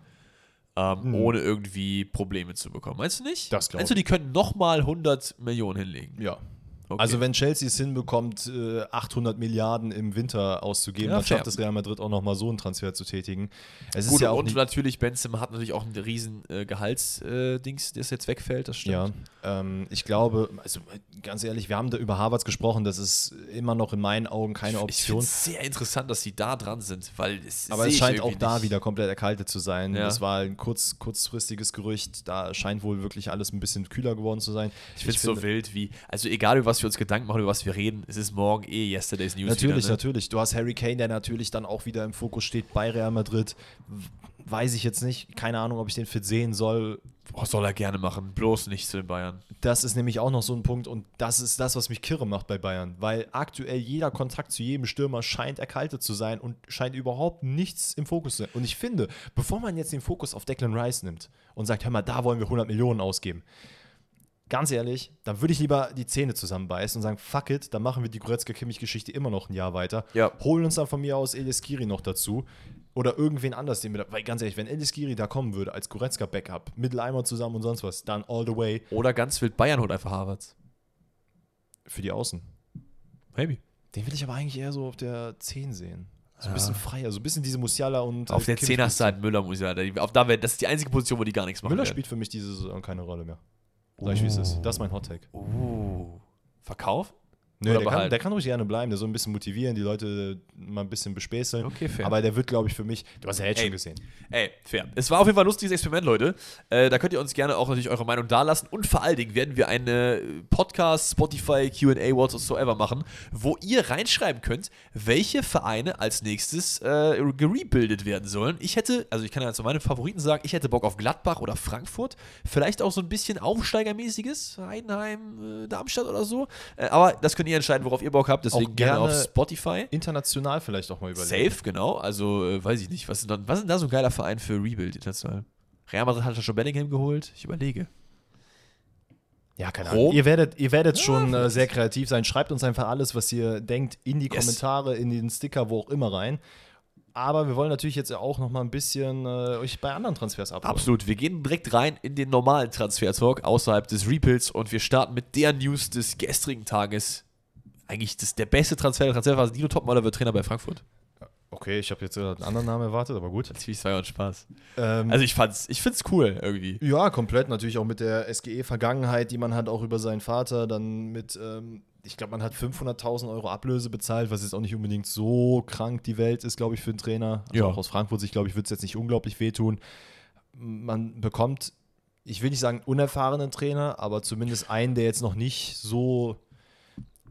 ähm, ohne irgendwie Probleme zu bekommen. Meinst du nicht? Das glaub Meinst du, die können nochmal 100 Millionen hinlegen? Ja. Okay. Also wenn Chelsea es hinbekommt, äh, 800 Milliarden im Winter auszugeben, Ja, dann schafft es Real Madrid auch nochmal so einen Transfer zu tätigen. Es Gut, ist ja auch und natürlich, Benzema hat natürlich auch ein riesen äh, Gehaltsdings, das jetzt wegfällt, das Ja, stimmt. ähm, ich glaube, also ganz ehrlich, wir haben da über Harvards gesprochen, das ist immer noch in meinen Augen keine Ich Option. es sehr interessant, dass sie da dran sind, weil es Aber es ich scheint auch da nicht. wieder komplett erkaltet zu sein. Ja. Das war ein kurz, kurzfristiges Gerücht. Da scheint wohl wirklich alles ein bisschen kühler geworden zu sein. Ich finde es so wild wie, also egal über was wir uns Gedanken machen, über was wir reden, es ist morgen eh Yesterday's News. Natürlich, wieder, ne? natürlich. Du hast Harry Kane, der natürlich dann auch wieder im Fokus steht bei Real Madrid. Weiß ich jetzt nicht. Keine Ahnung, ob ich den fit sehen soll. Boah, soll er gerne machen, bloß nicht zu den Bayern. Das ist nämlich auch noch so ein Punkt und das ist das, was mich kirre macht bei Bayern, weil aktuell jeder Kontakt zu jedem Stürmer scheint erkaltet zu sein und scheint überhaupt nichts im Fokus zu sein. Und ich finde, bevor man jetzt den Fokus auf Declan Rice nimmt und sagt, hör mal, da wollen wir 100 Millionen ausgeben, ganz ehrlich, dann würde ich lieber die Zähne zusammenbeißen und sagen, fuck it, dann machen wir die Goretzka-Kimmich-Geschichte immer noch ein Jahr weiter. Ja. Holen uns dann von mir aus Elis Giri noch dazu oder irgendwen anders, den wir da, weil ganz ehrlich, wenn Elis Giri da kommen würde als Goretzka-Backup, Mitteleimer zusammen und sonst was, dann all the way Oder ganz wild, Bayern holt einfach Harvards. für die Außen. Maybe. Den will ich aber eigentlich eher so auf der 10 sehen. So ein Ja. bisschen freier, so ein bisschen diese Musiala und. Auf der Kimmich- 10 hast du halt Müller, sagen. Auf da wär, das ist die einzige Position, wo die gar nichts machen Müller werden. spielt für mich diese Saison keine Rolle mehr. Sag ich, wie es ist. Das ist mein Hot Take. Uh. Verkauf? Nö, der kann, der kann ruhig gerne bleiben, der soll ein bisschen motivieren, die Leute mal ein bisschen bespäßeln. Okay, fair. Aber der wird, glaube ich, für mich. Du hast ja jetzt Ey. schon gesehen. Ey, fair. Es war auf jeden Fall ein lustiges Experiment, Leute. Äh, da könnt ihr uns gerne auch natürlich eure Meinung dalassen. Und vor allen Dingen werden wir eine Podcast, Spotify, QA, whatsoever machen, wo ihr reinschreiben könnt, welche Vereine als nächstes äh, gerebuildet werden sollen. Ich hätte, also ich kann ja zu meinen Favoriten sagen, ich hätte Bock auf Gladbach oder Frankfurt. Vielleicht auch so ein bisschen Aufsteigermäßiges, Heidenheim, äh, Darmstadt oder so. Äh, aber das könnt ihr entscheiden, worauf ihr Bock habt. Deswegen Auch gerne, gerne auf Spotify. International vielleicht auch mal überlegen. Safe, genau. Also, äh, weiß ich nicht. Was ist, dann, was ist denn da so ein geiler Verein für Rebuild international? Real Madrid hat ja schon Bellingham geholt. Ich überlege. Ja, keine? Ahnung. Ihr werdet, ihr werdet schon äh, sehr kreativ sein. Schreibt uns einfach alles, was ihr denkt, in die Yes. Kommentare, in den Sticker, wo auch immer rein. Aber wir wollen natürlich jetzt auch noch mal ein bisschen äh, euch bei anderen Transfers abholen. Absolut. Wir gehen direkt rein in den normalen Transfer-Talk außerhalb des Rebuilds und wir starten mit der News des gestrigen Tages. Eigentlich das, der beste Transfer der Transferphase. Dino Topmöller wird Trainer bei Frankfurt. Okay, ich habe jetzt einen anderen Namen erwartet, aber gut. Natürlich, es war ja ein Spaß. Ähm, Also, ich fand's, ich find's cool irgendwie. Ja, komplett. Natürlich auch mit der SGE-Vergangenheit, die man hat, auch über seinen Vater. Dann mit, ähm, ich glaube, man hat 500.000 Euro Ablöse bezahlt, was jetzt auch nicht unbedingt so krank die Welt ist, glaube ich, für einen Trainer. Also Ja. auch aus Frankfurt sich, glaube ich, wird es jetzt nicht unglaublich wehtun. Man bekommt, ich will nicht sagen unerfahrenen Trainer, aber zumindest einen, der jetzt noch nicht so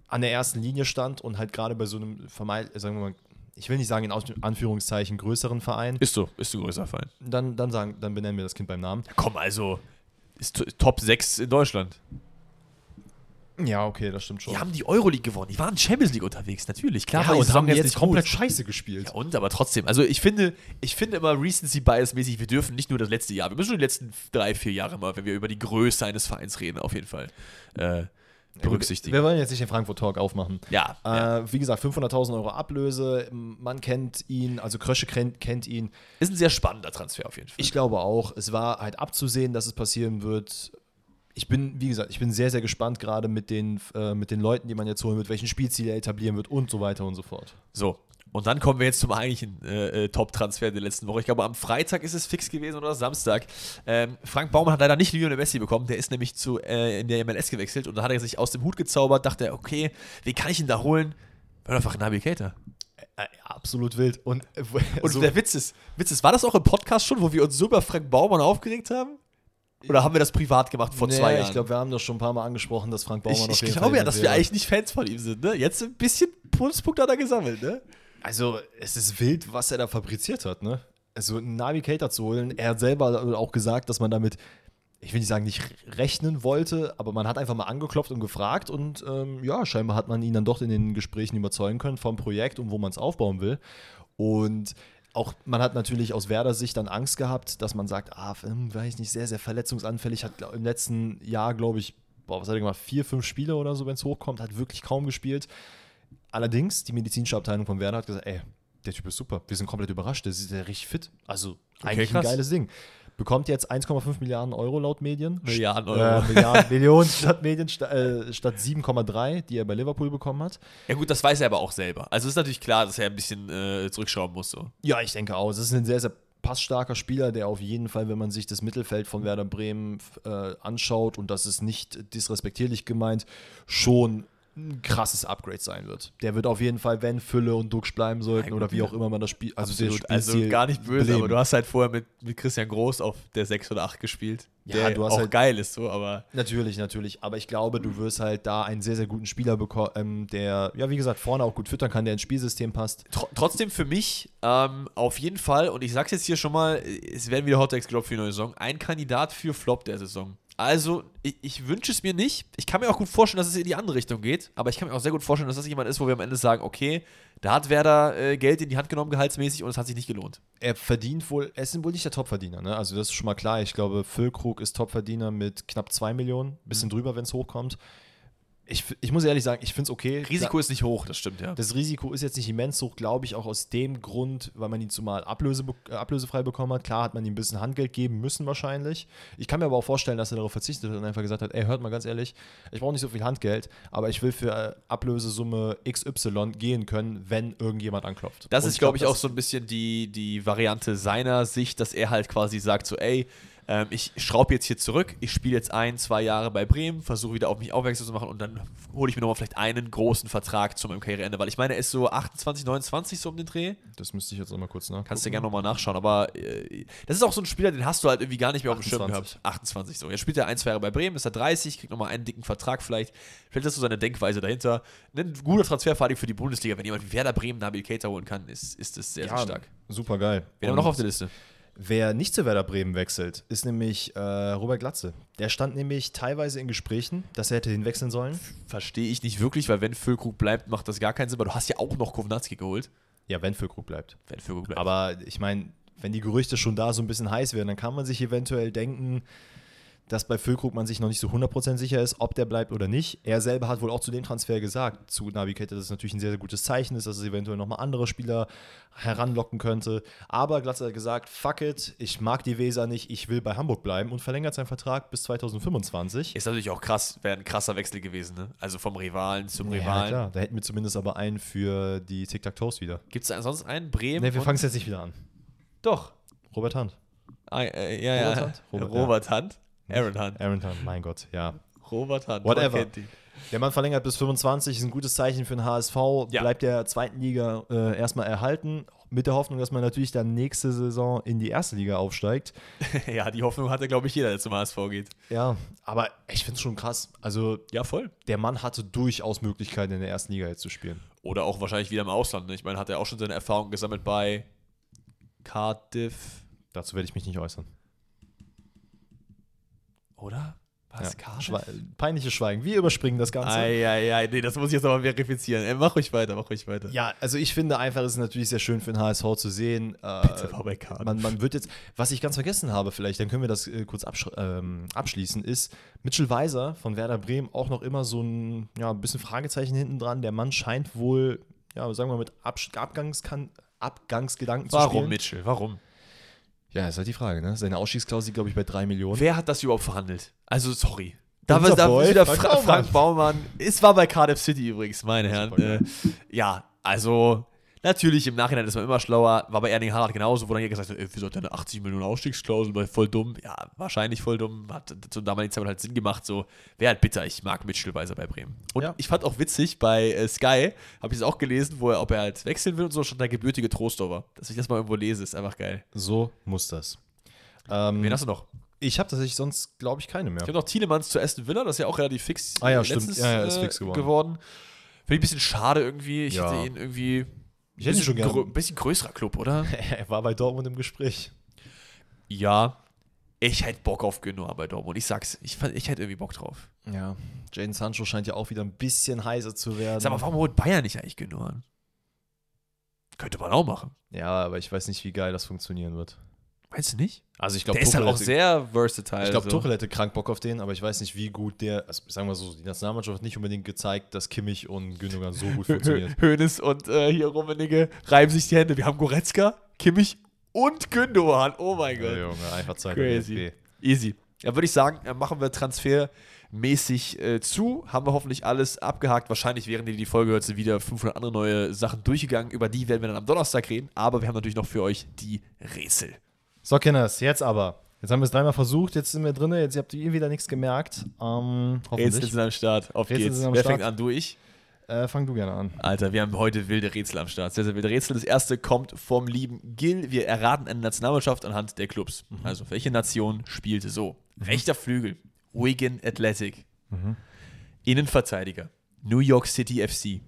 an der ersten Linie stand und halt gerade bei so einem, vermeid, sagen wir mal, ich will nicht sagen in Anführungszeichen größeren Verein, Ist so, ist ein größer Verein. dann, dann, sagen, dann benennen wir das Kind beim Namen. Komm, also, ist Top 6 in Deutschland. Ja, okay, das stimmt schon. Die haben die Euroleague gewonnen. Die waren Champions League unterwegs, natürlich. Klar, Ja, und Saison haben jetzt nicht komplett gut. scheiße gespielt. Ja, und aber trotzdem. Also ich finde, ich finde immer Recency Bias mäßig, wir dürfen nicht nur das letzte Jahr, wir müssen schon die letzten drei, vier Jahre mal, wenn wir über die Größe eines Vereins reden, auf jeden Fall äh, berücksichtigen. Wir wollen jetzt nicht den Frankfurt Talk aufmachen. Ja, Äh, ja. Wie gesagt, 500.000 Euro Ablöse. Man kennt ihn, also Krösche kennt, kennt ihn. ist ein sehr spannender Transfer auf jeden Fall. Ich glaube auch, es war halt abzusehen, dass es passieren wird. Ich bin, wie gesagt, ich bin sehr, sehr gespannt, gerade mit den, äh, mit den Leuten, die man jetzt holen wird, welchen Spielziel er etablieren wird und so weiter und so fort. So. Und dann kommen wir jetzt zum eigentlichen äh, äh, Top-Transfer der letzten Woche. Ich glaube, am Freitag ist es fix gewesen oder Samstag. Ähm, Frank Baumann hat leider nicht Lionel Messi bekommen. Der ist nämlich zu, äh, in der MLS gewechselt und da hat er sich aus dem Hut gezaubert, dachte er, okay, wen kann ich ihn da holen? War einfach Nabi Keita. Äh, absolut wild. Und, äh, Und so- der Witz ist, Witz ist, war das auch im Podcast schon, wo wir uns so über Frank Baumann aufgeregt haben? Oder haben wir das privat gemacht vor Nee, zwei Jahren? Ich glaube, wir haben das schon ein paar Mal angesprochen, dass Frank Baumann ich, auf ich jeden glaube Fall ja, dass wir eigentlich nicht Fans von ihm sind. Ne? Jetzt ein bisschen Pluspunkte hat er gesammelt. Ne? Also, es ist wild, was er da fabriziert hat, ne? Also, einen Navigator zu holen, er hat selber auch gesagt, dass man damit, ich will nicht sagen, nicht rechnen wollte, aber man hat einfach mal angeklopft und gefragt und ähm, ja, scheinbar hat man ihn dann doch in den Gesprächen überzeugen können vom Projekt und wo man es aufbauen will. Und auch man hat natürlich aus Werder Sicht dann Angst gehabt, dass man sagt, ah, hm, weiß ich nicht, sehr, sehr verletzungsanfällig, hat im letzten Jahr, glaube ich, boah, was hat er gemacht, vier, fünf Spiele oder so, wenn es hochkommt, hat wirklich kaum gespielt. Allerdings, die medizinische Abteilung von Werder hat gesagt, ey, der Typ ist super. Wir sind komplett überrascht. Der ist ja richtig fit. Also eigentlich krass. ein geiles Ding. bekommt jetzt 1,5 Milliarden Euro laut Medien. Milliarden Euro. Äh, Milliarden, Millionen statt Medien, sta äh, statt 7,3, die er bei Liverpool bekommen hat. Ja gut, das weiß er aber auch selber. Also ist natürlich klar, dass er ein bisschen äh, zurückschrauben muss. So. Ja, ich denke auch. Es ist ein sehr, sehr passstarker Spieler, der auf jeden Fall, wenn man sich das Mittelfeld von Werder Bremen äh, anschaut, und das ist nicht disrespektierlich gemeint, schon ein krasses Upgrade sein wird. Der wird auf jeden Fall, wenn Fülle und Duxch bleiben sollten Ja, oder wie auch immer man das Spiel, also, Absolut. der Also gar nicht böse, beleben. aber du hast halt vorher mit, mit Christian Groß auf der 6 oder 8 gespielt. Ja, der du hast auch halt- geil ist so, aber Natürlich, natürlich. Aber ich glaube, du wirst halt da einen sehr, sehr guten Spieler bekommen, ähm, der, ja, wie gesagt, vorne auch gut füttern kann, der ins Spielsystem passt. tr trotzdem für mich ähm, auf jeden Fall, und ich sag's jetzt hier schon mal, es werden wieder Hottex gedroppt für die neue Saison, ein Kandidat für Flop der Saison. Also, ich, ich wünsche es mir nicht. Ich kann mir auch gut vorstellen, dass es in die andere Richtung geht, aber ich kann mir auch sehr gut vorstellen, dass das jemand ist, wo wir am Ende sagen, okay, da hat Werder äh, Geld in die Hand genommen, gehaltsmäßig, und es hat sich nicht gelohnt. Er verdient wohl, er ist wohl nicht der Topverdiener, ne? Also das ist schon mal klar. Ich glaube, Füllkrug ist Topverdiener mit knapp 2 Millionen, bisschen drüber, wenn es hochkommt. Ich, ich muss ehrlich sagen, ich finde es okay. Risiko ist nicht hoch, das stimmt, ja. Das Risiko ist jetzt nicht immens hoch, glaube ich, auch aus dem Grund, weil man ihn zumal ablöse, äh, ablösefrei bekommen hat. Klar hat man ihm ein bisschen Handgeld geben müssen wahrscheinlich. Ich kann mir aber auch vorstellen, dass er darauf verzichtet hat und einfach gesagt hat, ey, hört mal ganz ehrlich, ich brauche nicht so viel Handgeld, aber ich will für äh, Ablösesumme XY gehen können, wenn irgendjemand anklopft. Das Und ist, glaube ich, glaub, auch so ein bisschen die, die Variante seiner Sicht, dass er halt quasi sagt: so, ey, ähm, ich schraube jetzt hier zurück, ich spiele jetzt ein, zwei Jahre bei Bremen, versuche wieder auf mich aufmerksam zu machen und dann hole ich mir nochmal vielleicht einen großen Vertrag zu meinem Karriereende, weil ich meine, er ist so 28, 29 so um den Dreh. Das müsste ich jetzt nochmal kurz nachgucken. Kannst du gerne nochmal nachschauen, aber äh, das ist auch so ein Spieler, den hast du halt irgendwie gar nicht mehr auf dem Schirm 28. gehabt. 28 so. Jetzt spielt er ein, zwei Jahre bei Bremen, ist er 30, kriegt nochmal einen dicken Vertrag vielleicht. Vielleicht ist so seine Denkweise dahinter. Ein guter Transferfahrtig für die Bundesliga, wenn jemand wie Werder Bremen Nabil Keita holen kann, ist, ist das sehr, sehr stark. Super geil. Wen haben wir noch auf der Liste? Wer nicht zu Werder Bremen wechselt, ist nämlich äh, Robert Glatze. Der stand nämlich teilweise in Gesprächen, dass er hätte hinwechseln sollen. Verstehe ich nicht wirklich, weil wenn Füllkrug bleibt, macht das gar keinen Sinn, weil du hast ja auch noch Kovnatski geholt. Ja, wenn Füllkrug bleibt. Wenn Füllkrug bleibt. Aber ich meine, wenn die Gerüchte schon da so ein bisschen heiß werden, dann kann man sich eventuell denken, dass bei Füllkrug man sich noch nicht so 100% sicher ist, ob der bleibt oder nicht. Er selber hat wohl auch zu dem Transfer gesagt, zu Navi Keita, dass es natürlich ein sehr, sehr gutes Zeichen ist, dass es eventuell nochmal andere Spieler heranlocken könnte. Aber Glatze hat gesagt, fuck it, ich mag die Weser nicht, ich will bei Hamburg bleiben und verlängert seinen Vertrag bis 2025. ist natürlich auch krass, wäre ein krasser Wechsel gewesen, ne? Also vom Rivalen zum Ja, Rivalen. klar, da hätten wir zumindest aber einen für die Tic-Tac-Toes wieder. Gibt es sonst einen? Bremen? Ne, wir fangen es jetzt nicht wieder an. Doch. Robert Hunt. Ah, äh, ja, ja. Robert Hunt? Robert, Robert, Hunt. Aaron Hunt. Aaron Hunt, mein Gott, ja. Robert Hunt. Whatever. Der Mann verlängert bis 25, ist ein gutes Zeichen für den HSV. Ja. Bleibt der zweiten Liga äh, erstmal erhalten, mit der Hoffnung, dass man natürlich dann nächste Saison in die erste Liga aufsteigt. ja, die Hoffnung hatte, glaube ich, jeder, der zum HSV geht. Ja, aber ich finde es schon krass. Also, Ja, voll. der Mann hatte durchaus Möglichkeiten, in der ersten Liga jetzt zu spielen. Oder auch wahrscheinlich wieder im Ausland. Ne? Ich meine, hat er auch schon seine Erfahrungen gesammelt bei Cardiff. Dazu werde ich mich nicht äußern. Oder? Was? Ja. Schwe peinliches Schweigen. Wir überspringen das Ganze. Eieiei, nee, das muss ich jetzt nochmal verifizieren. Ey, mach ruhig weiter, mach ruhig weiter. Ja, also ich finde einfach, es ist natürlich sehr schön für den HSV zu sehen. Äh, Bitte Cardiff. man, man wird jetzt, was ich ganz vergessen habe, vielleicht, dann können wir das äh, kurz absch ähm, abschließen, ist Mitchell Weiser von Werder Bremen auch noch immer so ein, ja, ein bisschen Fragezeichen hinten dran. Der Mann scheint wohl, ja, sagen wir mal, mit Abgangskan Abgangsgedanken zu Warum, spielen. Mitchell? Warum? Ja, ist halt die Frage, ne? Seine Ausstiegsklausel, glaube ich, bei drei Millionen. Wer hat das überhaupt verhandelt? Also, sorry. Da war da Boy, wieder Frank Fra Baumann. Frank Baumann. Es war bei Cardiff City übrigens, meine Herren. Äh, ja, also natürlich im Nachhinein ist man immer schlauer. War bei Erling Haaland genauso, wo dann hier gesagt hat, ey, wieso hat der eine 80 Millionen Ausstiegsklausel, weil voll dumm. Ja, wahrscheinlich voll dumm. Hat zur damaligen Zeit halt Sinn gemacht. So, wäre halt bitter. Ich mag Mitchell Weiser bei Bremen. Und Ja. ich fand auch witzig, bei äh, Sky, habe ich es auch gelesen, wo er, ob er halt wechseln will und so, stand der gebürtige Trostorfer. Dass ich das mal irgendwo lese, ist einfach geil. So muss das. Ähm, Wen hast du noch? ich habe tatsächlich sonst, glaube ich, keine mehr. Ich habe noch Thielemanns zu Aston Villa, das ist ja auch relativ fix Ah ja, äh, stimmt. letztens, Ja, ja, ist äh, fix geworden. geworden. Finde ich ein bisschen schade irgendwie. Ich Ja. hätte ihn irgendwie. Ich hätte schon gerne. grö- bisschen größerer Club, oder? er war bei Dortmund im Gespräch. ja. Ich hätte Bock auf Gündogan bei Dortmund. Ich sag's, ich, ich hätte irgendwie Bock drauf. Ja, Jaden Sancho scheint ja auch wieder ein bisschen heißer zu werden. Sag mal, warum holt Bayern nicht eigentlich Gündogan? Könnte man auch machen. Ja, aber ich weiß nicht, wie geil das funktionieren wird. Meinst du nicht? Also ich glaube, Der ist halt auch sehr versatile. Ich glaube, so. Tuchel hätte krank Bock auf den, aber ich weiß nicht, wie gut der, also sagen wir so, die Nationalmannschaft hat nicht unbedingt gezeigt, dass Kimmich und Gündogan so gut funktioniert. Hönes und äh, hier Rummenigge reiben sich die Hände. Wir haben Goretzka, Kimmich und Gündogan. Oh mein Ja, Gott. Junge, einfach Zeit. Crazy. Easy. Ja, würde ich sagen, äh, machen wir transfermäßig äh, zu. Haben wir hoffentlich alles abgehakt. Wahrscheinlich, während ihr die Folge hört, sind wieder 500 andere neue Sachen durchgegangen. Über die werden wir dann am Donnerstag reden. Aber wir haben natürlich noch für euch die Rätsel. So, Kinders, jetzt aber. Jetzt haben wir es dreimal versucht, jetzt sind wir drin, jetzt habt ihr wieder nichts gemerkt. Ähm, Rätsel hoffentlich. sind am Start. Auf Rätsel geht's. Wer Start. fängt an? Du, ich? Äh, fang du gerne an. Alter, wir haben heute wilde Rätsel am Start. Sehr, sehr wilde Rätsel. Das erste kommt vom lieben Gil. Wir erraten eine Nationalmannschaft anhand der Clubs. Also, welche Nation spielte so? Rechter Flügel, Wigan Athletic. Innenverteidiger, New York City FC.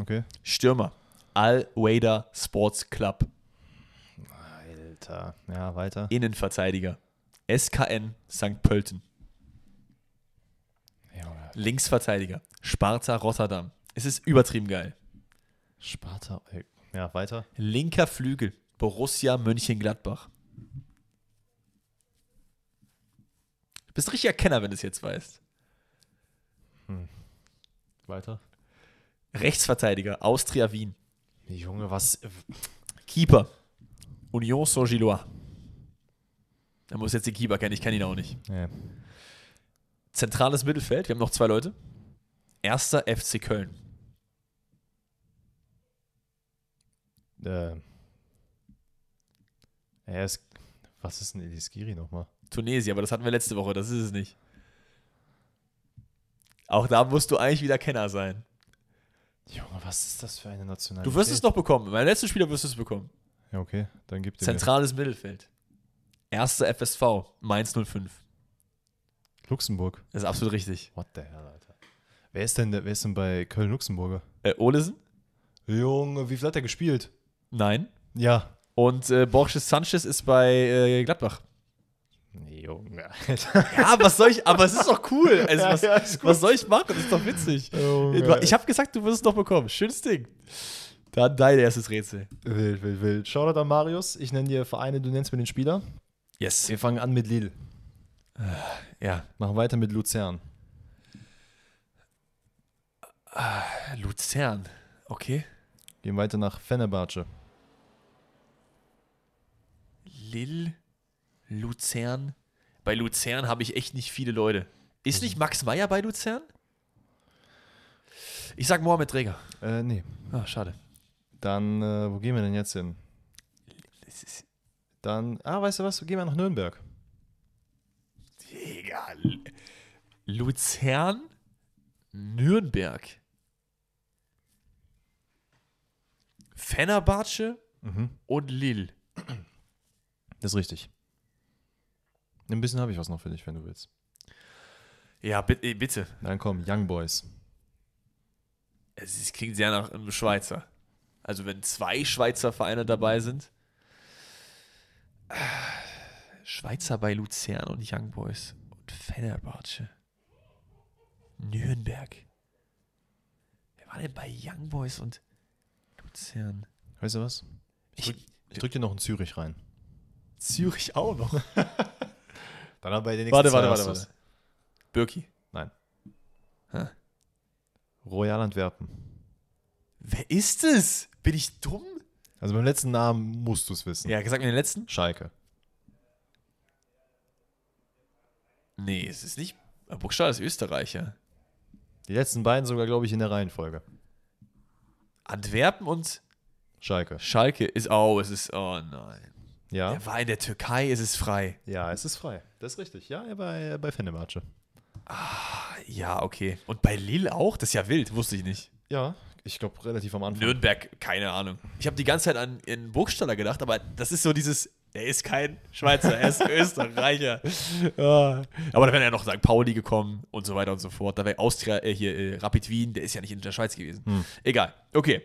Okay. Stürmer, Al Wada Sports Club. Alter. Ja, weiter. Innenverteidiger, SKN St. Pölten. Junge. Linksverteidiger, Sparta Rotterdam. Es ist übertrieben geil. Sparta. ey. Ja, weiter. Linker Flügel, Borussia Mönchengladbach. Du bist richtiger Kenner, wenn du es jetzt weißt. Weiter. Rechtsverteidiger, Austria Wien. Junge, was. Keeper, Union Saint-Gillois. Da muss jetzt den Keeper kennen, ich kenne ihn auch nicht. Nee. Zentrales Mittelfeld, wir haben noch zwei Leute. Erster FC Köln. Äh. Er ist. Was ist denn Eliskiri nochmal? Tunesien, aber das hatten wir letzte Woche, das ist es nicht. Auch da musst du eigentlich wieder Kenner sein. Junge, was ist das für eine Nationalität? Du wirst es noch bekommen. Beim letzten Spieler wirst du es bekommen. Ja, okay, dann gib dir. Zentrales Mittelfeld. Erster FSV, Mainz 05. Luxemburg. Das ist absolut richtig. What the hell, Alter. Wer ist denn, wer ist denn bei Köln-Luxemburger? Äh, Olesen? Junge, wie viel hat er gespielt? Nein. Ja. Und äh, Borges Sanchez ist bei äh, Gladbach. Junge, Ja, was soll ich, aber es ist doch cool. Also, Ja, was, ja, gut. was soll ich machen? Das ist doch witzig. Junge. Ich habe gesagt, du wirst es noch bekommen. Schönes Ding. Dann dein erstes Rätsel. Wild, wild, wild. Shoutout an Marius. Ich nenne dir Vereine, du nennst mir den Spieler. Yes. Wir fangen an mit Lille. Ja. Machen weiter mit Luzern. Luzern. Okay. Gehen weiter nach Fenerbahce. Lille, Luzern. Bei Luzern habe ich echt nicht viele Leute. Ist nicht Max Meyer bei Luzern? Ich sag Mohamed Träger. Äh, nee. Ah, schade. Dann, äh, wo gehen wir denn jetzt hin? Dann, ah, weißt du was? Gehen wir nach Nürnberg. egal. Luzern, Nürnberg. Fenerbahce Mhm. und Lille. Das ist richtig. Ein bisschen habe ich was noch für dich, wenn du willst. Ja, bitte. äh, bitte. Dann komm, Young Boys. Es klingt sehr nach einem Schweizer. Also wenn zwei Schweizer Vereine dabei sind. Ah, Schweizer bei Luzern und Young Boys und Fenerbahce. Nürnberg. Wer war denn bei Young Boys und Luzern? Weißt du was? Ich, Ich drück dir noch einen Zürich rein. Zürich auch noch. Dann haben wir den nächsten Warte, warte, warte, warte. Birki. Nein. Hä? Royal Antwerpen. Wer ist es? Bin ich dumm? Also beim letzten Namen musst du es wissen. Ja, sag mir den letzten. Schalke. Nee, es ist nicht. Burgstall ist Österreicher. Die letzten beiden sogar, glaube ich, in der Reihenfolge. Antwerpen und Schalke. Schalke ist. Oh, es ist. Oh nein. Ja? Er war in der Türkei, es ist frei. Ja, es ist frei. Das ist richtig. Ja, ja, bei, bei Fenerbahce. Ja, okay. Und bei Lille auch? Das ist ja wild, wusste ich nicht. Ja, ich glaube relativ am Anfang. Nürnberg, keine Ahnung. Ich habe die ganze Zeit an in Burgstaller gedacht, aber das ist so dieses. Er ist kein Schweizer, er ist Österreicher. Ja. Aber da wäre ja noch St. Pauli gekommen und so weiter und so fort. Da wäre Austria, äh, hier, äh, Rapid Wien, der ist ja nicht in der Schweiz gewesen. Egal. Okay.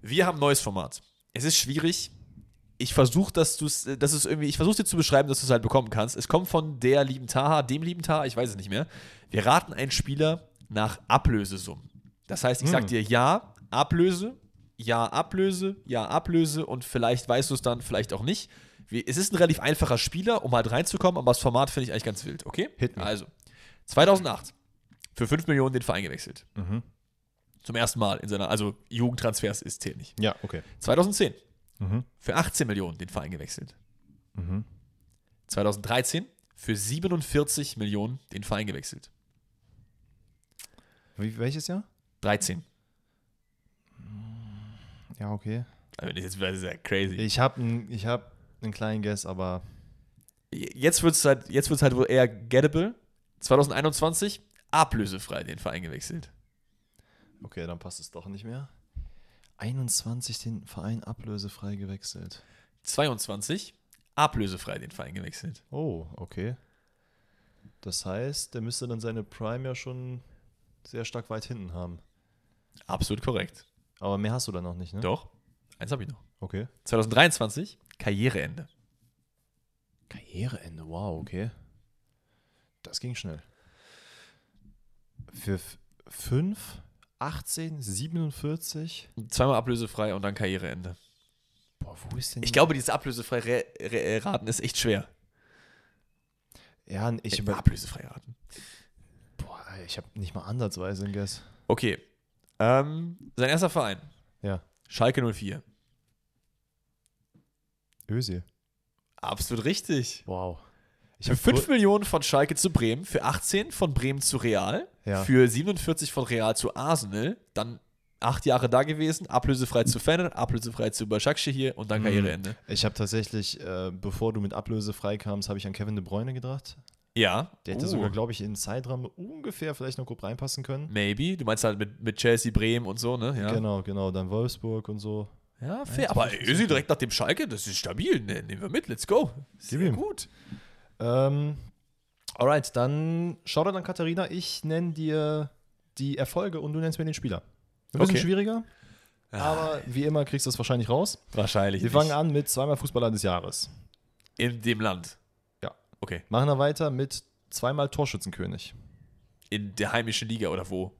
Wir haben ein neues Format. Es ist schwierig. Ich versuche, dass du es, dass es irgendwie, ich versuche dir zu beschreiben, dass du es halt bekommen kannst. Es kommt von der lieben Taha, dem lieben Taha, ich weiß es nicht mehr. Wir raten einen Spieler nach Ablösesummen. Das heißt, ich sag Hm. dir ja, Ablöse, ja, Ablöse, ja, Ablöse und vielleicht weißt du es dann, vielleicht auch nicht. Es ist ein relativ einfacher Spieler, um halt reinzukommen, aber das Format finde ich eigentlich ganz wild, okay? Hit me. Also, 2008 für 5 Millionen den Verein gewechselt. Mhm. Zum ersten Mal in seiner, also Jugendtransfers ist zählt nicht. Ja, okay. 2010 Mhm. für 18 Millionen den Verein gewechselt. Mhm. 2013 für 47 Millionen den Verein gewechselt. Wie, welches Jahr? 13. Ja, okay. Also das ist sehr crazy. Ich habe einen ich hab einen kleinen Guess, aber Jetzt wird es halt, jetzt wird's halt wohl eher gettable. 2021 ablösefrei den Verein gewechselt. okay, dann passt es doch nicht mehr. 21 den Verein ablösefrei gewechselt. 22 ablösefrei den Verein gewechselt. Oh, okay. Das heißt, der müsste dann seine Prime ja schon sehr stark weit hinten haben. Absolut korrekt. Aber mehr hast du dann noch nicht, ne? Doch. Eins habe ich noch. Okay. 2023 Karriereende. Karriereende, wow, okay. Das ging schnell. Für 5, 18, 47. Zweimal ablösefrei und dann Karriereende. Boah, wo ist denn. Ich glaube, dieses ablösefrei re re raten ist echt schwer. Ja, ich, Äh, ablösefrei raten. boah, ich habe nicht mal ansatzweise einen Guess. Okay. Ähm, sein erster Verein. Ja. Schalke 04. Özil. Absolut richtig. Wow. Ich Für hab 5 kur- Millionen von Schalke zu Bremen, für 18 von Bremen zu Real, Ja. für 47 von Real zu Arsenal, dann acht Jahre da gewesen, ablösefrei zu Feyenoord, ablösefrei zu Başakşehir hier und dann Mhm. Karriereende. Ich habe tatsächlich, äh, bevor du mit Ablöse frei kamst, habe ich an Kevin De Bruyne gedacht. Ja. Der hätte Uh, sogar, glaube ich, in den Zeitrahmen ungefähr vielleicht noch grob reinpassen können. Maybe. Du meinst halt mit, mit Chelsea, Bremen und so, ne? Ja, Genau, genau. Dann Wolfsburg und so. ja fair. Ja, Aber das okay. direkt nach dem Schalke, das ist stabil. Ne, nehmen wir mit, let's go. Sehr ihm. gut. Ähm, alright, dann schau dann Katharina. Ich nenne dir die Erfolge und du nennst mir den Spieler. Ein bisschen Okay. schwieriger, aber wie immer kriegst du es wahrscheinlich raus. Wahrscheinlich. Wir nicht. fangen an mit zweimal Fußballer des Jahres. In dem Land. Okay. Machen wir weiter mit zweimal Torschützenkönig. In der heimischen Liga oder wo?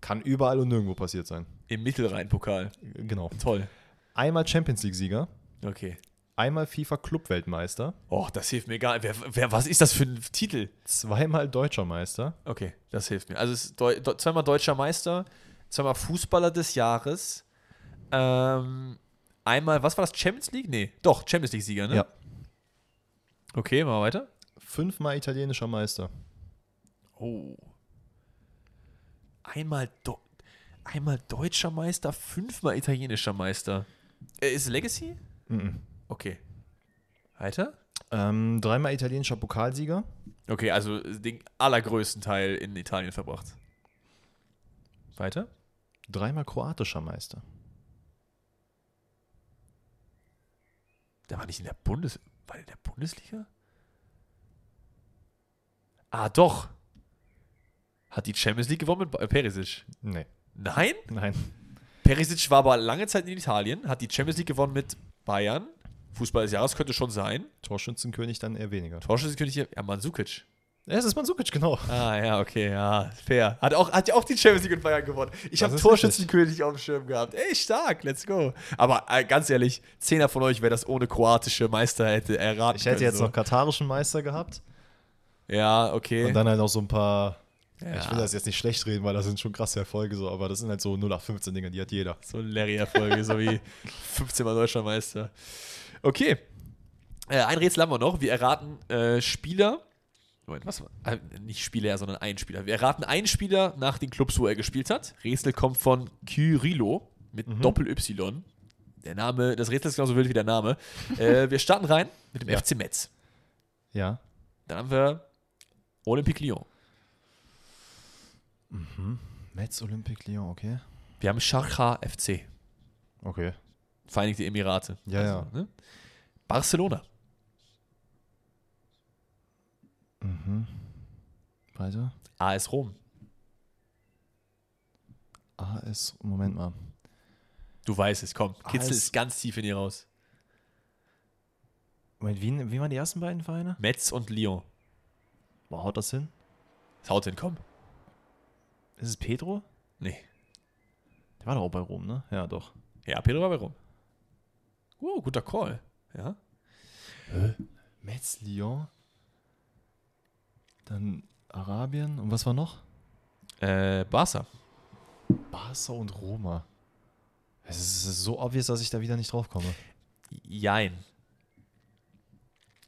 Kann überall und nirgendwo passiert sein. Im Mittelrhein-Pokal. Genau. Toll. Einmal Champions League-Sieger, Okay. einmal FIFA-Club-Weltmeister, Och, das hilft mir gar nicht. Wer, wer, was ist das für ein Titel? zweimal Deutscher Meister, Okay, das hilft mir. Also es ist Deu Deu- zweimal deutscher Meister, zweimal Fußballer des Jahres, ähm, einmal, was war das? Champions League? Nee, doch, Champions League-Sieger, ne? Ja. Okay, machen wir weiter. fünfmal italienischer Meister. Oh. Einmal, Do einmal deutscher Meister, fünfmal italienischer Meister. Äh, ist Legacy? Mhm. Okay. Weiter? Ähm, dreimal italienischer Pokalsieger, Okay, also den allergrößten Teil in Italien verbracht. Weiter? dreimal kroatischer Meister. Der war nicht in der Bundes... War der in der Bundesliga? Ah, doch. Hat die Champions League gewonnen mit Ba- Perisic? Nee, Nein? nein. Perisic war aber lange Zeit in Italien, hat die Champions League gewonnen mit Bayern. Fußball des Jahres könnte schon sein. Torschützenkönig dann eher weniger. Torschützenkönig hier, ja, Mandzukic. Ja, es ist Mandzukic, genau. Ah, ja, okay, ja, fair. Hat, auch, hat ja auch die Champions League mit Bayern gewonnen. Ich habe Torschützenkönig auf dem Schirm gehabt. Ey, stark, let's go. Aber äh, ganz ehrlich, Zehner von euch, wer das ohne kroatische Meister hätte erraten Ich hätte können, jetzt so. noch katarischen Meister gehabt Ja, okay. und dann halt auch so ein paar. ja, Ich will das jetzt nicht schlecht reden, weil das sind schon krasse Erfolge so, aber das sind halt so 0815 Dinger, die hat jeder. so Larry-Erfolge, so wie 15 Mal deutscher Meister. Okay. Äh, ein Rätsel haben wir noch. Wir erraten äh, Spieler. Moment, was? Äh, nicht Spieler, sondern ein Spieler. Wir erraten einen Spieler nach den Clubs, wo er gespielt hat. Rätsel kommt von Kyrillo mit Doppel-Y. Der Name, das Rätsel ist genauso wild wie der Name. äh, wir starten rein mit dem Ja. FC Metz. Ja. Dann haben wir Olympique Lyon. Metz Olympique Lyon, okay. Wir haben Scharcha FC. Okay. Vereinigte Emirate. Ja, ja. Ne? Barcelona. Mhm. Weiter. AS Rom. AS, Moment mal. Du weißt es, komm. Kitzel AS ist ganz tief in ihr raus. Moment, wie, wie waren die ersten beiden Vereine? Metz und Lyon. Wo haut das hin? Das haut hin, komm. Ist es Pedro? Nee. Der war doch auch bei Rom, ne? Ja, doch. Ja, Pedro war bei Rom. Oh, guter Call. Ja. Metz, Lyon. Dann Arabien. Und was war noch? Äh, Barca. Barca und Roma. Es ist, so obvious, dass ich da wieder nicht drauf komme. Jein.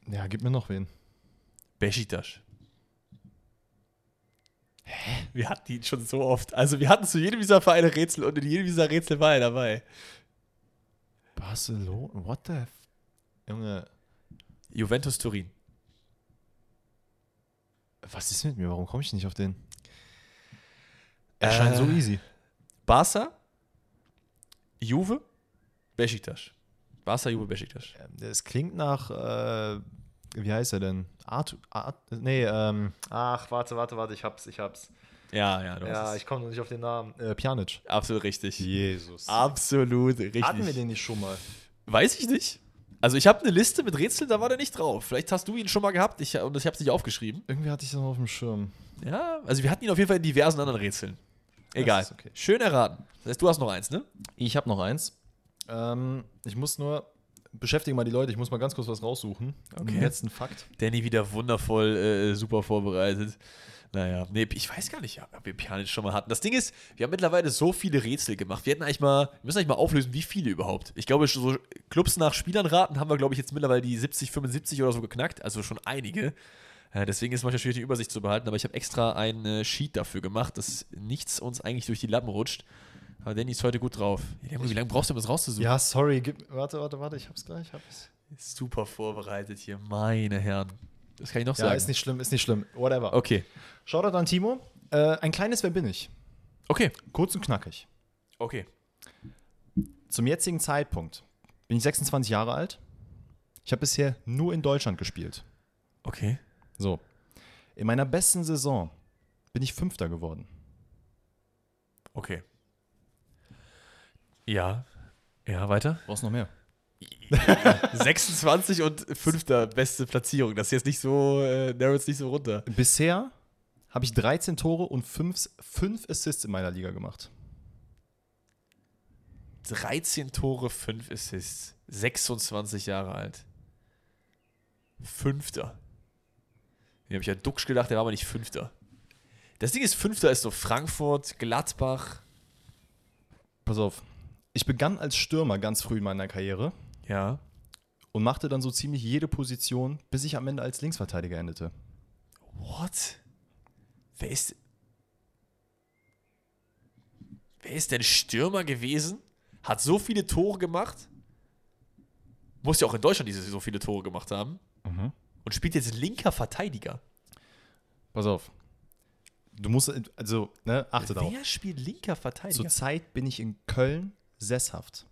Ja, gib mir noch wen. Besiktas. Hä? Wir hatten ihn schon so oft. Also wir hatten zu jedem dieser Vereine Rätsel und in jedem dieser Rätsel war er dabei. Barcelona? What the f Junge, Juventus Turin. Was ist mit mir? Warum komme ich nicht auf den? Er scheint so Äh. easy. Barca, Juve, Besiktas. Barca, Juve, Besiktas. Es klingt nach, äh, wie heißt er denn? Art, Art nee, ähm, ach, warte, warte, warte, ich hab's, ich hab's. Ja, ja, du Ja, ich komme noch nicht auf den Namen. Äh, Pjanic. Absolut richtig. Jesus. Absolut richtig. Hatten wir den nicht schon mal? Weiß ich nicht. Also ich habe eine Liste mit Rätseln, da war der nicht drauf. Vielleicht hast du ihn schon mal gehabt ich, und ich habe es nicht aufgeschrieben. Irgendwie hatte ich das noch auf dem Schirm. Ja, also wir hatten ihn auf jeden Fall in diversen anderen Rätseln. Egal. okay. Schön erraten. Das heißt, du hast noch eins, ne? Ich habe noch eins. Ähm, ich muss nur, beschäftige mal die Leute, ich muss mal ganz kurz was raussuchen. Okay. Einen letzten Fakt. Danny wieder wundervoll, äh, super vorbereitet. Naja, nee, ich weiß gar nicht, ob wir Pjanic schon mal hatten. Das Ding ist, wir haben mittlerweile so viele Rätsel gemacht. Wir hätten eigentlich mal, wir müssen eigentlich mal auflösen, wie viele überhaupt. Ich glaube, so Clubs nach Spielern raten haben wir, glaube ich, jetzt mittlerweile die 70, 75 oder so geknackt. Also schon einige. Äh, deswegen ist es manchmal schwierig, die Übersicht zu behalten. Aber ich habe extra ein äh, Sheet dafür gemacht, dass nichts uns eigentlich durch die Lappen rutscht. Aber Danny ist heute gut drauf. Ja, wie lange brauchst du, um das rauszusuchen? Ja, sorry. Gib, warte, warte, warte, ich hab's gleich. Hab's. Super vorbereitet hier, meine Herren. Das kann ich noch Ja, sagen. ist nicht schlimm, ist nicht schlimm. Whatever. okay. Shoutout an Timo. Äh, ein kleines Wer bin ich? Okay. Kurz und knackig. Okay. Zum jetzigen Zeitpunkt bin ich 26 Jahre alt. Ich habe bisher nur in Deutschland gespielt. Okay. So. In meiner besten Saison bin ich Fünfter geworden. Okay. Ja. Ja, weiter. Brauchst noch mehr? 26 und fünfter beste Platzierung. Das ist jetzt nicht so, äh, narrows nicht so runter. Bisher habe ich 13 Tore und 5 fünf Assists in meiner Liga gemacht. 13 Tore, 5 Assists. 26 Jahre alt. Fünfter. Hier habe ich ja Duxch gedacht, der war aber nicht Fünfter. Das Ding ist, Fünfter ist so Frankfurt, Gladbach. Pass auf. Ich begann als Stürmer ganz früh in meiner Karriere Ja. und machte dann so ziemlich jede Position, bis ich am Ende als Linksverteidiger endete. What? Wer ist. Wer ist denn Stürmer gewesen? Hat so viele Tore gemacht? Muss ja auch in Deutschland diese so viele Tore gemacht haben. Und spielt jetzt linker Verteidiger. Pass auf. Du musst, also, ne, achte darauf. Wer spielt linker Verteidiger? Zurzeit bin ich in Köln sesshaft.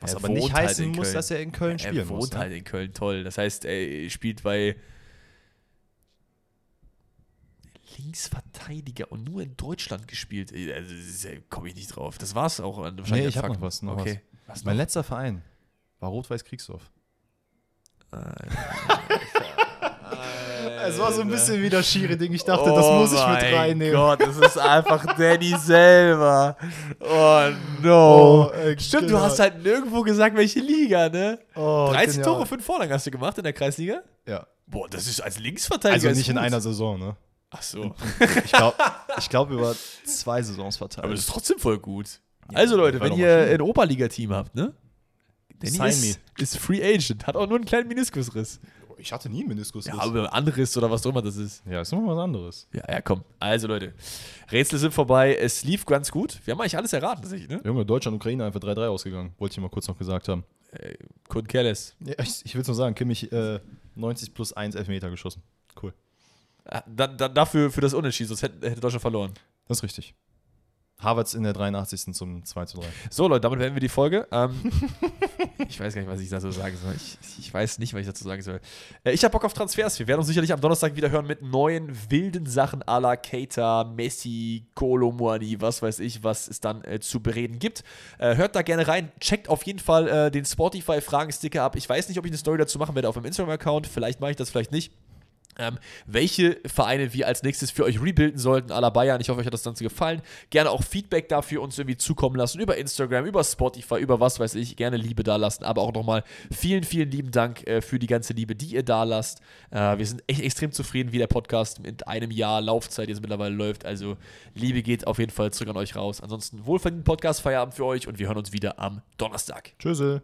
Was Er aber nicht wohnt halt heißen in muss, Köln. dass er in Köln er spielen wohnt muss. ne? halt in Köln, toll. Das heißt, er spielt bei Linksverteidiger und nur in Deutschland gespielt. Also, komme ich nicht drauf. Das war's auch. an- wahrscheinlich Nee, ich hab Fakten. noch was, noch okay. Was Mein noch? letzter Verein war Rot-Weiß Kriegsdorf. Es war so ein bisschen wie das schiere Ding. Ich dachte, das muss ich mit reinnehmen. Oh Gott, das ist einfach Danny selber. Oh no. Oh, Stimmt, du genau. hast halt nirgendwo gesagt, welche Liga, ne? Oh, 13 genial. Tore, 5 Vorlagen hast du gemacht in der Kreisliga? Ja. Boah, das ist als Linksverteidiger. Also ist nicht in gut. einer Saison, ne? Ach so. Ich glaube, ich glaub, über zwei Saisons verteilt. Aber das ist trotzdem voll gut. Also Leute, wenn ihr ein Oberliga-Team habt, ne? Danny Sign ist, ist Free Agent, hat auch nur einen kleinen Meniskusriss. ich hatte nie einen Meniskus. Ja, aber Anriss oder was auch immer das ist. ja, ist nochmal was anderes. Ja, ja, komm. Also Leute, Rätsel sind vorbei. Es lief ganz gut. Wir haben eigentlich alles erraten, tatsächlich, ne? Junge, Deutschland, Ukraine einfach 3-3 ausgegangen. Wollte ich mal kurz noch gesagt haben. Couldn't care less. Ja, ich ich will es nur sagen, Kimmich äh, 90 plus 1 Elfmeter geschossen. Cool. Ah, Da, da, dafür für das Unentschieden, sonst hätte, hätte Deutschland verloren. Das ist richtig. Havertz in der 83. zum 2 zu 3. So, Leute, damit beenden wir die Folge. Ähm, ich weiß gar nicht, was ich dazu sagen soll. Ich, ich weiß nicht, was ich dazu sagen soll. Äh, ich habe Bock auf Transfers. Wir werden uns sicherlich am Donnerstag wieder hören mit neuen wilden Sachen à la Keita, Messi, Kolo Muani, was weiß ich, was es dann äh, zu bereden gibt. Äh, hört da gerne rein. Checkt auf jeden Fall äh, den Spotify-Fragensticker ab. Ich weiß nicht, ob ich eine Story dazu machen werde auf meinem Instagram-Account. Vielleicht mache ich das, vielleicht nicht. Ähm, welche Vereine wir als nächstes für euch rebuilden sollten, la Bayern. Ich hoffe, euch hat das Ganze gefallen. Gerne auch Feedback dafür uns irgendwie zukommen lassen, über Instagram, über Spotify, über was weiß ich. Gerne Liebe da lassen. Aber auch nochmal vielen, vielen lieben Dank äh, für die ganze Liebe, die ihr da lasst. Äh, wir sind echt extrem zufrieden, wie der Podcast mit einem Jahr Laufzeit jetzt mittlerweile läuft. Also Liebe geht auf jeden Fall zurück an euch raus. Ansonsten wohlverdienten Podcast-Feierabend für euch und wir hören uns wieder am Donnerstag. Tschüss.